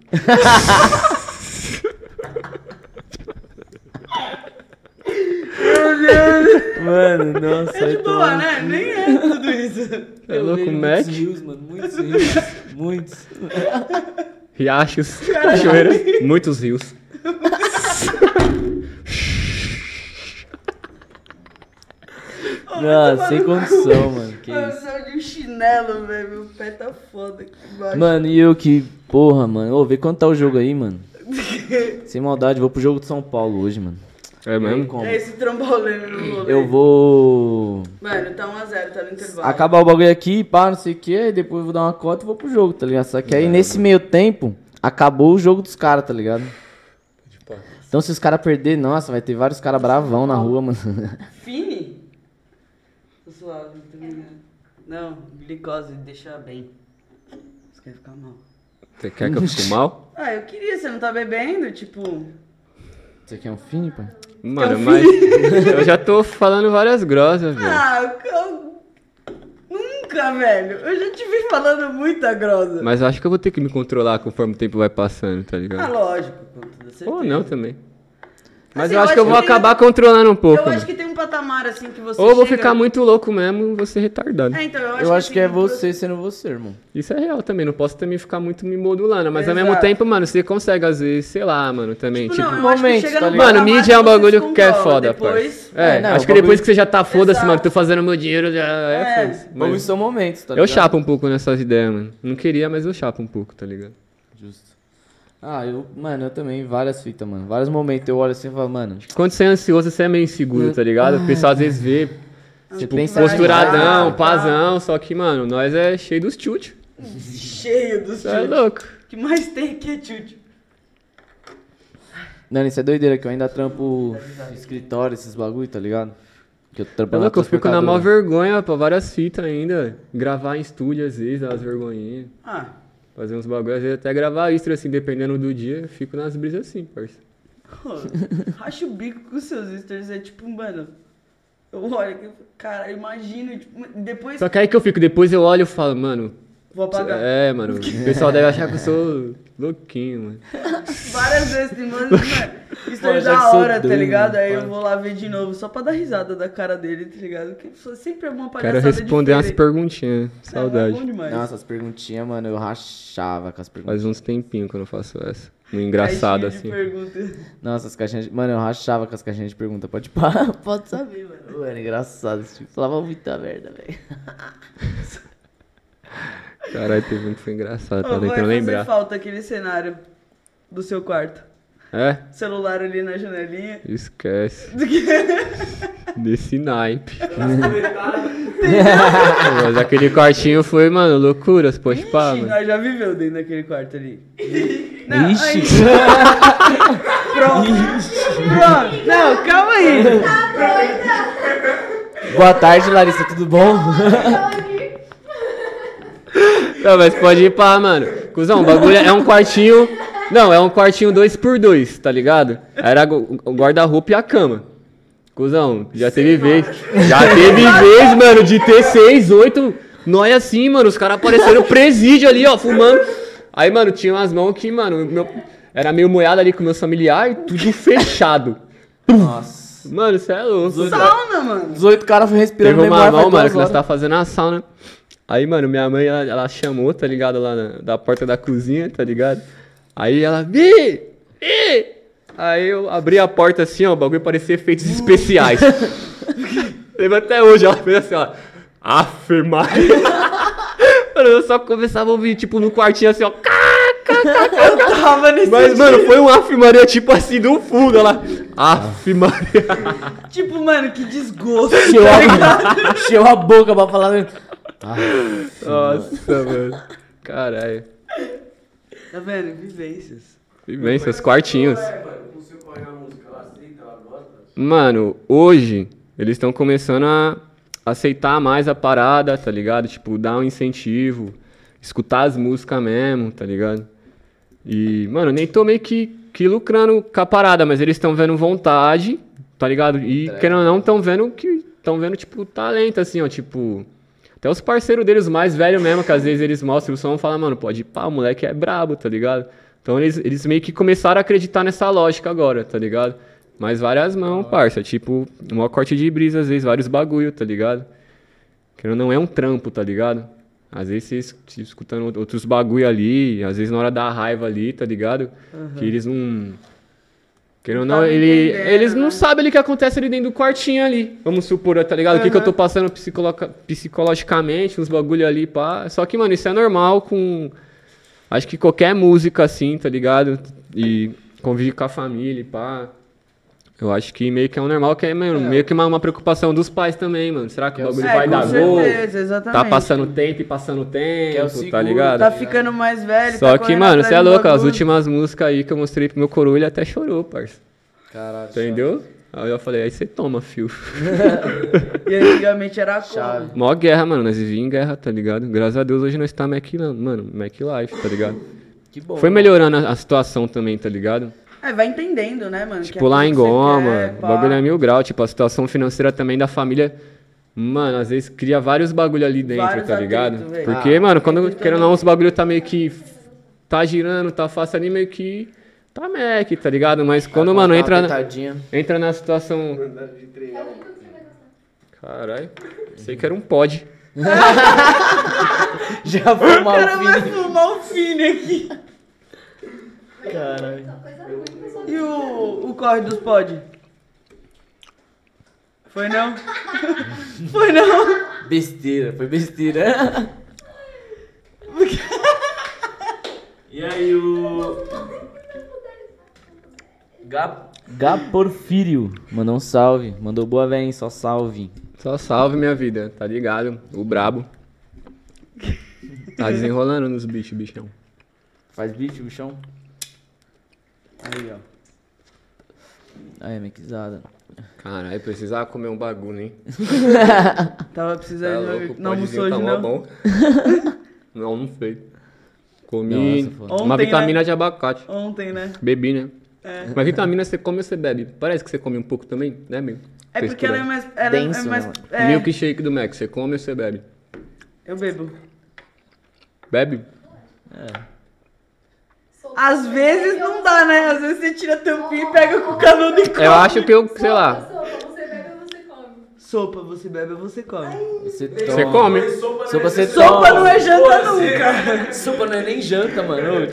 Mano, nossa. É de boa, né? Nem é tudo isso. É Eu louco, Mac? Muitos rios, mano. Muitos rios. muitos. Riachos, cachoeiras, muitos rios. Nossa, sem condição, mano. Que Mano, isso. saiu de um chinelo, velho. Meu pé tá foda aqui embaixo. Mano, e eu que. Porra, mano. Ô, vê quanto tá o jogo aí, mano. Sem maldade, vou pro jogo de São Paulo hoje, mano. É mesmo? como? É esse tromboleno no rolê. Eu vou. Mano, tá 1x0, tá no intervalo. acabar o bagulho aqui, pá, não sei o que, aí depois eu vou dar uma cota e vou pro jogo, tá ligado? Só que aí nesse meio tempo, acabou o jogo dos caras, tá ligado? Então se os caras perderem, nossa, vai ter vários caras bravão na rua, mano. Fini? Tô suave, não tô ligado. Não, glicose, deixa bem. Você quer ficar mal. Você quer que eu fique mal? Ah, eu queria, você não tá bebendo? Tipo. Você quer um fine, pai? Mano, mas eu já tô falando várias grosas, velho. Ah, eu... nunca, velho. Eu já te vi falando muita grosa. Mas eu acho que eu vou ter que me controlar conforme o tempo vai passando, tá Ah, ligado? lógico, com toda certeza. Ou não também. Mas Assim, eu eu acho que eu acho vou que tem- acabar controlando um pouco. Eu acho que tem um patamar assim que você Ou eu vou chega- ficar muito louco mesmo e vou ser retardado. É, então, eu acho Eu acho que é assim, pro- você sendo você, irmão. Isso é real também, não posso também ficar muito me modulando. Mas ao mesmo Exato. tempo, mano, você consegue às vezes, sei lá, mano, também. Tipo, Tipo, não, eu acho que chega tá ligado? Mano, mídia é um que você bagulho que é foda, depois... parça. É, É, não, acho que depois bagulho- que você já tá foda-se, Exato. mano, tô fazendo meu dinheiro, já é, É. foda-se. Bagulho Mas são momentos, tá eu ligado? chapo um pouco nessas ideias, mano. Não queria, mas eu chapo um pouco, tá ligado? Justo. Ah, eu, mano, eu também, várias fitas, mano. Vários momentos eu olho assim e falo, mano, Quando você é ansioso, você é meio inseguro, tá ligado? O pessoal às vezes vê, você tipo, pensa posturadão, tá. pazão, só que, mano, nós é cheio dos chute. Cheio dos Você é chutes. louco. O que mais tem aqui é chute. Não, isso é doideira, que eu ainda trampo escritório, esses bagulho, tá ligado? Que eu trampo É na louco, eu fico na maior vergonha pra várias fitas ainda. Gravar em estúdio às vezes, umas vergonhinhas. Ah, Fazer uns bagulho, às vezes até gravar extra, assim, dependendo do dia, eu fico nas brisas assim, parça. racha o bico com seus stories. É tipo, mano. Eu olho cara, imagino, tipo, depois Só que aí que eu fico, depois eu olho e falo, mano. Vou apagar. É, mano, o pessoal deve achar que eu sou louquinho, mano. Várias vezes tem mano, mano, já que da hora, tá ligado? Aí eu vou lá ver de novo, só pra dar risada da cara dele, tá ligado? Porque sempre é uma Quero palhaçada responder umas diferente. perguntinhas. É, é Saudade. demais. Nossa, as perguntinhas, mano, eu rachava com as perguntas. Faz uns tempinhos que eu não faço essa. Um engraçado assim. pergunta. Nossa, as caixinhas de... Mano, eu rachava com as caixinhas de pergunta. Pode parar, pode saber, mano. Mano, engraçado. Esse tipo, falava muita merda, velho. Caralho, teve um que foi engraçado, tá vai tentando fazer lembrar. falta aquele cenário. do seu quarto? É? Celular ali na janelinha. Esquece. Desse naipe. Mas aquele quartinho foi, mano, loucuras, pode pá, Ixi, mano. nós já viveu dentro daquele quarto ali. Ixi. aí- Pronto. Pronto. Não, calma aí. Boa tarde, Larissa, tudo bom? Não, mas pode ir pá, mano. Cusão, o bagulho é um quartinho. Não, é um quartinho dois por dois, tá ligado? Era o guarda-roupa e a cama. Cusão, já teve vez. Já teve vez, mano, de ter seis, oito. Nós assim, mano, os caras apareceram presídio ali, ó, fumando. Aí, mano, tinha umas mãos que, mano, meu- era meio moiado ali com meus familiares, tudo fechado. Nossa. Mano, você é louco. Sauna, mano. 18 caras respirando Teve uma mão, mano, que nós tava fazendo a sauna. Aí, mano, minha mãe, ela, ela chamou, tá ligado? Lá na, da porta da cozinha, tá ligado? Aí ela, Vi! Vi! Aí eu abri a porta assim, ó, o bagulho parecia efeitos especiais. Lembra até hoje, ela fez assim, ó. Aff, Maria. Mano, eu só começava a ouvir, tipo, no quartinho assim, ó. cá, cá, cá, cá. Tava nesse Mas, mano, foi um Aff Maria, tipo assim, do fundo, ela. Aff Maria. Tipo, mano, que desgosto. Encheu a, encheu a boca pra falar. Nossa, mano. Caralho. Tá vendo? Vivências. Vivências, quartinhos. Mano, hoje eles estão começando a aceitar mais a parada, tá ligado? Tipo, dar um incentivo, escutar as músicas mesmo, tá ligado? E, mano, nem tô meio que, que lucrando com a parada, mas eles estão vendo vontade, tá ligado? E, querendo ou não, estão vendo que. Estão vendo, tipo, talento, assim, ó, tipo. Até os parceiros deles, mais velhos mesmo, que às vezes eles mostram o som e falam, mano, pode ir pá, o moleque é brabo, tá ligado? Então eles, eles meio que começaram a acreditar nessa lógica agora, tá ligado? Mas várias mãos, parça. Tipo, um corte de brisa, às vezes, vários bagulho, tá ligado? Que não é um trampo, tá ligado? Às vezes vocês tipo, escutando outros bagulho ali, às vezes na hora da raiva ali, tá ligado? Que eles não. Querendo ou Não tá ele, eles não né? sabem o que acontece ali dentro do quartinho ali. Vamos supor, tá ligado? O que, que eu tô passando psicoloca- psicologicamente, uns bagulho ali, pá. Só que, mano, isso é normal com. Acho que qualquer música assim, tá ligado? E convive com a família, e pá. Eu acho que meio que é um normal, que é mano, meio que uma, uma preocupação dos pais também, mano. Será que o bagulho É, vai com dar gol? certeza, exatamente. Tá passando tempo e passando tempo, tá seguro, ligado? Tá ficando mais velho. Só tá que, mano, você é louco, as últimas músicas aí que eu mostrei pro meu coroa, ele até chorou, parça. Caralho. Entendeu? Aí eu falei, aí você toma, fio. E antigamente era Chave. Mó guerra, mano. Nós vivíamos em guerra, tá ligado? Graças a Deus hoje nós tá Mac, mano, Mac Life, tá ligado? Que bom. Foi melhorando a, a situação também, tá ligado? É, vai entendendo, né, mano? Tipo, é lá aquilo em Goma, quer, o bagulho é mil grau. Tipo, a situação financeira também da família. Mano, às vezes cria vários bagulho ali dentro, Vários tá ligado? atritos. Porque, Ah, mano, quando, atrito querendo ou não, os bagulho tá meio que. Tá girando, tá fácil ali, meio que. Tá Mac, tá ligado? Mas quando, mano, entra, na- Tadinha. entra na situação. Caralho, sei que era um pod. Já foi O mal cara vai fumar o fine aqui. Caralho. E o, o corre dos pod? Foi não? Foi não? Besteira, foi besteira. E aí o. Gap. Gá Porfírio. Mandou um salve. Mandou boa hein? Só salve. Só salve minha vida, tá ligado? O brabo. Tá desenrolando nos bichos, bichão. Faz beat, bichão. Aí, ó. Aí, mequizada. Caralho, precisava comer um bagulho, hein? Tava Tá precisando. louco, não almoçou tá hoje, mó não? bom. Não, não sei. Comi Nossa, foi. uma Ontem, vitamina né? de abacate. Ontem, né? Bebi, né? É. Mas vitamina você come ou você bebe? Parece que você come um pouco também, né, amigo? É porque ela é mais. Ela Denso, é mais. né, É, Milkshake do Mac, você come ou você bebe? eu bebo. Bebe? Às vezes não dá, né? Às vezes você tira a tampinha e pega com o canudo e come. Eu acho que eu, sei lá. Sopa, você bebe ou você come? Sopa, você bebe ou você come? Você Você toma. come? Sopa você Sopa toma. não é janta nunca. Sopa não é nem janta, mano.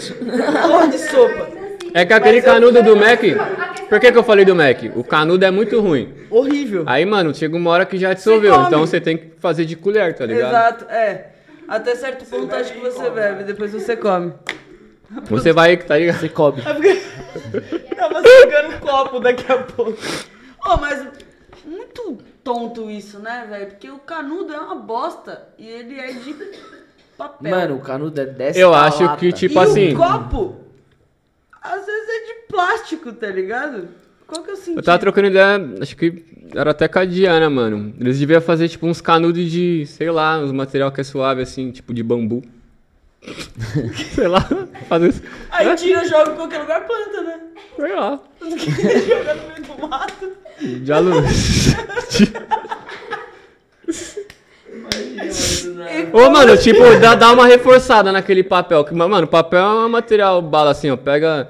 Porra de sopa. É que aquele canudo do Mac. Por que, que eu falei do Mac? O canudo é muito ruim. Horrível. Aí, mano, chega uma hora que já dissolveu. come. Então você tem que fazer de colher, tá ligado? Exato, é. Até certo ponto acho que você bebe, depois você come. Você vai, tá ligado? Você cobre. Tava segurando o copo daqui a pouco. Ô, mas muito tonto isso, né, velho? Porque o canudo é uma bosta e ele é de papel. Mano, o canudo é dessa Eu acho lata. que, tipo e assim. o copo, às vezes é de plástico, tá ligado? Qual que é o sentido? Eu tava trocando ideia, acho que era até com a Diana, mano. Eles deviam fazer, tipo, uns canudos de, sei lá, uns material que é suave, assim, tipo de bambu. Sei lá, fazer isso. Aí tira, joga em qualquer lugar, planta, né? Sei lá. Joga no meio do mato. De alu... Ô, mano, tipo, dá, dá uma reforçada naquele papel. Que, mano, papel é um material bala assim, ó. Pega.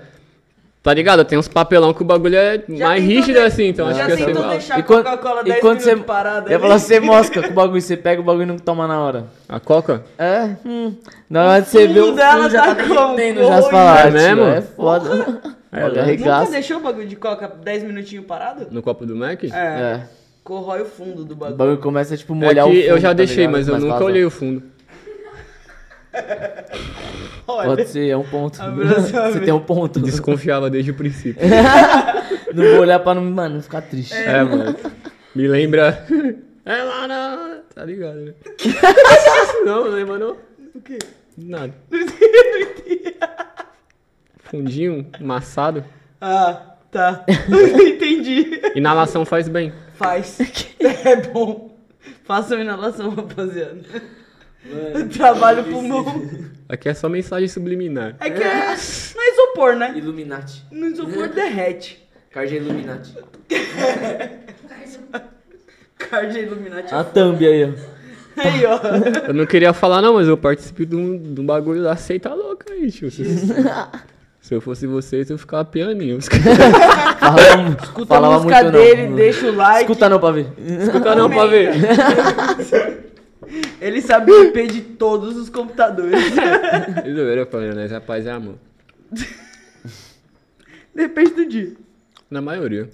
Tá ligado? Tem uns papelão que o bagulho é Já mais rígido de- assim, então acho Já que ia ser tentou bala. deixar E a quando, Coca-Cola e 10 quando você. parada Eu falo, você mosca com o bagulho, você pega o bagulho e não toma na hora. A coca? É, hum. Na hora de você ver o dela fundo já tá tá derretendo, já se fala, é mesmo? É foda. Olha, Nunca deixou o bagulho de coca 10 minutinhos parado? No copo do Mac? É. É. Corrói o fundo do O bagulho. bagulho começa a, tipo, É molhar o fundo, eu já tá deixei, ligado? mas eu nunca olhei o fundo. Olha, Pode ser, é um ponto. Você tem um ponto. Desconfiava desde o princípio. Não vou olhar pra não, mano, não ficar triste. É, mano. Me lembra. É lá na. Tá ligado, né? não, não lembra não? o quê? Nada. Fundinho, maçado. Ah, tá. Entendi. Inalação faz bem. Faz. É bom. Façam inalação, rapaziada. Trabalho pulmão. Aqui é só mensagem subliminar. É que é, não é isopor, né? Illuminati. No isopor derrete. Cardia Illuminati. Cardia Illuminati. A thumb aí, ó. Aí, ó. Eu não queria falar não, mas eu participo de um, de um bagulho da seita louca aí, tio. Se, se eu fosse vocês, eu ficava pianinho. Falava, Escuta a falava música muito dele, não. deixa o like. Escuta não pra ver. Escuta não pra ver. Ele sabe o IP de todos os computadores. Zoeira, família, né? Rapaz, é amor. Depende do dia. Na maioria.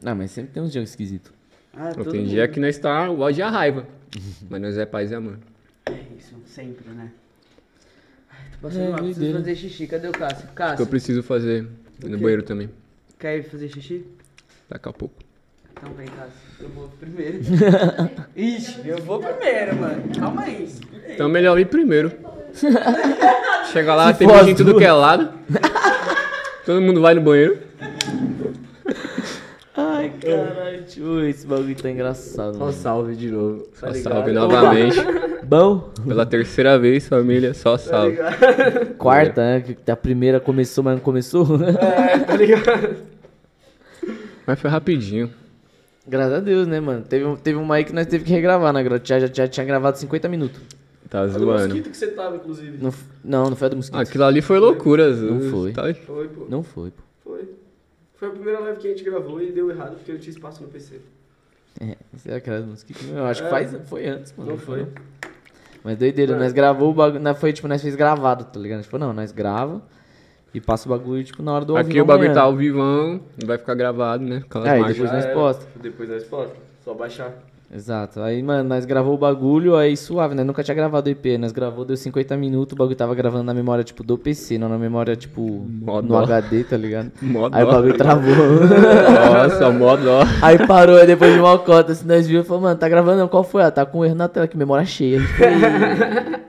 Não, mas sempre tem uns dias esquisitos. Ah, todo Tem mundo. dia que nós tá o ódio e a raiva. Mas nós é paz e amor. É isso, sempre, né? Ai, tô passando É, mal, preciso fazer xixi. Cadê o Cássio? Que eu Cássio, preciso fazer no banheiro também. quer ir fazer xixi? Daqui a pouco. Então vem, Cássio. Eu vou primeiro. Ixi, eu vou primeiro, mano. Calma aí. Então melhor ir primeiro. Chega lá, Se tem gente tudo que é lado. Todo mundo vai no banheiro. Ai, caralho, tio, esse bagulho tá engraçado. Só Mano. salve de novo. Só tá ligado? salve novamente. Bom, Pela terceira vez, família, só salve. quarta, né? Que a primeira começou, mas não começou. É, tá ligado? Mas foi rapidinho. Graças a Deus, né, mano? Teve, um- teve uma aí que nós teve que regravar, né? Já, já, já tinha gravado 50 minutos. Tá A do zoando. mosquito que você tava, inclusive. Não, f- não, não foi a do mosquito. Aquilo ali foi loucura. Não foi. Tá- Foi, pô. Não foi, pô. Foi. Foi a primeira live que a gente gravou e deu errado porque eu tinha espaço no PC. É, será que era do mosquito? Eu acho que faz, foi antes, mano. Não foi. Mas doideira, nós gravou o bagulho. Foi, tipo, nós fez gravado, tá ligado? Tipo, não, nós grava e passa o bagulho, tipo, na hora do ao Aqui o bagulho tá ao vivão, vai ficar gravado, né? Aquelas É, e depois nós era. posta. Depois nós posta. Só baixar. Exato. Aí, mano, nós gravou o bagulho, aí suave, né? Nunca tinha gravado o IP. Nós gravou, deu 50 minutos, o bagulho tava gravando na memória, tipo, do PC, não na memória, tipo, no. HD, tá ligado? Mó Aí o bagulho travou. Nossa, mó dó. aí parou, aí depois de uma cota, assim, nós viu e falou, mano, tá gravando não? Qual foi? Ah, tá com erro na tela, que memória cheia.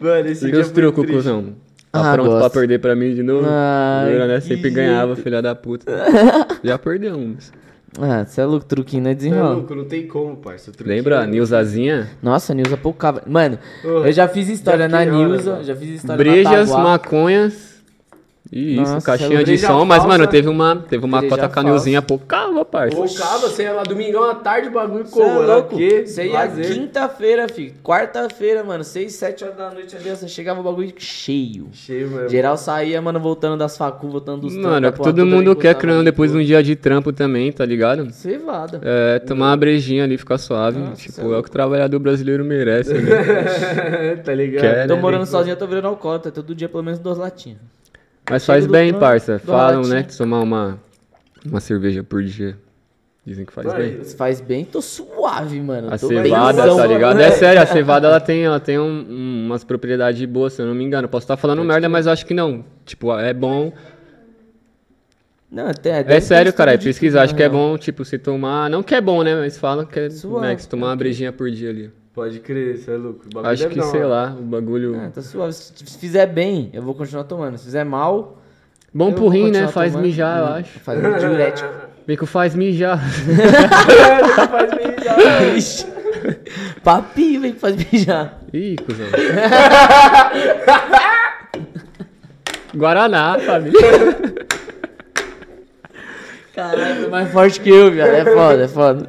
Mano, esse E dia os foi trucos, triste. cuzão? Tá Ah, pronto pra gosto. perder pra mim de novo? Ai, Zoeira, né? Sempre ganhava, filha da puta. Já perdeu um. ah, você é louco, truquinho, né? Você é Desenrola. louco, não tem como, parça. Lembra? é- Nilzazinha? Nossa, a Nilza poucava. Mano, Ô, eu já fiz história já na Nilza, já fiz história Brejas, na Taguá. maconhas. Isso, Nossa, caixinha de som. Mas, falsa. mano, teve uma, teve uma Breja cota canilzinha pocava, parça. Focava, você ia lá domingão à tarde, o bagulho Cê é? Era louco. o quê? Você ia quinta-feira, filho. Quarta-feira, mano. Seis, sete horas da noite ali, você chegava o bagulho cheio. Cheio, mano. Geral saía, mano, voltando das facu, voltando dos Mano, é que todo mundo quer, criando depois de um dia de trampo também, tá ligado? Cevada. É, tomar uma brejinha ali, ficar suave. Nossa, cê é tipo, é o que o trabalhador brasileiro merece, né? tá ligado? Quer, Tô né? morando sozinho, eu tô virando alcoólatra. Todo dia, pelo menos, duas latinhas. Mas faz do bem, trampo, parça. Falam, né, que tomar uma, uma cerveja por dia Dizem que faz Mano, bem. Faz bem, tô suave, mano. A tô cevada, benzão, tá ligado? mano. É sério, a cevada ela tem, ela tem um- um- umas propriedades boas, se eu não me engano. Posso estar falando merda, mas eu acho que não. Tipo, é bom. Não, até, É deve sério, cara, é estudo de pesquisar. Acho que é real. bom, tipo, se tomar. Não que é bom, né? Mas falam que é. Suave. Né, que se tomar uma brejinha por dia ali. Pode crer, você é louco. O bagulho Acho deve que, dar sei lá, o bagulho. Ah, tá suave. Se se fizer bem, eu vou continuar tomando. Se fizer mal. Bom pro rim, né? Faz tomando. mijar, eu acho. Faz um diurético. Que faz mijar. Faz. Ixi. Papinho, vem que faz mijar. Ih, cuzão. Guaraná, família. Caralho, é mais forte que eu, viado. É foda, é foda.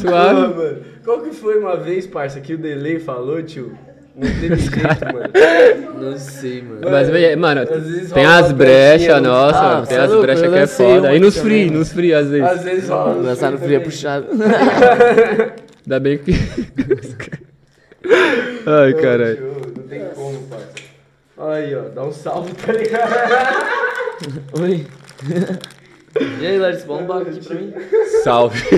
Suave. Pô, mano, qual que foi uma vez, parça, que o Delay falou, tio? Não teve jeito, mano. Não sei, mano. Mas, mano, vezes tem as brechas, nossa, Ah, tem cê é as louco, brechas que é foda. E nos free, nos free, às vezes. Às vezes rola. Lançar no free frio é puxado. Ainda bem que. Ai, caralho. Não tem como, parça. Aí, ó, dá um salve, tá ligado? Oi. E aí, Larissa, bom um aqui pra mim? Salve.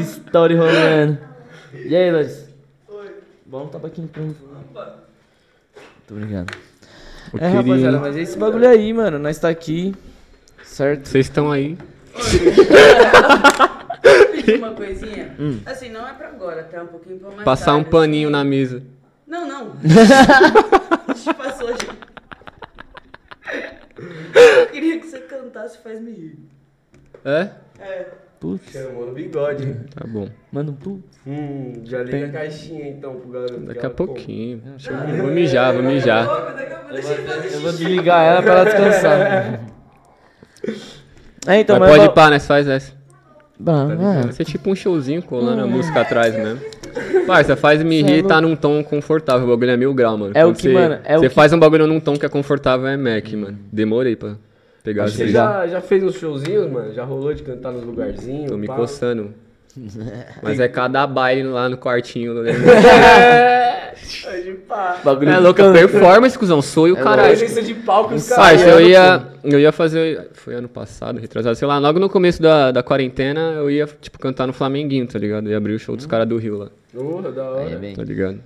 Story rolando. E aí, Larissa? Oi. Bom tabaquinho pra mim. Tô brincando. Eu É, queria- rapaziada, mas é esse bagulho aí, mano. Nós tá aqui, certo? Vocês estão aí. Uma coisinha? Assim, não é pra agora, tá? Um pouquinho pra mais Passar um tarde, paninho assim. na mesa. Não, não. Já passou, já. Eu queria que você cantasse Faz-me rir. É? É. Putz, Chamou no bigode. Tá bom. manda um putz. Hum, já liga a caixinha então pro garoto. que Daqui a pouquinho. Eu- Vou mijar, vou mijar. Eu vou desligar ela pra ela descansar. É, então, Mas mas... pode ir pá, nós faz essa. Bah, Vai é. ser tipo um showzinho colando a música atrás mesmo. Parça, faz me é rir e tá num tom confortável. O bagulho é mil grau, mano. É o Quando que, cê- mano, é o Você que- faz um bagulho num tom que é confortável, é Mac, mano. Demorei pra pegar Você já, já fez uns showzinhos, mano? Já rolou de cantar nos lugarzinhos? Tô me pá? coçando. Mas é cada baile lá no quartinho. né? Aí de pá. Bagulho É louco, performance, cuzão. Sou e o É caralho. Presença de palco, os caras. Eu ia, eu ia fazer. Foi ano passado, retrasado, sei lá, logo no começo da, da quarentena, eu ia, tipo, cantar no Flamenguinho, tá ligado? Eu ia abrir o show dos caras do Rio lá, Porra, da Aí, hora. bem. tá ligado?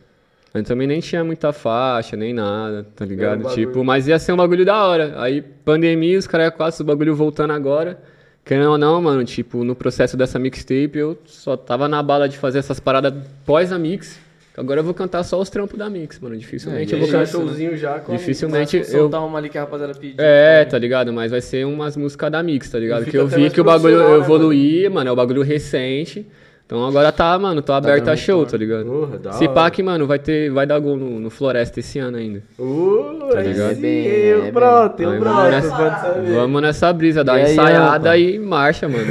Mas também nem tinha muita faixa, nem nada, tá ligado? um tipo, mas ia ser um bagulho da hora. Aí, pandemia, os caras quase o bagulho voltando agora. Querendo ou não, mano, tipo, no processo dessa mixtape, eu só tava na bala de fazer essas paradas pós a mix. Agora eu vou cantar só os trampos da mix, mano. Dificilmente É, eu vou cantar. showzinho já com Dificilmente eu. Soltar uma ali que a rapaziada pediu. É, tá ligado? Mas vai ser umas músicas da Mix, tá ligado? Que eu vi que o bagulho né, evoluí, mano, é o bagulho recente. Então agora tá, mano, tô aberto dando a show, tá ligado? Porra, da Se hora. pá que, mano, vai ter, vai dar gol no, no Floresta esse ano ainda. Uh, Tá ligado? sim, Bem, é eu Aí broto, vamos nessa, vamos brisa, dar E uma aí, ensaiada e marcha, mano.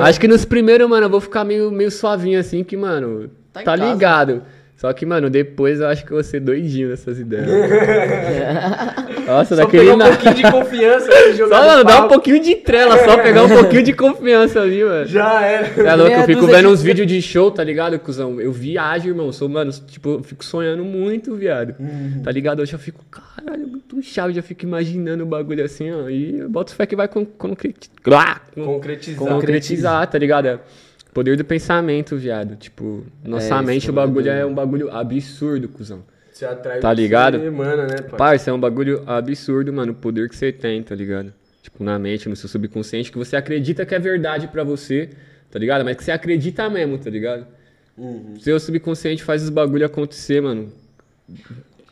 Acho que nos primeiros, mano, eu vou ficar meio, meio suavinho assim, que, mano, Tá tá, em casa. Só que, mano, depois eu acho que eu vou ser doidinho nessas ideias. Nossa, Só daquele pegar um pouquinho de confiança e jogar Só, no mano, dá um pouquinho de trela, só pegar um pouquinho de confiança ali, mano. Já era. É louco, Meia eu fico dúzia vendo uns vídeos de show, tá ligado, cuzão? Eu viajo, irmão. Sou, mano, tipo, eu fico sonhando muito, viado. Tá ligado? Eu já fico, caralho, muito chave, já fico imaginando o bagulho assim, ó. E eu boto fé que vai con concreti- Ah, con- Concretizar. concretizar, tá ligado? Poder do pensamento, viado. Tipo, nossa É, mente, o é bagulho é um bagulho absurdo, cuzão. Você atrai Tá ligado? você emana, né, pai? Parça, é um bagulho absurdo, mano, o poder que você tem, tá ligado? Tipo, na mente, no seu subconsciente, que você acredita que é verdade pra você, tá ligado? Mas que você acredita mesmo, tá ligado? Uhum. Seu subconsciente faz os bagulho acontecer, mano,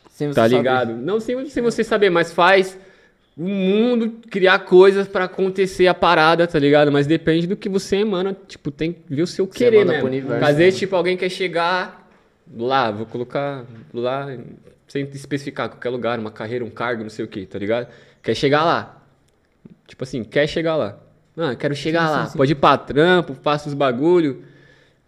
Sem você tá saber. ligado? Não sem, sem você saber, mas faz o mundo criar coisas pra acontecer a parada, tá ligado? Mas depende do que você emana, tipo, tem que ver o seu Você querer mesmo. pro universo, Às vezes, né? tipo, alguém quer chegar lá, vou colocar lá, sem especificar qualquer lugar, uma carreira, um cargo, não sei o que, tá ligado? Quer chegar lá. Tipo assim, quer chegar lá. Ah, quero chegar lá. Pode ir pra trampo, faço os bagulho,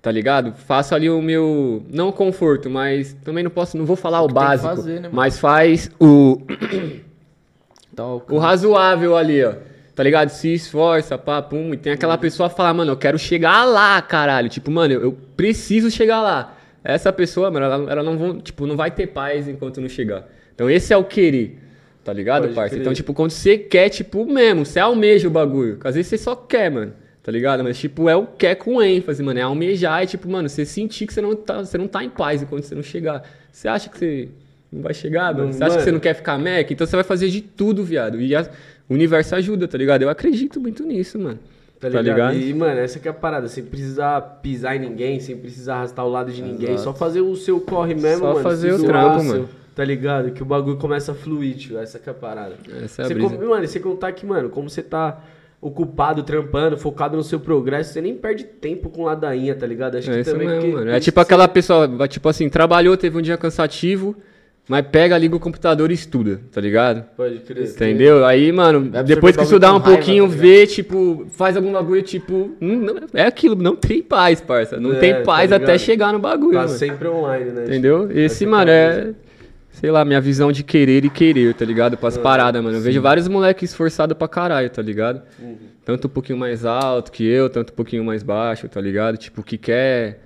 tá ligado? Faço ali o meu, não conforto, mas também não posso, não vou falar o, que tem que básico, fazer, né, mas faz o Tá, o o razoável ali, ó. Tá ligado? Se esforça, pá, pum. E tem aquela pessoa que fala, mano, eu quero chegar lá, caralho. Tipo, mano, eu, eu preciso chegar lá. Essa pessoa, mano, ela, ela não, vão, tipo, não vai ter paz enquanto não chegar. Então esse é o querer. Tá ligado, Pode parça? crer. Então, tipo, quando você quer, tipo, mesmo, você almeja o bagulho. Às vezes você só quer, mano. Tá ligado? Mas, tipo, é o quer com ênfase, mano. É almejar e, tipo, mano, você sentir que você não tá, você não tá em paz enquanto você não chegar. Você acha que você não vai chegar, mano? Não, Você acha que você não quer ficar mec? Então você vai fazer de tudo, viado. E a- o universo ajuda, tá ligado? Eu acredito muito nisso, mano. Tá Tá ligado? ligado? E, mano, essa que é a parada, sem precisar pisar em ninguém, sem precisar arrastar o lado de ninguém, só fazer o seu corre mesmo, Só mano. fazer se o trampo, mano. Tá ligado? Que o bagulho começa a fluir, tio. Essa que é a parada. Essa é a Você brisa. com- Mano, e você contar que, mano, como você tá ocupado, trampando, focado no seu progresso, você nem perde tempo com ladainha, tá ligado? Acho É que também mesmo, mano. É tipo que aquela pessoa, tipo assim, trabalhou, teve um dia cansativo, mas pega, liga o computador e estuda, tá ligado? Pode crer. Entendeu? Aí, mano, depois que estudar um raiva, pouquinho, tá vê, tipo, faz algum bagulho, tipo, hum, não- é aquilo, não tem paz, parça. Não É, tem tá paz até ligado? chegar no bagulho, Tá mano. sempre online, né? Entendeu? Esse, Essa mano, é a sei lá, minha visão de querer e querer, tá ligado? Pras paradas, mano. Eu vejo vários moleques esforçados pra caralho, tá ligado? Tanto um pouquinho mais alto que eu, tanto um pouquinho mais baixo, tá ligado? Tipo, que quer.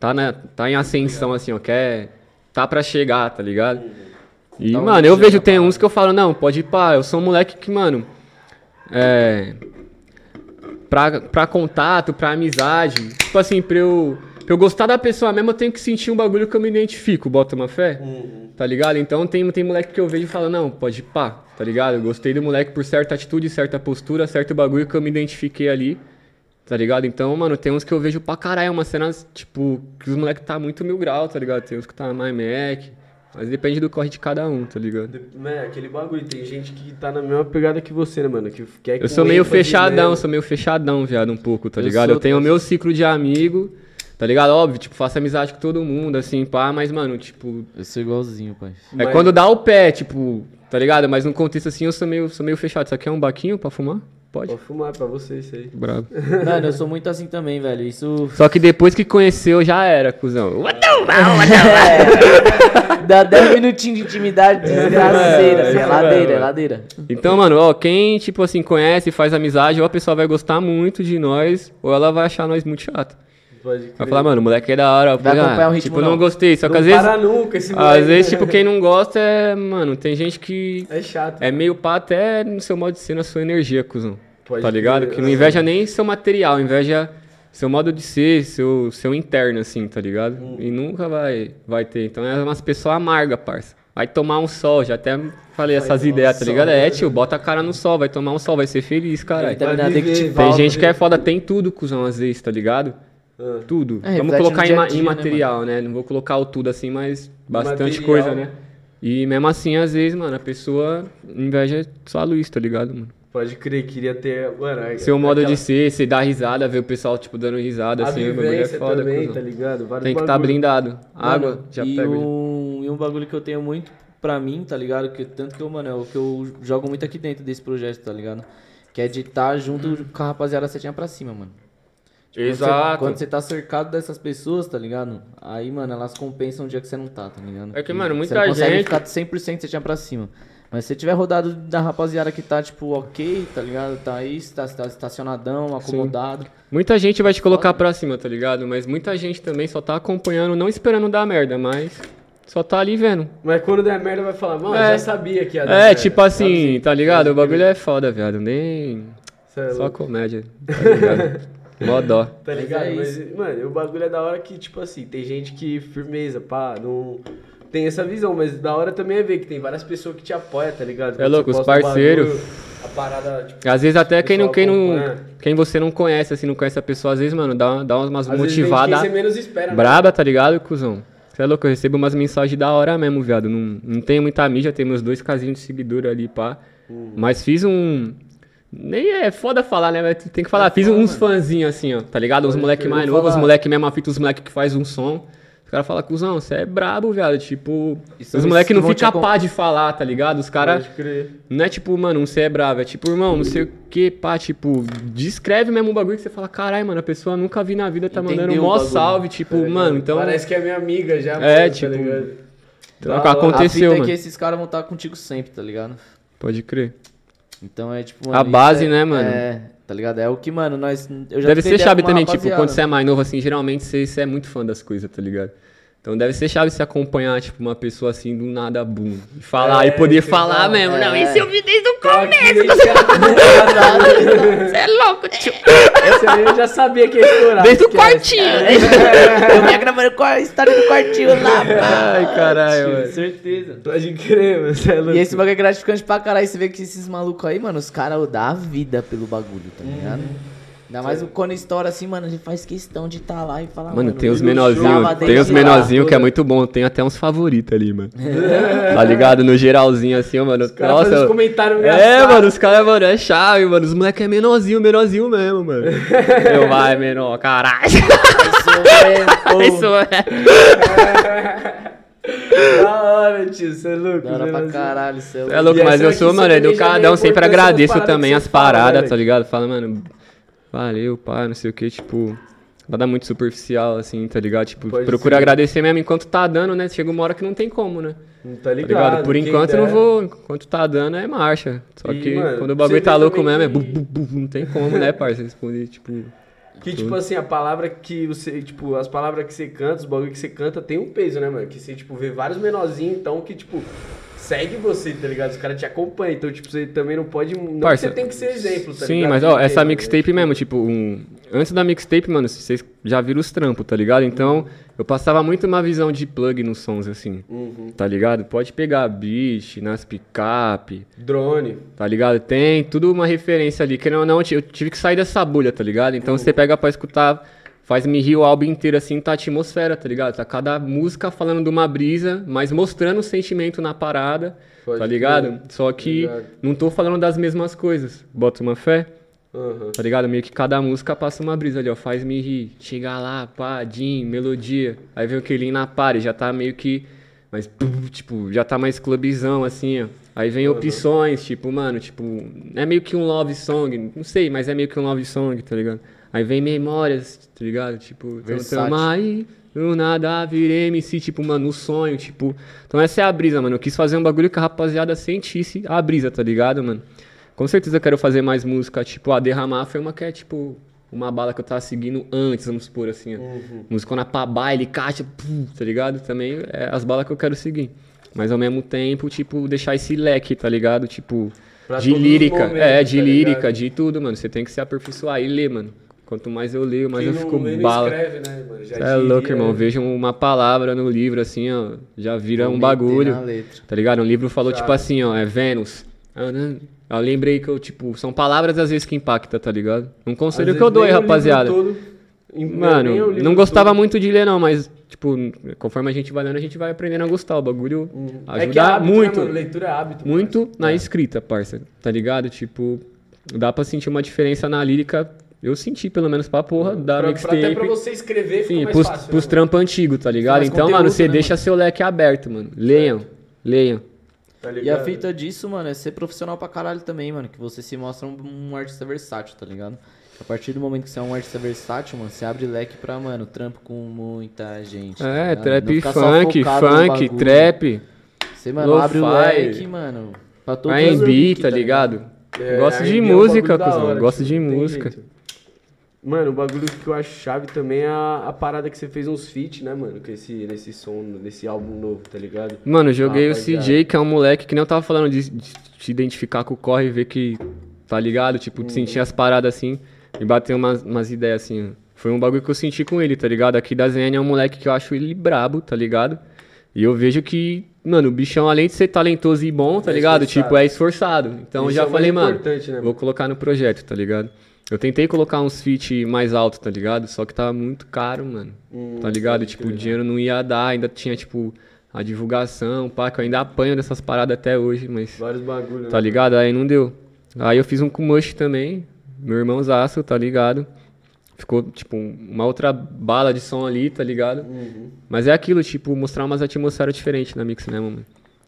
Tá, na, tá em ascensão, assim, ó, quer. Tá pra chegar, tá ligado? E, Tá mano, eu vejo, tem uns que eu falo, não, pode ir pá, eu sou um moleque que, mano. É. Pra, pra contato, pra amizade. Tipo assim, pra eu, pra eu gostar da pessoa mesmo, eu tenho que sentir um bagulho que eu me identifico, bota uma fé. Tá ligado? Então tem, tem moleque que eu vejo e falo, não, pode ir pá, tá ligado? Eu gostei do moleque por certa atitude, certa postura, certo bagulho que eu me identifiquei ali. Tá ligado? Então, mano, tem uns que eu vejo pra caralho, umas cenas, tipo, que os moleques tá muito mil grau, tá ligado? Tem uns que tá mais Mac. Mas depende do corre de cada um, tá ligado? É, aquele bagulho. Tem gente que tá na mesma pegada que você, né, mano? Que quer Eu com sou meio fechadão, sou meio fechadão, viado, um pouco, tá Eu ligado? sou Eu tenho o meu ciclo de amigo, tá ligado? Óbvio, tipo, faço amizade com todo mundo, assim, pá, mas, mano, tipo. Eu sou igualzinho, pai. É Mas- quando dá o pé, tipo, tá ligado? Mas no contexto assim eu sou meio, sou meio fechado. Isso aqui é um baquinho pra fumar? Pode. Pode fumar pra você isso aí. Bravo. Mano, eu sou muito assim também, velho. Isso Só que depois que conheceu já era, cuzão. What the- dá 10 minutinhos de intimidade desgraceira. É. É isso ladeira, é é. ladeira. Então, mano, ó, quem, tipo assim, conhece, faz amizade, ou a pessoa vai gostar muito de nós, ou ela vai achar nós muito chato. Vai falar, mano, o moleque é da hora. Vai ah, acompanhar o ritmo, Tipo, não não. gostei. Só que não às vezes. para nunca esse moleque. Às vezes, tipo, quem não gosta é. Mano, tem gente que. É chato. É meio pá até no seu modo de ser, na sua energia, cuzão. Pode tá ligado? Que não inveja nem seu material, inveja seu modo de ser, seu, seu interno, assim, tá ligado? Hum. E nunca vai, vai ter. Então é umas pessoas amargas, parça. Vai tomar um sol, já até falei essas tomar ideias, tá sol. ligado? É, tio, bota a cara no sol, vai tomar um sol, vai ser feliz, caralho. Vai viver, Tem gente que é né? foda, tem tudo, cuzão, às vezes, tá ligado? Ah. Tudo. É, Vamos colocar em, dia a ma- dia, em né, material, né? Não vou colocar o tudo assim, mas bastante Material. coisa, né? E mesmo assim, às vezes, mano, a pessoa inveja só a luz, tá ligado, mano? Pode crer, queria ter. Mano, Seu modo aquela- de ser, você dá risada, ver o pessoal, tipo, dando risada, A assim, o bagulho é foda, também, tá ligado? Vários Tem que estar bagulho. blindado. Água, Mano, já e pega. um, e um bagulho que eu tenho muito pra mim, tá ligado? Que, tanto que eu, mano, é o que eu jogo muito aqui dentro desse projeto, tá ligado? Que é de estar junto com a rapaziada setinha pra cima, mano. Tipo, você- Exato. Quando você tá cercado dessas pessoas, tá ligado? Aí, mano, elas compensam o dia que você não tá, tá ligado? É que, mano, muita você não consegue gente- ficar 100% setinha pra cima. Mas se você tiver rodado da rapaziada que tá, tipo, ok, tá ligado? Tá aí, tá, tá estacionadão, acomodado. Muita gente vai te colocar pra cima, tá ligado? Mas muita gente também só tá acompanhando, não esperando dar merda, mas só tá ali vendo. Mas quando der merda, vai falar, mano, É. já sabia que ia dar É, merda. tipo assim, Sabe? tá ligado? O bagulho é foda, viado. Nem. É Só comédia, tá ligado? Mó dó. Tá Mas ligado? é Mas, mano, o bagulho é da hora que, tipo assim, tem gente que, firmeza, pá, não. Tem essa visão, mas da hora também é ver que tem várias pessoas que te apoiam, tá ligado? Quando louco, os parceiros. bagulho, a parada, tipo. Às vezes até quem não, quem não. Quem você não conhece, assim, não conhece a pessoa, às vezes, mano, dá, dá umas às motivadas. você menos espera, né? Braba, tá ligado, cuzão? Você é louco, eu recebo umas mensagens da hora mesmo, viado. Não, não tenho muita mídia, tenho meus dois casinhos de seguidor ali, pá. Uhum. Mas fiz um. Nem é foda falar, né? Mas tem que falar. fiz foda, uns fãzinhos assim, ó, tá ligado? Uns Pode moleque mais novos, os moleque mesmo fita, os moleque que faz um som. Os caras falam, cuzão, você é brabo, viado. Tipo, são os esses moleque que não ficam capaz de falar, tá ligado? Os caras. Pode crer. Não é tipo, mano, um você é bravo, é tipo, irmão, não sei o que, pá, tipo, descreve mesmo um bagulho que você fala, caralho, mano, a pessoa nunca vi na vida, tá mandando Entendeu um o mó salve, tipo, Tá mano, então. Parece que é minha amiga já, É, mano, tipo, Tá ligado? então, hora. aconteceu, a fita é que esses caras vão estar contigo sempre, tá ligado? Pode crer. Então é tipo. A isso base, é- né, mano? É, tá ligado? É o que, mano, nós. Eu já Deve ser chave também, tipo, quando você é mais novo, assim, geralmente você, você é muito fã das coisas, tá ligado? Então deve ser chave se acompanhar, tipo, uma pessoa assim do nada, boom. E falar, e poder falar fala, mesmo. Não, é. isso eu vi desde o começo. Você é louco, tio. Esse aí eu já sabia que ia estourar. Desde o esquece. quartinho. Eu vinha gravando com a história do quartinho lá. Ai, caralho, mano. Certeza. Pode crer, mano. Você é louco. E esse bagulho é gratificante pra caralho. Você vê que esses malucos aí, mano, os caras dão a vida pelo bagulho, tá ligado? Ainda mais quando estoura assim, mano, a gente faz questão de estar lá e falar, Mano, tem os menorzinhos, tem os menorzinhos que é muito bom, tem até uns favoritos ali, mano. tá ligado? No geralzinho assim, ó, mano. cara faz uns Nossa. comentários É, engraçados. mano, os caras, mano, é chave, mano. Os moleques é menorzinho, menorzinho mesmo, mano. Eu vai, menor, caralho. Isso é. Da hora, tio. Você é louco. Da hora pra caralho, cê é É louco. louco, E mas eu sou, você mano, educadão, sempre agradeço também as você paradas, tá ligado? Fala, mano, valeu, pai, não sei o que, tipo. Nada muito superficial, assim, tá ligado? Tipo, Pode procura ser. agradecer mesmo enquanto tá dando, né? Chega uma hora que não tem como, né? Não tá Tá ligado? ligado? Por enquanto não vou. Enquanto tá dando é marcha. Só E, que mano, quando o bagulho tá louco mesmo é que- bu, bu, bu, Não tem como, né, parça? Responder, tipo. Que, tipo assim, a palavra que você, tipo, as palavras que você canta, os bagulho que você canta tem um peso, né, mano? Que você, tipo, vê vários menorzinhos, então, que, tipo, segue você, tá ligado? Os caras te acompanham, então, tipo, você também não pode... Não Parça, você tem que ser exemplo, tá Sim, ligado? mas ó, essa mixtape né? mesmo, tipo, um... antes da mixtape, mano, vocês já viram os trampos, tá ligado? Então, eu passava muito uma visão de plug nos sons, assim, Uhum. tá ligado? Pode pegar beat, nas picape, Drone. tá ligado? Tem tudo uma referência ali. Querendo ou não, eu tive que sair dessa bolha, tá ligado? Então Uhum. você pega pra escutar, faz me rir o álbum inteiro assim, tá a atmosfera, tá ligado? Tá cada música falando de uma brisa, mas mostrando o sentimento na parada, Pode tá ligado? crer. Só que não tô falando das mesmas coisas. Bota uma fé. Aham. Tá ligado? Meio que cada música passa uma brisa ali, ó. Faz me rir. Chega lá, pá, Jim, melodia. Aí vem o Kelly na pare, já tá meio que. Mas, tipo, já tá mais clubizão, assim, ó. Aí vem opções, tipo, mano, tipo, é meio que um love song, não sei, mas é meio que um love song, tá ligado? Aí vem memórias, tá ligado? Tipo, tamo, aí, do nada virei MC, tipo, mano, o sonho, tipo. Então essa é a brisa, mano. Eu quis fazer um bagulho que a rapaziada sentisse a brisa, tá ligado, mano? Com certeza eu quero fazer mais música, tipo, a Derramar foi uma que é, tipo, uma bala que eu tava seguindo antes, vamos supor, assim, ó. Uhum. Musicona pra baile, caixa, pum, tá ligado? Também é as balas que eu quero seguir. Mas ao mesmo tempo, tipo, deixar esse leque, tá ligado? Tipo, Pra de lírica. é, de tá lírica, ligado? de tudo, mano. Você tem que se aperfeiçoar e ler, mano. Quanto mais eu leio, mais Quem eu não fico não bala. escreve, né, mano? Já Cê é diria, louco, irmão. né? Vejo uma palavra no livro, assim, ó. Já vira Vou um bagulho. Tá ligado? Um livro falou, Chave. tipo assim, ó, é Vênus. Eu, não- eu lembrei que eu, tipo, são palavras às vezes que impactam, tá ligado? Um Às conselho vezes que eu dou aí, nem o livro rapaziada. todo- Mano, não gostava todo. muito de ler, não, mas, tipo, conforme a gente vai lendo, a gente vai aprendendo a gostar. O bagulho É que ajuda é hábito, né, muito. mano? Leitura é hábito. muito parça. na É. escrita, parça. Tá ligado? Tipo, dá pra sentir uma diferença na lírica. Eu senti, pelo menos, pra porra da Pra- pra- mixtape. Até pra você escrever Sim, mais pros, fácil. pros né, trampos antigos, tá ligado? Então, mano, você né, deixa mano? seu leque aberto, mano. Leiam, leiam. mano? Tá E a ligado? fita disso, mano, é ser profissional pra caralho também, mano. Que você se mostra um, um artista versátil, tá ligado? A partir do momento que você é um artista versátil, mano, você abre leque pra, mano, trampo com muita gente. tá É, ligado? trap funk, funk, trap, Você, mano, abre o lo-fi, leque, mano. Pra todos os R&B, link, tá ligado? É, gosto de R&B é um música, bagulho da cuzão. Gosto tipo, de música. jeito. Mano, o bagulho que eu acho chave também é a, a parada que você fez uns feat, né, mano? Com esse, nesse som, nesse álbum novo, tá ligado? Mano, eu joguei o Rapaziada. CJ, que é um moleque que nem eu tava falando de, de te identificar com o corre e ver que, tá ligado? Tipo, de sentir as paradas assim e bater umas, umas ideias assim. Foi um bagulho que eu senti com ele, tá ligado? Aqui da ZN é um moleque que eu acho ele brabo, tá ligado? E eu vejo que, mano, o bichão, além de ser talentoso e bom, tá É ligado? esforçado. Tipo, é esforçado. Então eu já é o falei, mano, né, vou colocar no projeto, tá ligado? Eu tentei colocar uns feat mais alto, tá ligado? Só que tava muito caro, mano. Hum, tá ligado? Tipo, o dinheiro não ia dar, ainda tinha, tipo, a divulgação, pá, que eu ainda apanho dessas paradas até hoje, mas. Vários bagulhos, Tá né? ligado? Aí não deu. Aí eu fiz um com Mush também, meu irmãozaço, tá ligado? Ficou, tipo, uma outra bala de som ali, tá ligado? Uhum. Mas é aquilo, tipo, mostrar umas atmosferas diferentes na mix, né, mano?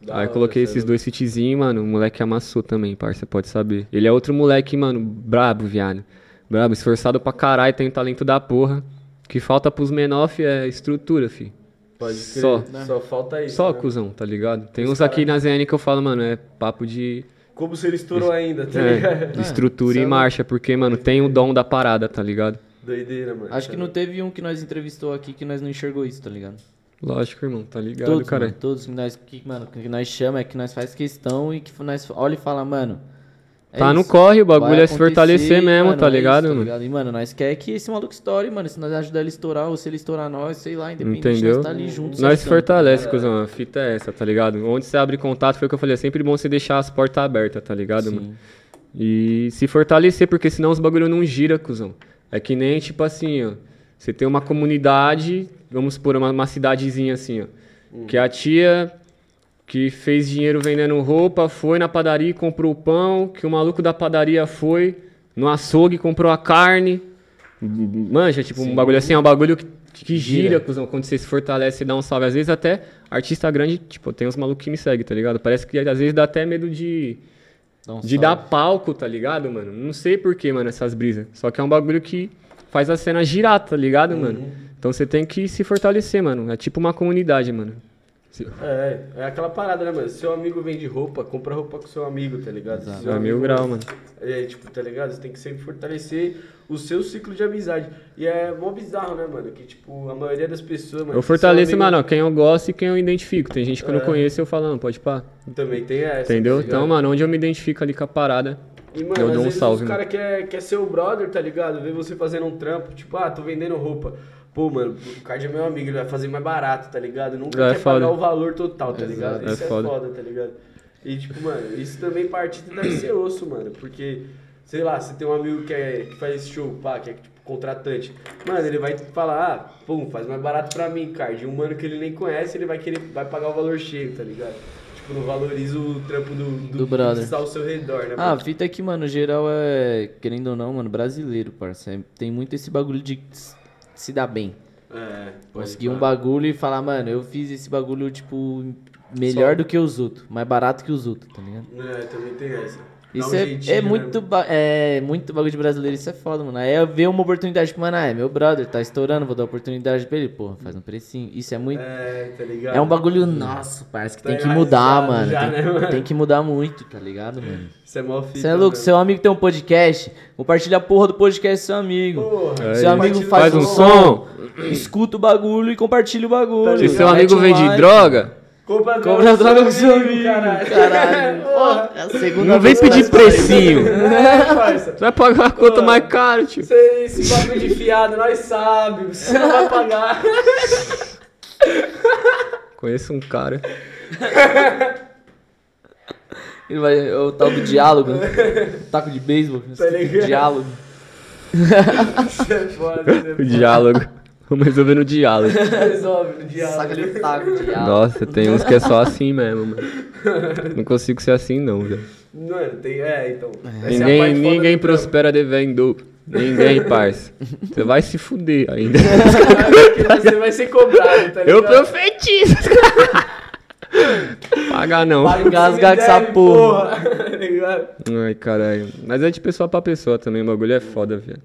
Da Aí coloquei é esses dois fitzinhos, mano. O moleque amassou também, parça, pode saber. Ele é outro moleque, mano, brabo, viado. Brabo, esforçado pra caralho, tem talento da porra. O que falta pros menor, fi, é estrutura, fi. Pode crer. Só. Só falta isso. Só, né? cuzão, tá ligado? Tem Os uns aqui cara- na ZN que eu falo, mano, é papo de Como se ele estourou ainda, tá é, ligado? estrutura Cê é e marcha, porque, mano, tem o dom da parada, tá ligado? Doideira, mano. Acho que não teve um que nós entrevistou aqui que nós não enxergou isso, tá ligado? Lógico, irmão, tá ligado, Todos, cara. mano, todos que nós, que, mano, que nós chama é que nós faz questão e que nós olha e fala, mano. é Tá no isso, corre, o bagulho é se fortalecer mesmo, mano, tá é isso, ligado, mano? E, mano, nós quer que esse maluco estoure, mano. Se nós ajudar ele a estourar, ou se ele estourar nós, sei lá, independente, Entendeu? nós tá ali juntos. Nós se ajudando. fortalece, cuzão. A fita é essa, tá ligado? Onde você abre contato, foi o que eu falei, é sempre bom você deixar as portas abertas, tá ligado, mano? Sim. E se fortalecer, porque senão os bagulho não gira, cuzão. É que nem, tipo assim, ó. Você tem uma comunidade, vamos supor, uma, uma cidadezinha assim, ó. Que a tia que fez dinheiro vendendo roupa foi na padaria e comprou o pão, que o maluco da padaria foi no açougue e comprou a carne. Manja, tipo, um bagulho assim, é um bagulho que, que gira, Gira. cuzão. Quando você se fortalece e dá um salve. Às vezes até artista grande, tipo, tem uns malucos que me seguem, tá ligado? Parece que às vezes dá até medo de Dá um de salve. dar palco, tá ligado, mano? Não sei porquê, mano, essas brisas. Só que é um bagulho que faz a cena girar, tá ligado, Uhum. mano? Então você tem que se fortalecer, mano. É tipo uma comunidade, mano. É, é aquela parada, né, mano? Seu amigo vende roupa, compra roupa com seu amigo, tá ligado? Exato. Seu É mil amigo- grau, mano. É, tipo, tá ligado? Você tem que sempre fortalecer o seu ciclo de amizade. E é mó bizarro, né, mano? Que, tipo, a maioria das pessoas, mano... Eu fortaleço, são amigos- mano, ó, quem eu gosto e quem eu identifico. Tem gente que eu não É. conheço e eu falo, não, pode pá. Também tem essa. Entendeu? tá? Então, mano, onde eu me identifico ali com a parada, E, mano, eu às dou um vezes salve, os caras quer, quer ser o brother, tá ligado? Vê você fazendo um trampo, tipo, ah, tô vendendo roupa. Pô, mano, o card é meu amigo, ele vai fazer mais barato, tá ligado? Nunca É quer foda. pagar o valor total, tá Exato. ligado? É Isso é foda. foda. tá ligado? E, tipo, mano, isso também parte deve ser osso, mano. Porque, sei lá, você tem um amigo que, é, que faz show, pá, que é tipo contratante. Mano, ele vai falar, ah, pum, faz mais barato pra mim, card. E um mano que ele nem conhece, ele vai querer, vai pagar o valor cheio, tá ligado? Tipo, não valoriza o trampo do, do, Do brother. que está ao seu redor, né, Ah, a fita é que, mano, geral é, querendo ou não, mano, brasileiro, parça. É- Tem muito esse bagulho de se dar bem. É, Conseguir um bagulho e falar, mano, eu fiz esse bagulho, tipo, melhor Só. do que os outros. Mais barato que os outros, tá ligado? É, também tem essa. Isso um é, jeitinho, é né, muito ba- é muito bagulho de brasileiro, isso é foda, mano. Aí eu ver uma oportunidade, tipo, mano, ah, é meu brother, tá estourando, vou dar oportunidade pra ele. Porra, faz um precinho. Isso é muito. É, tá ligado? É um bagulho nosso, parça, que Tá tem que mudar, mano. já, tem, né, mano? tem que mudar muito, tá ligado, mano? Isso é mó fita, Você é louco, mano. seu amigo tem um podcast, compartilha a porra do podcast com seu amigo. Porra, seu amigo faz, Faz um um som, escuta o bagulho e compartilha o bagulho. Se seu amigo vende like. droga, Compra Compra droga com seu amigo, caralho. caralho. Porra. É a segunda não vem pedir precinho. É, parça. Você vai pagar a conta mais cara, tio. Esse, esse bagulho de fiado, nós sabe. Você não vai pagar. Conheço um cara. Ele vai, é o tal do diálogo, né? taco de beisebol, Tá ligado? diálogo. Isso é foda. isso é O diálogo. Vamos resolver no diálogo. Resolve no diálogo. Saca de taco, diálogo. Nossa, tem uns que é só assim mesmo, mano. Não consigo ser assim, não, velho. Mano, tem. É, então. É a Ninguém, foda ninguém prospera devendo. Ninguém, parça. Você vai se fuder ainda. Você vai ser cobrado, tá ligado? Eu profetizo. Paga não. Que Engasgar com essa deve, porra. Tá? Ai, caralho. Mas é de pessoa pra pessoa também, o bagulho é foda, velho.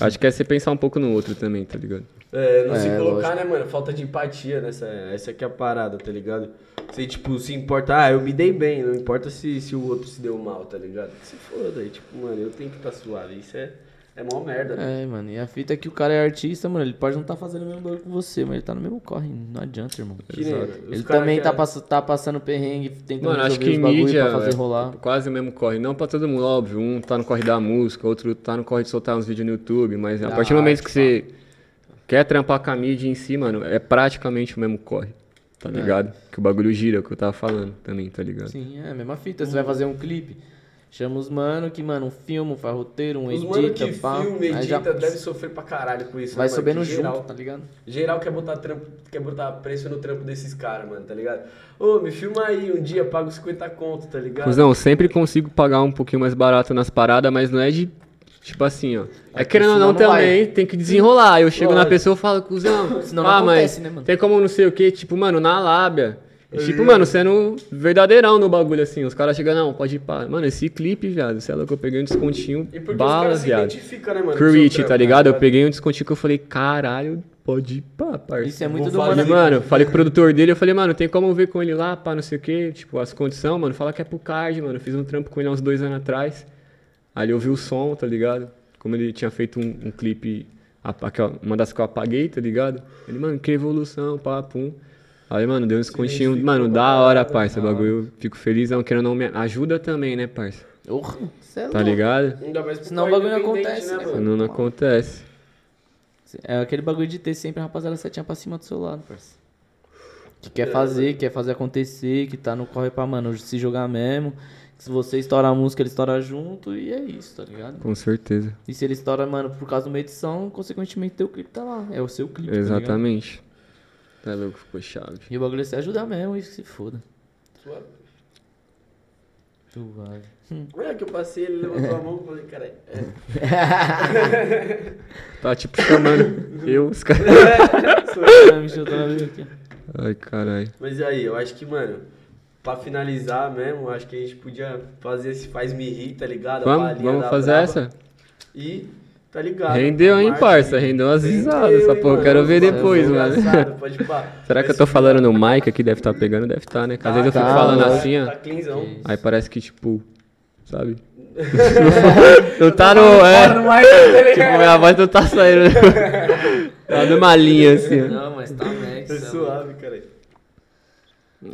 Acho que é você pensar um pouco no outro também, tá ligado? É, não se É, colocar, lógico. né, mano? Falta de empatia nessa. Essa aqui é a parada, tá ligado? Você, tipo, se importa, ah, eu me dei bem, não importa se, se o outro se deu mal, tá ligado? Que se foda aí, tipo, mano, eu tenho que estar tá suave. Isso é, é mó merda, né? É, mano, e a fita é que o cara é artista, mano, ele pode não tá fazendo o mesmo bagulho que você, mas ele tá no mesmo corre, não adianta, irmão. Que nem, os Ele também tá, é- pass tá passando perrengue, tentando Mano, acho que os bagulho mídia pra fazer é rolar. quase o mesmo corre. Não pra todo mundo, óbvio. Um tá no corre da música, outro tá no corre de soltar uns vídeos no YouTube. Mas a partir do momento arte, que você quer trampar com a mídia em si, mano, é praticamente o mesmo corre. Tá ligado? Que o bagulho gira, é o que eu tava falando também, tá ligado? Sim, é a mesma fita. Você vai fazer um clipe, chama os mano que, mano, um filme, faz roteiro, um Os mano edita, que pá. filma, aí edita, já deve sofrer pra caralho com isso, vai né, mano? sabendo Que geral, junto, tá ligado? Geral quer botar, trampo, quer botar preço no trampo desses caras, mano, tá ligado? Ô, me filma aí, um dia pago 50 conto, tá ligado? Cusão, eu sempre consigo pagar um pouquinho mais barato nas paradas, mas não é de. Tipo assim, ó. É, É querendo que ou não não também, tem que desenrolar. Eu chego na Lógico. pessoa e falo, cuzão, Senão não ah, acontece, mas né, mano? tem como não sei o que, tipo, mano, na lábia. E, tipo, mano, sendo verdadeirão no bagulho, assim. Os caras chegam, não, pode ir pá. Mano, esse clipe, viado, sei lá que eu peguei um descontinho E porque os bala, caras se viado. identificam, né, mano? trampo, tá ligado? Eu peguei um descontinho que eu falei, caralho, pode ir pá, parça. Isso é muito Vou do fazer. mano. Mano, falei com o produtor dele, eu falei, mano, tem como ver com ele lá, pá, não sei o que, tipo, as condições, mano, fala que é pro card, mano. Fiz um trampo com ele há uns dois anos atrás. Aí ele ouviu o som, tá ligado? Como ele tinha feito um, um clipe uma das que eu apaguei, tá ligado? Ele, mano, que evolução, pá, pum. Aí, mano, deu uns continhos, mano, da hora, parça. O bagulho, eu fico feliz, não querendo não me ajuda também, né, parça? Porra, cê é Tá louco. ligado? Ainda mais pro Senão o cara bagulho não independente, acontece, né, mano? Senão não acontece. É aquele bagulho de ter sempre a rapaziada setinha pra cima do seu lado, parceiro. Que quer fazer, quer fazer acontecer, que tá no corre pra, mano, se jogar mesmo. Que se você estoura a música, ele estoura junto e é isso, tá ligado? Com certeza. E se ele estoura, mano, por causa de uma edição, consequentemente teu clipe tá lá. É o seu clipe, tá ligado? Exatamente. Tá louco, ficou chave. E o bagulho é se ajudar mesmo e que se foda. Suave. Tu vai. Olha que eu passei, ele levantou a mão e falei, cara, é. Tá tipo chamando eu, os caras. Aqui. Ai, caralho. Mas e aí, eu acho que, mano, pra finalizar mesmo, acho que a gente podia fazer esse faz-me rir, tá ligado? Vamos, vamos fazer braba. essa? E, tá ligado? Rendeu, hein, parça? Rendeu umas risadas. Essa porra, eu mano? quero ver depois, foi mano. Pode. Será que eu tô falando no mic aqui? Deve estar pegando? Deve estar, né? Às vezes eu fico tá, falando tá. assim, ó. Tá cleanzão. Aí parece que, tipo, sabe? não tá no. É, tipo, minha voz não tá saindo. tá numa linha assim, ó. Não, mas tá Max. É é suave, cara.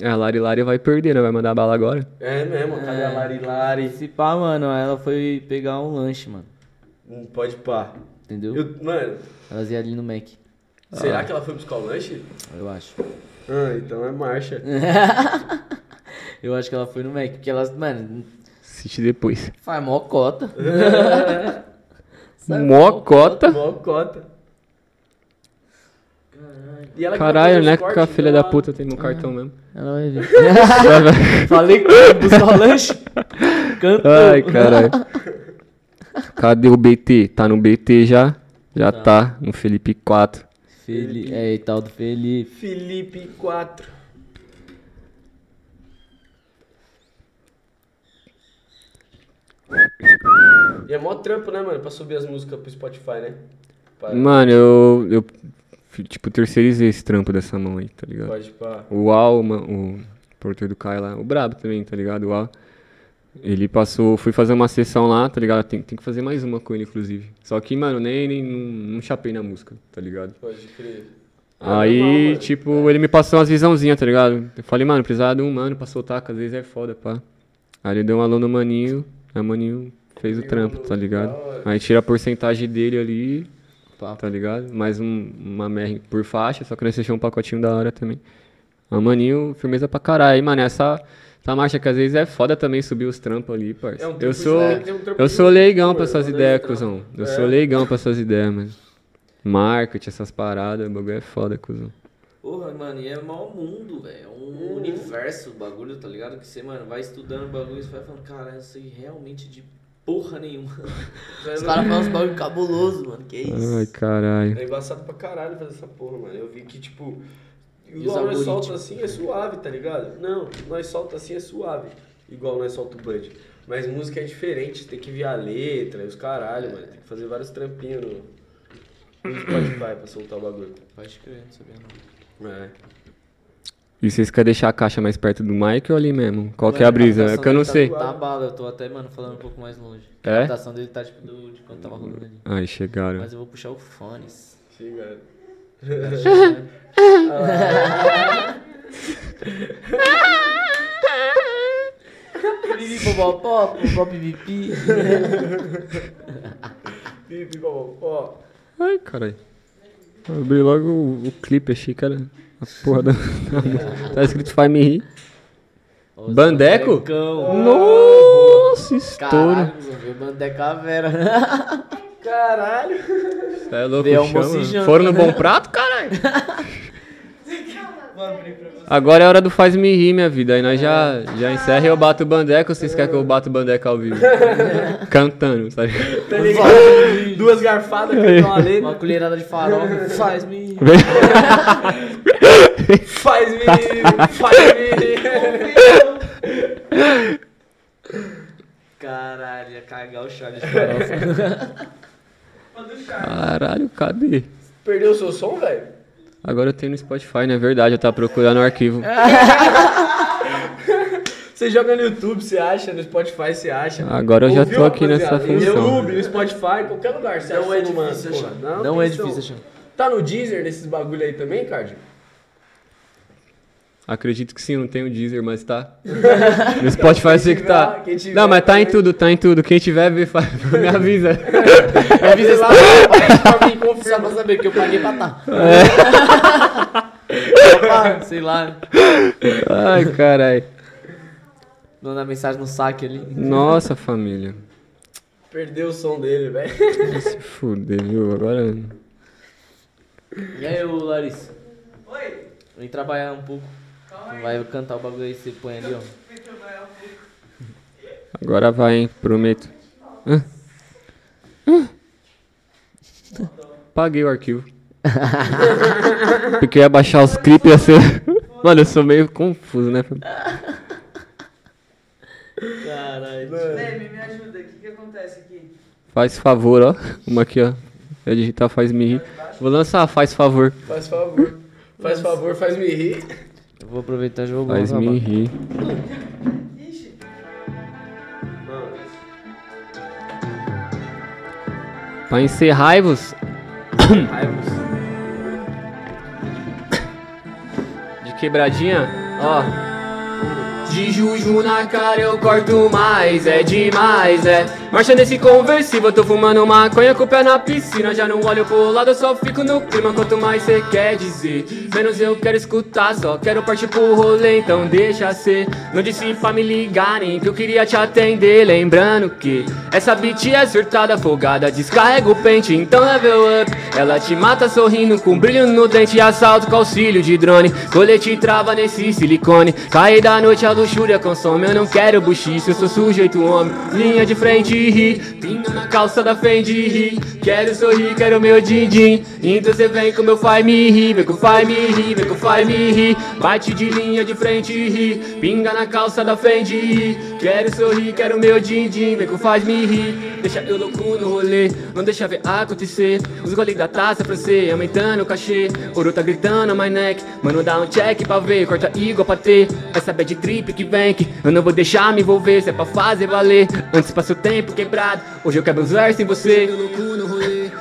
É, a Lari Lari vai perder, né? Vai mandar bala agora. É mesmo, cadê a Lari. Lari? Se pá, mano, ela foi pegar um lanche, mano. Hum, Pode pá. Entendeu? Eu- mano, Elas iam ali no Mac, será que ela foi buscar o lanche? eu acho. Ah, então é marcha. Eu acho que ela foi no Mac, porque elas, mano, Assiste depois. faz mó cota. Mocota. E ela que Caralho, fazer né? Que a filha da puta tem meu cartão mesmo. Ela vai ver. Falei que buscar o lanche. Cantou. Ai, caralho. Cadê o BT? Tá no BT já? Já tá, no Felipe 4. Felipe. É, e tal do Felipe. Felipe 4. E é mó trampo, né, mano? Pra subir as músicas pro Spotify, né? Pra- Mano, eu, eu tipo, terceirizei esse trampo dessa mão aí, tá ligado? Pode pá. O Al, o porteiro do Caio lá, o Brabo também, tá ligado? O Al. Ele passou, fui fazer uma sessão lá, tá ligado? Tem, tem que fazer mais uma com ele, inclusive. Só que, mano, nem, nem não, não chapei na música, tá ligado? Pode crer. É Aí, tipo, ele me passou umas visãozinhas, tá ligado? Eu falei, mano, precisava de um mano pra soltar, que às vezes é foda, pá. Aí ele deu um alô no maninho, aí o maninho fez o trampo, tá ligado? Aí tira a porcentagem dele ali, tá ligado? Mais um, uma MER por faixa, só que nós fechamos um pacotinho da hora também. Mas maninho, firmeza pra caralho. Aí, mano, essa, essa marcha que às vezes é foda também subir os trampos ali, parça. É um eu sou, é, tem um eu sou leigão pra mano, ideias, cuzão. Eu É. sou leigão pra essas ideias, mano. Marketing, essas paradas, o bagulho é foda, cuzão. Porra, mano, e é mau mundo, velho. É um universo o bagulho, tá ligado? Que você, mano, vai estudando o bagulho e você vai falando, cara, eu sei realmente de porra nenhuma. Os caras falam uns bagulho cabuloso, mano. Que isso? Ai, caralho. É embaçado pra caralho fazer essa porra, mano. Eu vi que, tipo, E igual nós solta assim é suave, tá ligado? Não, nós solta assim é suave. Igual nós solta o Bud. Mas música é diferente, tem que ver a letra, e os caralho, mano. Tem que fazer vários trampinhos no, no Spotify pra soltar o bagulho. Pode crer, não sabia não. É. E vocês querem deixar a caixa mais perto do mic ou ali mesmo? Qual que é a brisa? É que eu não sei. Tá bala, eu tô até, mano, falando um pouco mais longe. É? A captação dele tá tipo do, de quando tava rolando ali. Ai, chegaram. Mas eu vou puxar o fones. Chega. Pipi, popopó, popó, pipipi. Pipi, ó, ó. Ai, caralho. Abri logo o, o clipe, achei que era a porra da. tá escrito Faz Me Rir. Os Bandeco? bandecão. Nossa, estouro. Caralho, meu bandeca a Vera. Caralho. Cê é louco, almoço chama. janta. Foram no bom prato, caralho? Agora é hora do Faz Me Rir, minha vida. Aí nós já, já encerra e eu bato o bandeco. Vocês querem que eu bato o bandeco ao vivo? Cantando, sabe? Tá ligado? Duas garfadas, cantam uma letra. Uma colherada de farofa. Faz-me. Faz-me, faz-me. Caralho, ia cagar o chá de farofa. Caralho, cadê? Perdeu o seu som, velho? Agora eu tenho no Spotify, não é verdade? Eu tava procurando o arquivo. Você joga no YouTube, você acha, no Spotify você acha. Agora eu já Ouviu, tô aqui nessa função. No YouTube, no Spotify, qualquer lugar você Não acha é difícil porra. achar. Não é tem difícil achar. Tá no Deezer nesses bagulho aí também, Card? Acredito que sim, não tem o Deezer, mas tá. No Spotify eu sei que tá. Tiver Não, mas tá em tudo, tá em tudo. Quem tiver, vê, fa- me avisa. Me avisa lá pra mim confiar pra saber que eu paguei pra tá. Opa, sei lá. Ai, carai. Mandar mensagem no saque ali. Nossa, família. Perdeu o som dele, velho. Se fuder, viu? Agora. E aí, ô Larissa? Oi. Vem trabalhar um pouco. Vai cantar o bagulho aí, você põe ali, ó. Agora vai, hein? Prometo. Hã? Hã? Paguei o arquivo. Porque eu ia baixar os clipes ia ser. Mano, eu sou meio confuso, né? Caralho. Leme, me ajuda. O que, que acontece aqui? Faz favor, ó. Uma aqui, ó. Eu digitar faz me rir. Vou lançar, faz favor. Faz favor. Faz favor, faz me rir. Vou aproveitar e já vou Faz me rir. Pra encerrar-vos, Raivos. de quebradinha, ó. De juju na cara eu corto mais, é demais, é. Marcha nesse conversível, tô fumando maconha com o pé na piscina. Já não olho pro lado, eu só fico no clima. Quanto mais cê quer dizer, menos eu quero escutar. Só quero partir pro rolê, então deixa ser. Não disse pra me ligarem que eu queria te atender. Lembrando que essa beat é surtada, folgada. Descarrega o pente, então level up. Ela te mata sorrindo com brilho no dente. Assalto com auxílio de drone. Colete trava nesse silicone. Cair da noite a luxúria consome. Eu não quero buchice, eu sou sujeito homem. Linha de frente e ri. Pinga na calça da Fendi ri. Quero sorrir, quero meu din-din. Então cê vem com meu faz me rir. Vem com faz me rir, vem com faz me rir. Bate de linha de frente e ri. Pinga na calça da Fendi ri. Quero sorrir, quero meu din-din. Vem com faz me rir. Deixa eu louco no rolê. Não deixa ver acontecer. Os goles da taça pra você, aumentando o cachê. Ouro tá gritando, my neck. Mano, dá um check pra ver. Corta igual pra ter. Essa bad trip que vem que eu não vou deixar me envolver. Se é pra fazer valer. Antes passa o tempo quebrado. Hoje eu quebro os versos em você.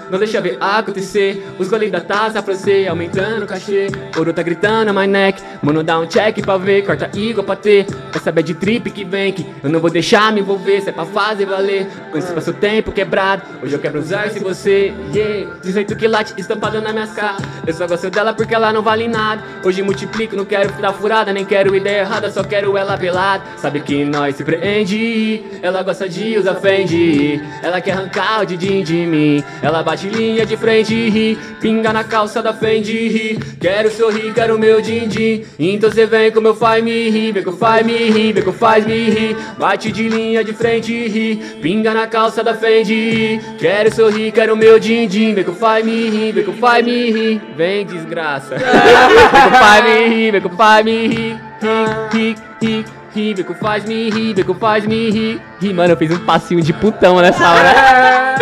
Não deixa ver acontecer. Os goles da taça pra você, aumentando o cachê. Ouro tá gritando, my neck. Mano, dá um check pra ver. Corta igual pra ter. Essa bad trip que vem que eu não vou deixar me envolver. Se é pra fazer valer. Antes passa o tempo quebrado. Hoje eu quebro os versos em você. Yeah. 18 quilates estampado na minhas caras. Eu só gosto dela porque ela não vale nada. Hoje multiplico, não quero dar furada, nem quero ideia errada, só quero ela pelada. Sabe que nós se prende. Ela gosta de usar Fendi. Ela quer arrancar o din de mim. Ela bate linha de frente ri. Pinga na calça da Fendi. Quero sorrir, quero meu din-din. Então cê vem com meu faz me rir. Vem com faz me rir, vem com faz me rir. Bate de linha de frente ri. Pinga na calça da Fendi. Quero sorrir, quero meu din-din. Vem com faz me rir, vem com faz me rir. Vem desgraça. vem com faz me rir, vem com faz me rir. Ri, ri, ri. Com faz me rir, vem com faz me rir. Ri, mano, eu fiz um passinho de putão nessa hora.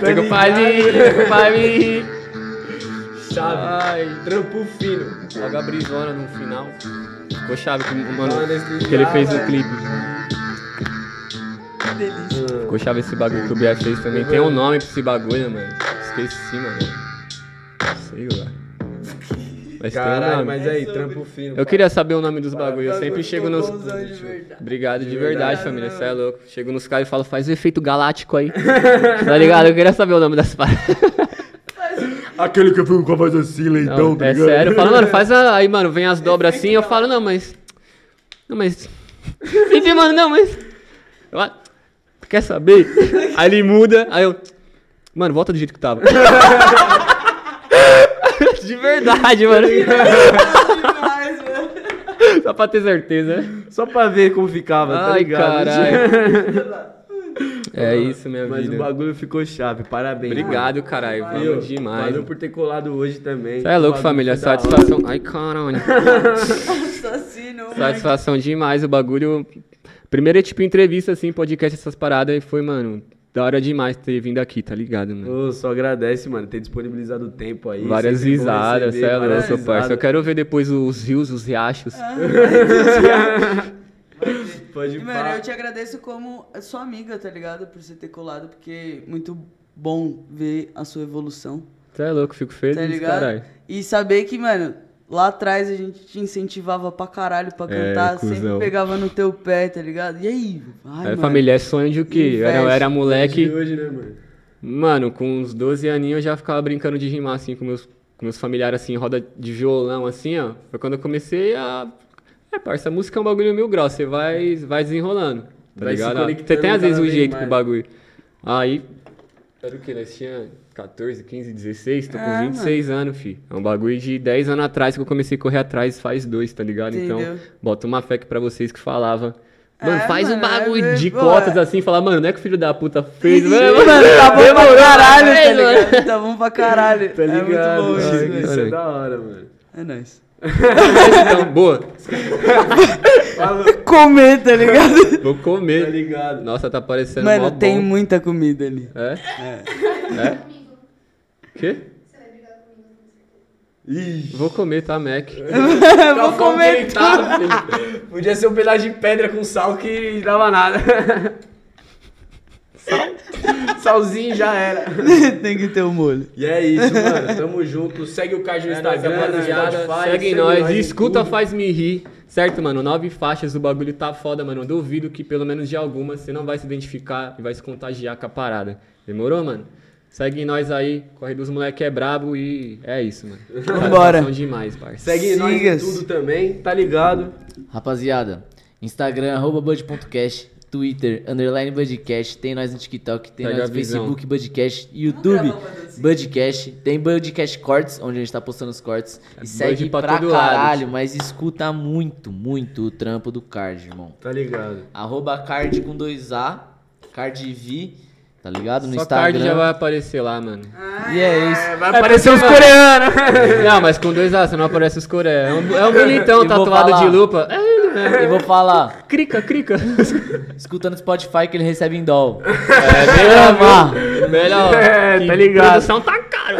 Vem com faz me rir, vem com faz me rir. Chave. Ai. Trampo fino. Logo a brisona no final. Ficou chave que, Mano, que ele fez no velho. clipe. Ficou chave esse bagulho que o Bia fez também. Tem um nome pra esse bagulho, mano. Esqueci, mano. Sei lá. Mas Caralho, mas aí, trampo fino. Eu queria saber o nome dos bagulhos. Eu sempre chego nos. De verdade. Obrigado de verdade, família. Você é louco. Chego nos caras e falo, faz o efeito galáctico aí. tá ligado? Eu queria saber o nome das paradas. Aquele que eu fico com a voz assim, leitão, Não, é sério. Eu falo, mano, faz a... Aí, mano, vem as dobras assim. Eu falo, não, mas. Não, mas. Enfim, mano, não, mas. Eu, Quer saber? Aí ele muda. Aí eu. Mano, volta do jeito que tava. De verdade, mano. Demais, mano. Só pra ter certeza. Só pra ver como ficava, tá Ai, ligado? caralho. É isso, minha Mas vida. o bagulho ficou chave, parabéns. Obrigado, caralho. Valeu demais. Valeu por ter colado hoje também. Você é louco, família. Satisfação. Ai, caralho. Assassino. Satisfação demais o bagulho. Primeiro é tipo entrevista, assim, podcast, essas paradas. E foi, mano, da hora demais ter vindo aqui, tá ligado, mano? Ô, só agradece, mano, ter disponibilizado o tempo aí. Várias risadas, receber, cê é louco, parça. Eu quero ver depois os rios, os riachos. Pode E, ir mano, eu te agradeço como sua amiga, tá ligado? Por você ter colado, porque é muito bom ver a sua evolução, Você é louco, fico feliz, tá ligado? caralho. E saber que, mano, lá atrás a gente te incentivava pra caralho pra É, cantar, sempre cuzão. pegava no teu pé, tá ligado? E aí? Ai, mano. família, é sonho de o quê? Eu era, eu era De moleque. hoje, né, mano? Mano, com uns 12 aninhos eu já ficava brincando de rimar, assim, com meus, com meus familiares, assim, em roda de violão, assim, ó. Foi quando eu comecei a... É, parça, a música é um bagulho mil graus, você vai, vai desenrolando, tá Vai se ligado? Você tem, às vezes, um jeito mais. pro bagulho. Aí, era o quê? Nós tinha 14, 15, 16, tô com É, 26 anos, fi. É um bagulho de 10 anos atrás que eu comecei a correr atrás, faz dois, tá ligado? Entendeu. Então, bota uma fé aqui pra vocês que falava... Mano, É, faz um mano, bagulho é, de pô, cotas é. assim, falar, mano, não é que o filho da puta fez, Mano, mano, tá bom pra caralho, tá mano. ligado? Tá bom pra caralho. Tá É ligado? muito bom isso, Ai, velho. Isso é da hora, mano. É nóis. Então, boa. Comer, tá ligado? Vou Tá comer. ligado? Nossa, tá parecendo Mano, bom. tem muita comida ali. É? É? Quê? Ih, Vou comer, tá, Mac? Vou comer tudo. Tá. Podia ser um pedaço de pedra com sal que dava nada. Sal. Salzinho já era. Tem que ter o molho. E é isso, mano. Tamo junto. Segue o card no É Instagram, no rapaziada. Spotify. Segue nós. Escuta, faz me rir. Certo, mano? Nove faixas, o bagulho tá foda, mano. Eu duvido que pelo menos de algumas você não vai se identificar e vai se contagiar com a parada. Demorou, mano? Segue nós aí. Corre dos moleque é brabo e é isso, mano. Vambora. Demais, parça. Segue nós em Sigas. tudo também, tá ligado? Rapaziada, Instagram, arroba bud.cast, Twitter, underline budcast, tem nós no TikTok, tem Pega nós a no. Facebook, budcast, YouTube, budcast, tem budcast cortes, onde a gente tá postando os cortes, e segue pra pra, todo lado, caralho, tio. mas escuta muito, muito o trampo do Card, irmão. Tá ligado. Arroba Card com 2A, CardV, tá ligado? No Só Instagram. card já vai aparecer lá, mano. E é isso. Vai aparecer os coreanos. Não, mas com dois A você não aparece os coreanos. É um, é um bonitão tatuado falar. de lupa. É ele mesmo. Eu vou falar, Crica, crica. escuta no Spotify que ele recebe em doll. É, melhor? Melhor. É, tá ligado. produção tá caro.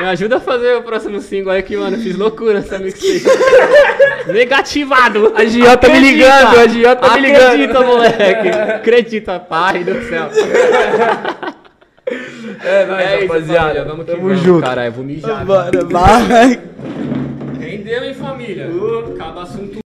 Me ajuda a fazer o próximo single aí que, mano, fiz loucura nessa mixtape. Negativado. A Giota me ligando, a Giota me ligando. Acredita, moleque. Acredita, pai do céu. É nóis, É isso, rapaziada. família. Vamos que Tamo vamos, junto. caralho. Vou mijar. Bora, vai. Rendeu, hein, família? Acaba assunto